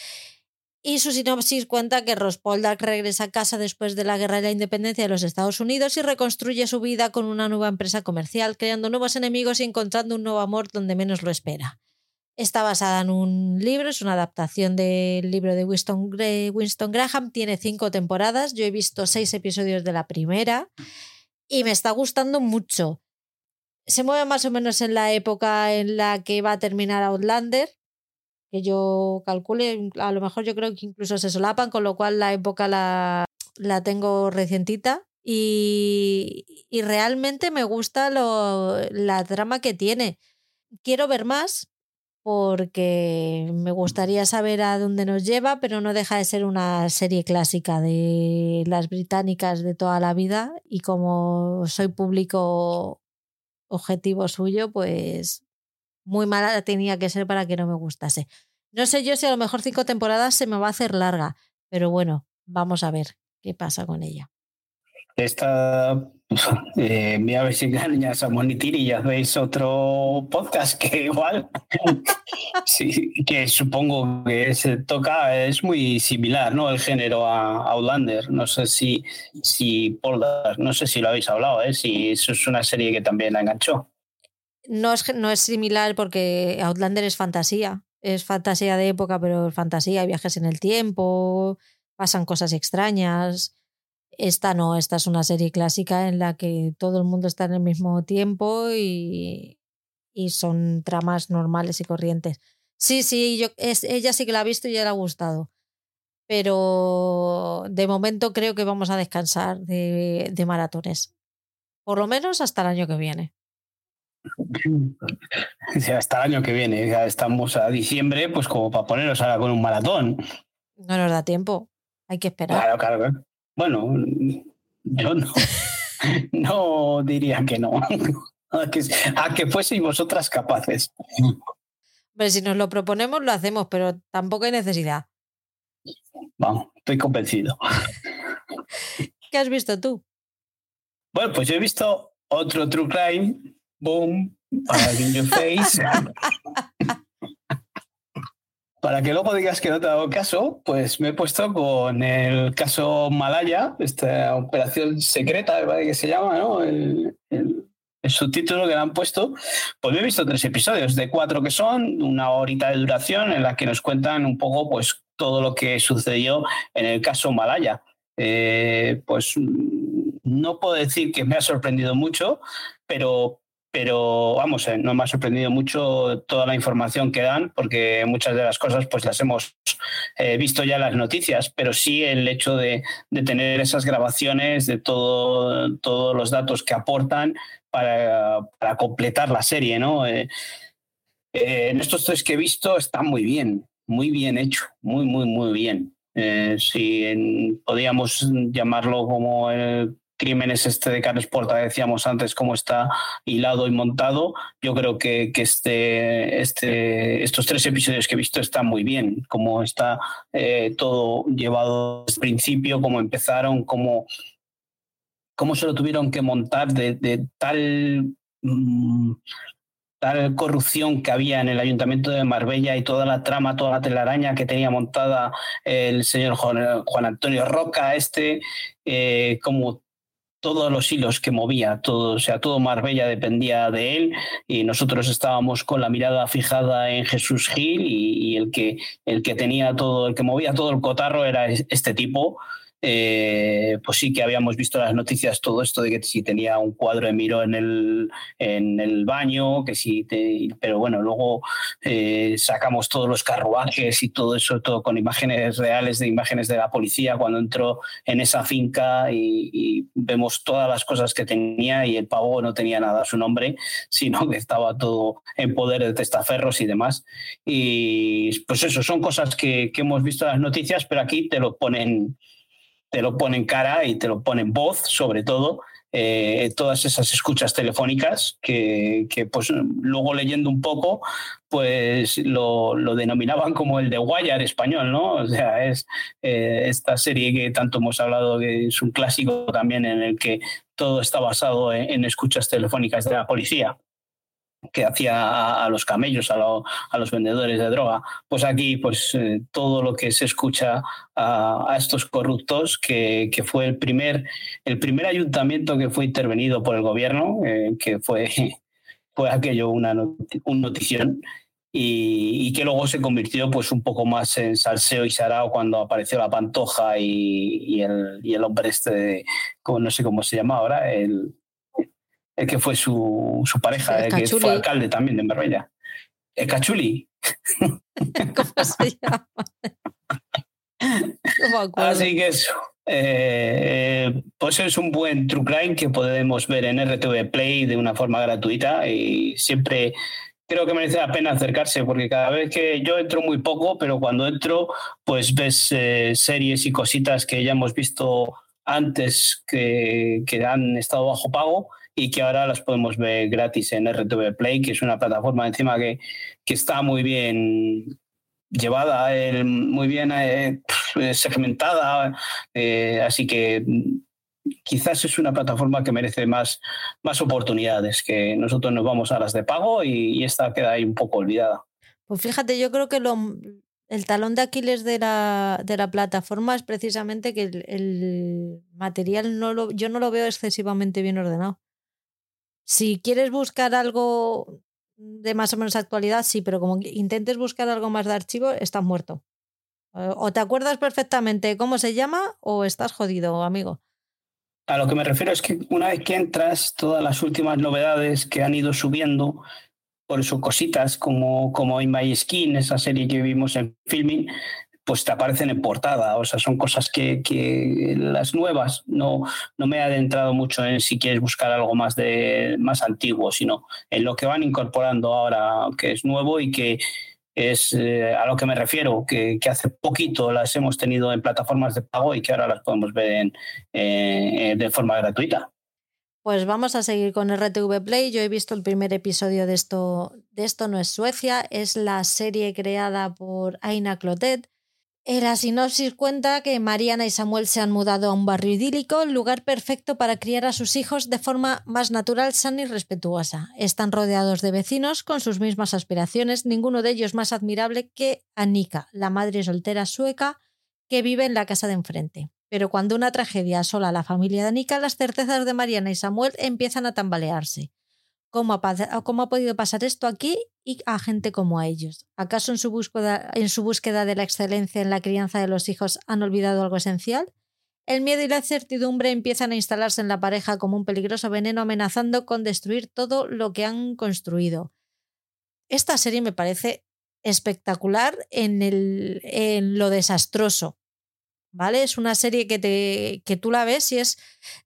y su sinopsis cuenta que Ross Poldark regresa a casa después de la guerra de la independencia de los Estados Unidos y reconstruye su vida con una nueva empresa comercial, creando nuevos enemigos y encontrando un nuevo amor donde menos lo espera. Está basada en un libro, es una adaptación del libro de Winston, Gra- Winston Graham, tiene cinco temporadas, yo he visto seis episodios de la primera y me está gustando mucho. Se mueve más o menos en la época en la que va a terminar Outlander, que yo calcule, a lo mejor yo creo que incluso se solapan, con lo cual la época la, la tengo recientita. Y, y realmente me gusta lo, la trama que tiene. Quiero ver más porque me gustaría saber a dónde nos lleva, pero no deja de ser una serie clásica de las británicas de toda la vida y como soy público objetivo suyo, pues muy mala tenía que ser para que no me gustase. No sé yo si a lo mejor cinco temporadas se me va a hacer larga, pero bueno, vamos a ver qué pasa con ella. Esta, eh, voy a ver si engañas a Monitir y ya veis otro podcast que igual, sí, que supongo que se toca, es muy similar, ¿no? El género a Outlander. No sé si, si Poldark, no sé si lo habéis hablado, ¿eh? Si eso es una serie que también la enganchó. No es, no es similar porque Outlander es fantasía. Es fantasía de época, pero fantasía, viajes en el tiempo, pasan cosas extrañas. Esta no, esta es una serie clásica en la que todo el mundo está en el mismo tiempo y, y son tramas normales y corrientes. Sí, sí, yo, es, ella sí que la ha visto y ya le ha gustado. Pero de momento creo que vamos a descansar de, de maratones. Por lo menos hasta el año que viene. Ya hasta el año que viene, ya estamos a diciembre, pues como para ponernos ahora con un maratón. No nos da tiempo. Hay que esperar. Claro, claro. claro. Bueno, yo no, no diría que no. A que, a que fueseis vosotras capaces. Pero si nos lo proponemos, lo hacemos, pero tampoco hay necesidad. Vamos, estoy convencido. ¿Qué has visto tú? Bueno, pues yo he visto otro True Crime. Boom. In your face. Para que luego digas que no te hago caso, pues me he puesto con el caso Malaya, esta operación secreta, que se llama, ¿no? El, el- el subtítulo que le han puesto. Pues me he visto tres episodios, de cuatro que son, una horita de duración, en la que nos cuentan un poco, pues, todo lo que sucedió en el caso Malaya. Eh, pues mm, no puedo decir que me ha sorprendido mucho, pero, pero vamos, eh, no me ha sorprendido mucho toda la información que dan, porque muchas de las cosas pues las hemos eh, visto ya en las noticias, pero sí el hecho de, de tener esas grabaciones, de todo, todos los datos que aportan para, completar la serie, ¿no? Eh, en estos tres que he visto está muy bien, muy bien hecho, muy, muy, muy bien. Si en- llamarlo como el crímenes este de Carlos Porta, decíamos antes, cómo está hilado y montado, yo creo que, que este, este, estos tres episodios que he visto están muy bien, cómo está eh, todo llevado desde principio, cómo empezaron, cómo, cómo se lo tuvieron que montar de, de tal... Mm, tal corrupción que había en el ayuntamiento de Marbella y toda la trama, toda la telaraña que tenía montada el señor Juan, Juan Antonio Roca, este, eh, como todos los hilos que movía, todo, o sea, todo Marbella dependía de él y nosotros estábamos con la mirada fijada en Jesús Gil y, el, que, el que tenía todo, el que movía todo el cotarro era este tipo eh, pues sí que habíamos visto las noticias todo esto de que si tenía un cuadro de Miro en el, en el baño, que si pero bueno, luego eh, sacamos todos los carruajes y todo eso, todo con imágenes reales de imágenes de la policía cuando entró en esa finca y, y vemos todas las cosas que tenía y el pavo no tenía nada a su nombre, sino que estaba todo en poder de testaferros y demás. Y pues eso, son cosas que, que hemos visto en las noticias, pero aquí te lo ponen te lo pone en cara y te lo pone en voz, sobre todo, eh, todas esas escuchas telefónicas que, que, pues luego leyendo un poco, pues lo, lo, denominaban como el de Wire español, ¿no? O sea, es eh, esta serie que tanto hemos hablado, que es un clásico también en el que todo está basado en escuchas telefónicas de la policía que hacía a, los camellos, a, lo, a, los vendedores de droga. Pues aquí, pues eh, todo lo que se escucha a, estos corruptos, que, fue el primer, el primer ayuntamiento que fue intervenido por el gobierno, eh, que fue, fue aquello una un notición. Y, que luego se convirtió pues un poco más en salseo y sarao cuando apareció la pantoja y, y, el, y el hombre este, de, como, no sé cómo se llama ahora, el, el que fue su, su pareja, el, el que fue alcalde también de Marbella. El Cachuli. ¿Cómo se llama? No Así que eso. Eh, pues es un buen true crime que podemos ver en RTV Play de una forma gratuita y siempre creo que merece la pena acercarse porque cada vez que yo entro muy poco, pero cuando entro pues ves eh, series y cositas que ya hemos visto antes que, que han estado bajo pago y que ahora las podemos ver gratis en RTV Play, que es una plataforma encima que, que está muy bien llevada, eh, muy bien eh, segmentada, eh, así que quizás es una plataforma que merece más, más oportunidades, que nosotros nos vamos a las de pago y, y esta queda ahí un poco olvidada. Pues fíjate, yo creo que lo, el talón de Aquiles de la, de la plataforma es precisamente que el, el material no lo, yo no lo veo excesivamente bien ordenado. Si quieres buscar algo de más o menos actualidad, sí, pero como intentes buscar algo más de archivo, estás muerto. O te acuerdas perfectamente cómo se llama o estás jodido, amigo. A lo que me refiero es que una vez que entras, todas las últimas novedades que han ido subiendo, por eso cositas como, como In My Skin, esa serie que vimos en filming, pues te aparecen en portada. O sea, son cosas que, que, las nuevas no, no me he adentrado mucho en si quieres buscar algo más, de, más antiguo, sino en lo que van incorporando ahora, que es nuevo y que es eh, a lo que me refiero, que, que, hace poquito las hemos tenido en plataformas de pago y que ahora las podemos ver en, eh, de forma gratuita. Pues vamos a seguir con RTV Play. Yo he visto el primer episodio de esto. De esto no es Suecia, es la serie creada por Aina Clotet la sinopsis cuenta que Mariana y Samuel se han mudado a un barrio idílico, lugar perfecto para criar a sus hijos de forma más natural, sana y respetuosa. Están rodeados de vecinos con sus mismas aspiraciones, ninguno de ellos más admirable que Annika, la madre soltera sueca que vive en la casa de enfrente. Pero cuando una tragedia asola a la familia de Annika, las certezas de Mariana y Samuel empiezan a tambalearse. ¿Cómo ha, ¿Cómo ha, podido pasar esto aquí y a gente como a ellos? ¿Acaso en su, búsqueda, de la excelencia en la crianza de los hijos han olvidado algo esencial? El miedo y la incertidumbre empiezan a instalarse en la pareja como un peligroso veneno amenazando con destruir todo lo que han construido. Esta serie me parece espectacular en lo desastroso ¿vale? Es una serie que, te, que tú la ves y es,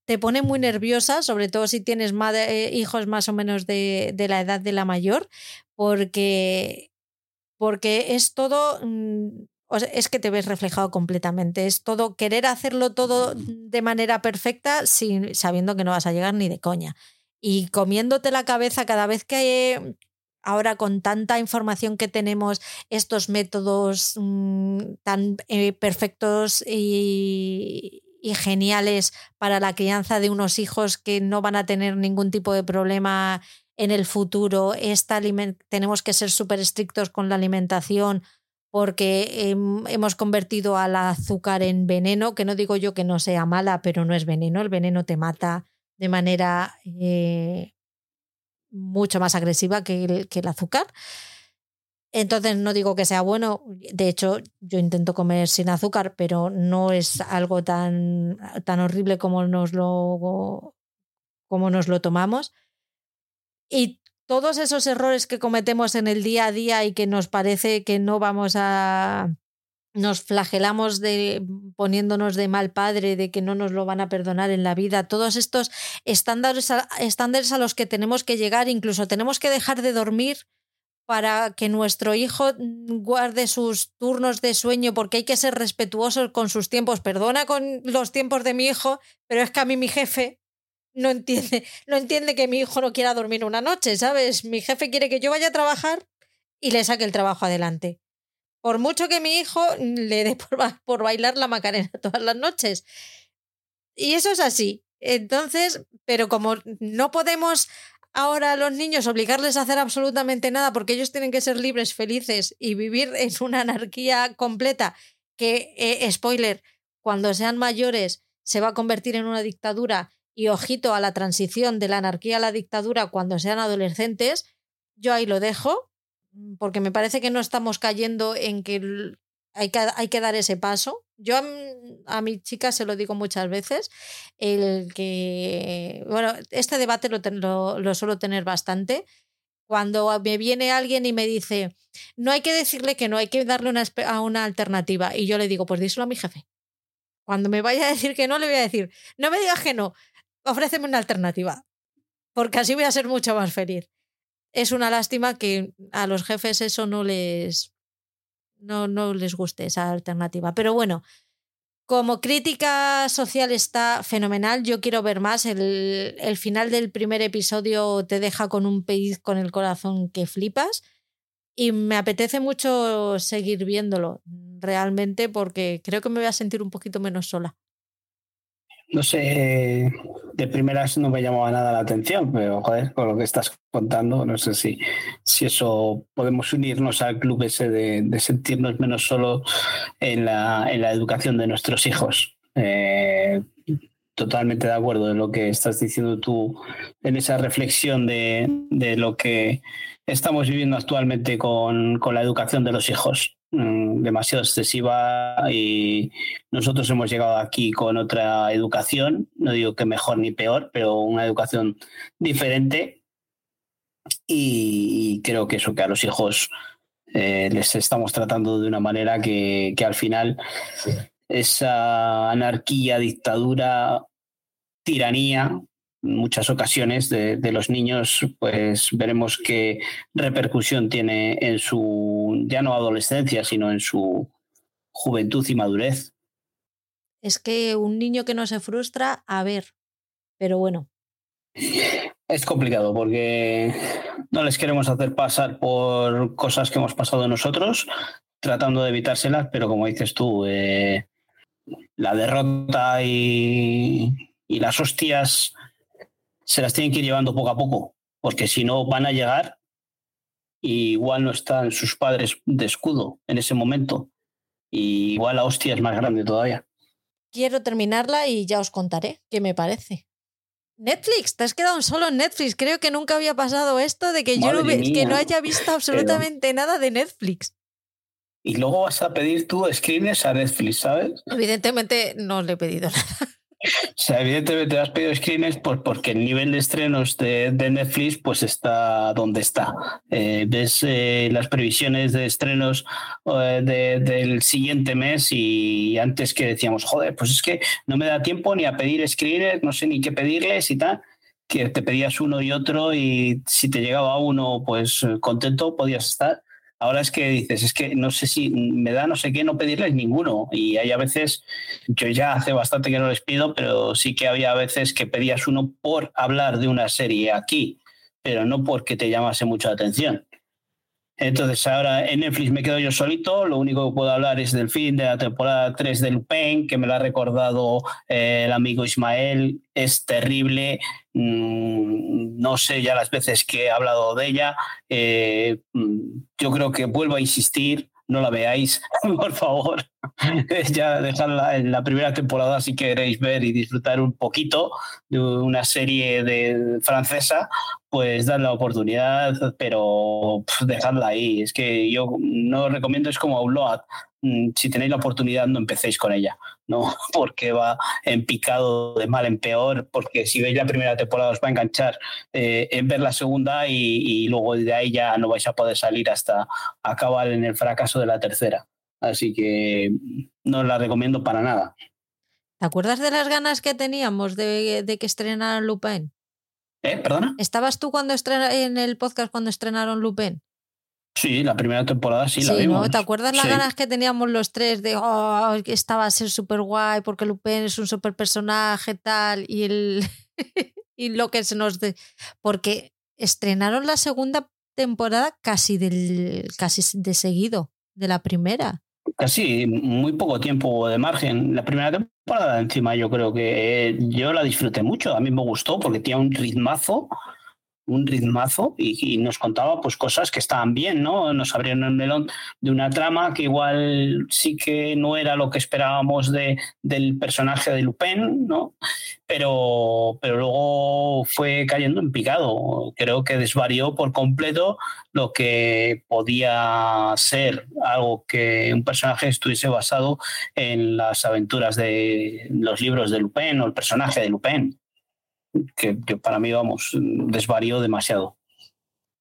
te pone muy nerviosa, sobre todo si tienes madre, eh, hijos más o menos de, de, la edad de la mayor, porque, porque es todo, mm, es que te ves reflejado completamente. Es todo querer hacerlo todo de manera perfecta sin, sabiendo que no vas a llegar ni de coña. Y comiéndote la cabeza cada vez que ahora con tanta información que tenemos, estos métodos mm, tan eh, perfectos y, geniales para la crianza de unos hijos que no van a tener ningún tipo de problema en el futuro. Esta tenemos que ser súper estrictos con la alimentación porque hemos convertido al azúcar en veneno, que no digo yo que no sea mala, pero no es veneno. El veneno te mata de manera eh, mucho más agresiva que el, que el azúcar. Entonces no digo que sea bueno, de hecho yo intento comer sin azúcar, pero no es algo tan, tan horrible como nos lo como nos lo tomamos. Y todos esos errores que cometemos en el día a día y que nos parece que no vamos a nos flagelamos de poniéndonos de mal padre, de que no nos lo van a perdonar en la vida, todos estos estándares estándares a los que tenemos que llegar, incluso tenemos que dejar de dormir para que nuestro hijo guarde sus turnos de sueño, porque hay que ser respetuosos con sus tiempos. Perdona con los tiempos de mi hijo, pero es que a mí mi jefe no entiende, no entiende que mi hijo no quiera dormir una noche, ¿sabes? Mi jefe quiere que yo vaya a trabajar y le saque el trabajo adelante. Por mucho que mi hijo le dé por, bailar la macarena todas las noches. Y eso es así. Entonces, pero como no podemos ahora a los niños obligarles a hacer absolutamente nada porque ellos tienen que ser libres, felices y vivir en una anarquía completa que, eh, spoiler, cuando sean mayores se va a convertir en una dictadura y ojito a la transición de la anarquía a la dictadura cuando sean adolescentes, yo ahí lo dejo porque me parece que no estamos cayendo en que hay que, hay que dar ese paso. Yo a, mi chica se lo digo muchas veces, el que, bueno, este debate lo, lo, suelo tener bastante. Cuando me viene alguien y me dice, no hay que decirle que no, hay que darle una, a una alternativa. Y yo le digo, pues díselo a mi jefe. Cuando me vaya a decir que no, le voy a decir, no me digas que no, ofréceme una alternativa. Porque así voy a ser mucho más feliz. Es una lástima que a los jefes eso no les, no, no les guste esa alternativa. Pero bueno, como crítica social está fenomenal. Yo quiero ver más. El, el final del primer episodio te deja con un pez con el corazón que flipas. Y me apetece mucho seguir viéndolo realmente porque creo que me voy a sentir un poquito menos sola no sé, de primeras no me llamaba nada la atención, pero joder, con lo que estás contando, no sé si, si eso podemos unirnos al club ese de, sentirnos menos solo en la, en la educación de nuestros hijos. Eh, totalmente de acuerdo en lo que estás diciendo tú, en esa reflexión de, de lo que estamos viviendo actualmente con, con la educación de los hijos. Mm, demasiado excesiva y nosotros hemos llegado aquí con otra educación, no digo que mejor ni peor, pero una educación diferente. Y creo que eso que a los hijos eh, les estamos tratando de una manera que, que al final esa anarquía, dictadura, tiranía muchas ocasiones de, los niños, pues veremos qué repercusión tiene en su, ya no adolescencia, sino en su juventud y madurez. Es que un niño que no se frustra, a ver, pero bueno. Es complicado porque no les queremos hacer pasar por cosas que hemos pasado nosotros, tratando de evitárselas, pero como dices tú, eh, la derrota y, y las hostias se las tienen que ir llevando poco a poco, porque si no van a llegar y igual no están sus padres de escudo en ese momento. Y igual la hostia es más grande todavía. Quiero terminarla y ya os contaré qué me parece. Netflix, te has quedado solo en Netflix. Creo que nunca había pasado esto de que yo no, que no haya visto absolutamente nada de Netflix. Y luego vas a pedir tú screens a Netflix, ¿sabes? Evidentemente no le he pedido nada. O sea, evidentemente has pedido screeners pues porque el nivel de estrenos de, Netflix pues está donde está. Eh, ves eh, las previsiones de estrenos eh, del siguiente mes y antes que decíamos, joder, pues es que no me da tiempo ni a pedir screeners, no sé ni qué pedirles y tal, que te pedías uno y otro y si te llegaba uno pues contento podías estar. Ahora es que dices, es que no sé si me da no sé qué no pedirles ninguno. Y hay a veces, yo ya hace bastante que no les pido, pero sí que había veces que pedías uno por hablar de una serie aquí, pero no porque te llamase mucha atención. Entonces ahora en Netflix me quedo yo solito, lo único que puedo hablar es del fin de la temporada 3 de Lupin, que me lo ha recordado eh, el amigo Ismael, es terrible, mm, no sé ya las veces que he hablado de ella, eh, mm, yo creo que vuelvo a insistir, no la veáis, por favor. ya dejadla en la primera temporada si queréis ver y disfrutar un poquito de una serie de francesa, pues dad la oportunidad, pero dejadla ahí. Es que yo no recomiendo, es como Outlaw. Mm, si tenéis la oportunidad, no empecéis con ella, ¿no? Porque va en picado de mal en peor, porque si veis la primera temporada os va a enganchar eh, en ver la segunda y, y, luego de ahí ya no vais a poder salir hasta acabar en el fracaso de la tercera. Así que no la recomiendo para nada. ¿Te acuerdas de las ganas que teníamos de, de que estrenaran Lupin? ¿Eh? ¿Perdona? ¿Estabas tú cuando estrena, en el podcast cuando estrenaron Lupin? Sí, la primera temporada sí, sí la vimos. ¿no? ¿Te acuerdas las Sí. ganas que teníamos los tres de oh, que esta va a ser súper guay porque Lupin es un súper personaje tal y el y lo que se nos de... porque estrenaron la segunda temporada casi del casi de seguido de la primera. Casi muy poco tiempo de margen. La primera temporada encima yo creo que yo la disfruté mucho. A mí me gustó porque tenía un ritmazo, un ritmazo y, nos contaba pues cosas que estaban bien, ¿no? Nos abrieron el melón de una trama que igual sí que no era lo que esperábamos de, del personaje de Lupin, ¿no? Pero, pero luego fue cayendo en picado. Creo que desvarió por completo lo que podía ser algo que un personaje estuviese basado en las aventuras de los libros de Lupin o el personaje de Lupin, que, para mí, vamos, desvarió demasiado.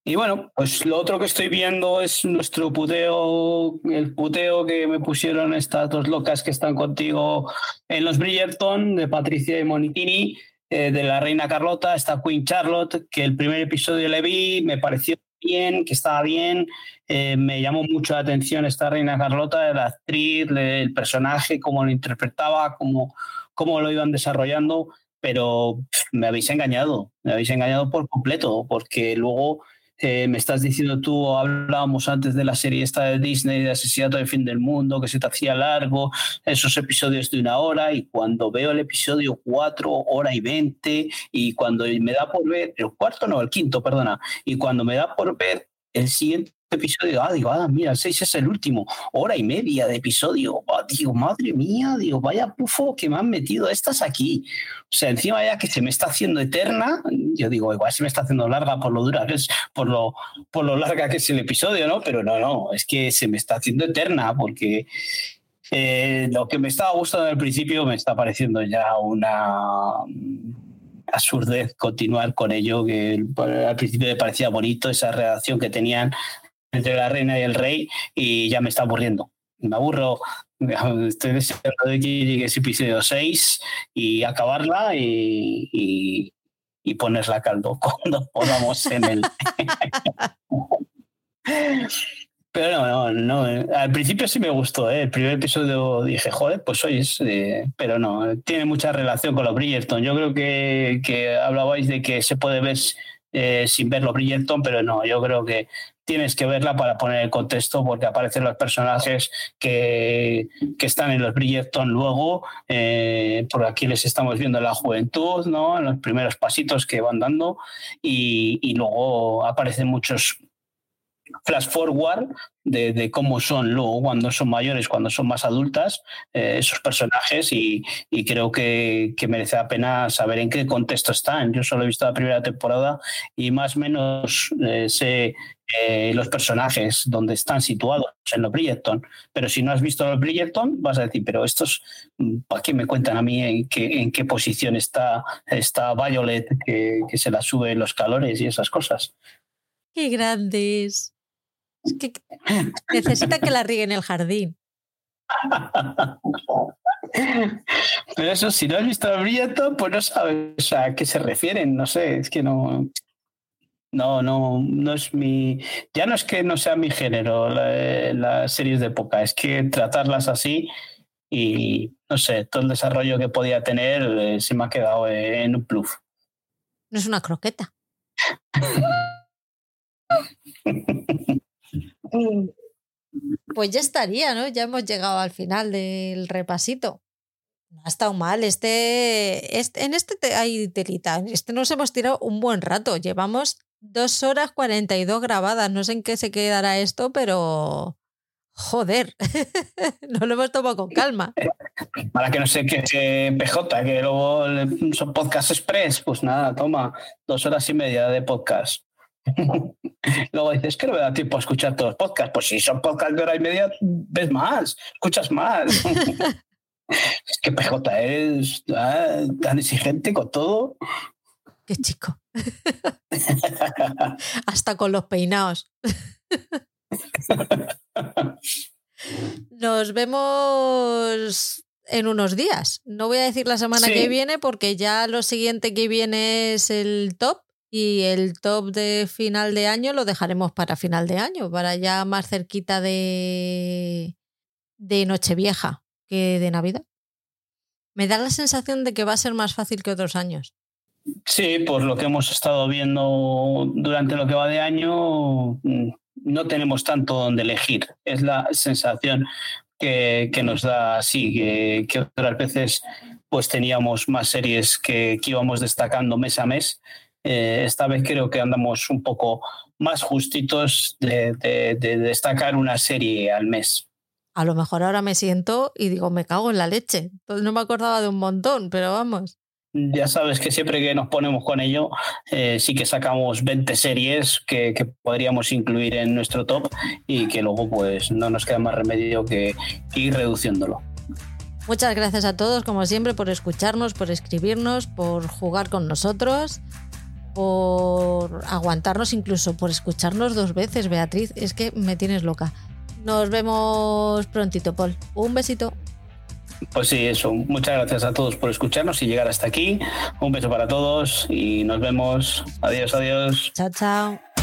Y bueno, pues lo otro que estoy viendo es nuestro puteo, el puteo que me pusieron estas dos locas que están contigo en los Bridgerton, de Patricia y Monitini, eh, de la reina Carlota, esta Queen Charlotte, que el primer episodio le vi, me pareció bien, que estaba bien, eh, me llamó mucho la atención esta reina Carlota, la actriz, el personaje, cómo lo interpretaba, cómo, cómo lo iban desarrollando, pero me habéis engañado, me habéis engañado por completo, porque luego eh, me estás diciendo tú, hablábamos antes de la serie esta de Disney, de Asesinato del Fin del Mundo, que se te hacía largo, esos episodios de una hora, y cuando veo el episodio 4, hora y 20, y cuando me da por ver, el cuarto no, el quinto, perdona, y cuando me da por ver el siguiente episodio, ah, digo, ah, mira, el 6 es el último, hora y media de episodio, ah, digo, madre mía, digo, vaya pufo que me han metido estas aquí. O sea, encima ya que se me está haciendo eterna, yo digo, igual se me está haciendo larga por lo dura que es, por lo, por lo larga que es el episodio, ¿no? Pero no, no, es que se me está haciendo eterna porque eh, lo que me estaba gustando al principio me está pareciendo ya una absurdez continuar con ello, que al principio me parecía bonito esa relación que tenían entre la reina y el rey y ya me está aburriendo. Me aburro, estoy deseando de que llegue ese episodio 6 y acabarla y, y, ponerla a caldo cuando podamos en el... Pero no, no, no, al principio sí me gustó, ¿eh? el primer episodio dije, joder, pues oye, eh, pero no, tiene mucha relación con los Bridgerton. Yo creo que, que hablabais de que se puede ver eh, sin ver los Bridgerton, pero no, yo creo que tienes que verla para poner el contexto porque aparecen los personajes que, que están en los Bridgerton luego, eh, por aquí les estamos viendo en la juventud, ¿no? en los primeros pasitos que van dando y, y luego aparecen muchos flash forward de, cómo son luego cuando son mayores, cuando son más adultas, eh, esos personajes y, creo que, merece la pena saber en qué contexto están. Yo solo he visto la primera temporada y más o menos eh, sé eh, los personajes donde están situados en los Bridgerton, pero si no has visto los Bridgerton vas a decir, pero estos, ¿para qué me cuentan a mí en qué, en qué posición está, está Violet que, que se la sube los calores y esas cosas? ¡Qué grandes! Es que necesita que la ríe en el jardín. Pero eso, si no has visto el Bridgerton, pues no sabes a qué se refieren, no sé, es que no. No, no, no es mi. Ya no es que no sea mi género las series de época, es que tratarlas así y no sé, todo el desarrollo que podía tener eh, se me ha quedado en un plus. No es una croqueta. pues ya estaría, ¿no? Ya hemos llegado al final del repasito. No ha estado mal. Este, este en este hay telita. En este nos hemos tirado un buen rato. Llevamos dos horas 42 grabadas. No sé en qué se quedará esto, pero. Joder, no lo hemos tomado con calma. Para que no sé qué PJ, que luego son podcast express, pues nada, toma dos horas y media de podcast. luego dices que no me da tiempo a escuchar todos los podcasts. Pues si son podcasts de hora y media, ves más, escuchas más. Es que PJ es tan exigente con todo. Qué chico. Hasta con los peinados. Nos vemos en unos días. No voy a decir la semana que viene porque ya lo siguiente que viene es el top y el top de final de año lo dejaremos para final de año, para ya más cerquita de, de Nochevieja que de Navidad. Me da la sensación de que va a ser más fácil que otros años. Sí, por lo que hemos estado viendo durante lo que va de año, mm, no tenemos tanto donde elegir. Es la sensación que, nos da así, que, otras veces pues teníamos más series que, íbamos destacando mes a mes. Eh, esta vez creo que andamos un poco más justitos de destacar una serie al mes. A lo mejor ahora me siento y digo, me cago en la leche. Entonces no me acordaba de un montón, pero vamos. Ya sabes que siempre que nos ponemos con ello, eh, sí que sacamos 20 series que, podríamos incluir en nuestro top y que luego pues no nos queda más remedio que, ir reduciéndolo. Muchas gracias a todos, como siempre, por escucharnos, por escribirnos, por jugar con nosotros, por aguantarnos, incluso por escucharnos dos veces, Beatriz. Es que me tienes loca. Nos vemos prontito, Paul. Un besito. Pues sí, eso. Muchas gracias a todos por escucharnos y llegar hasta aquí. Un beso para todos y nos vemos. Adiós, adiós. Chao, chao.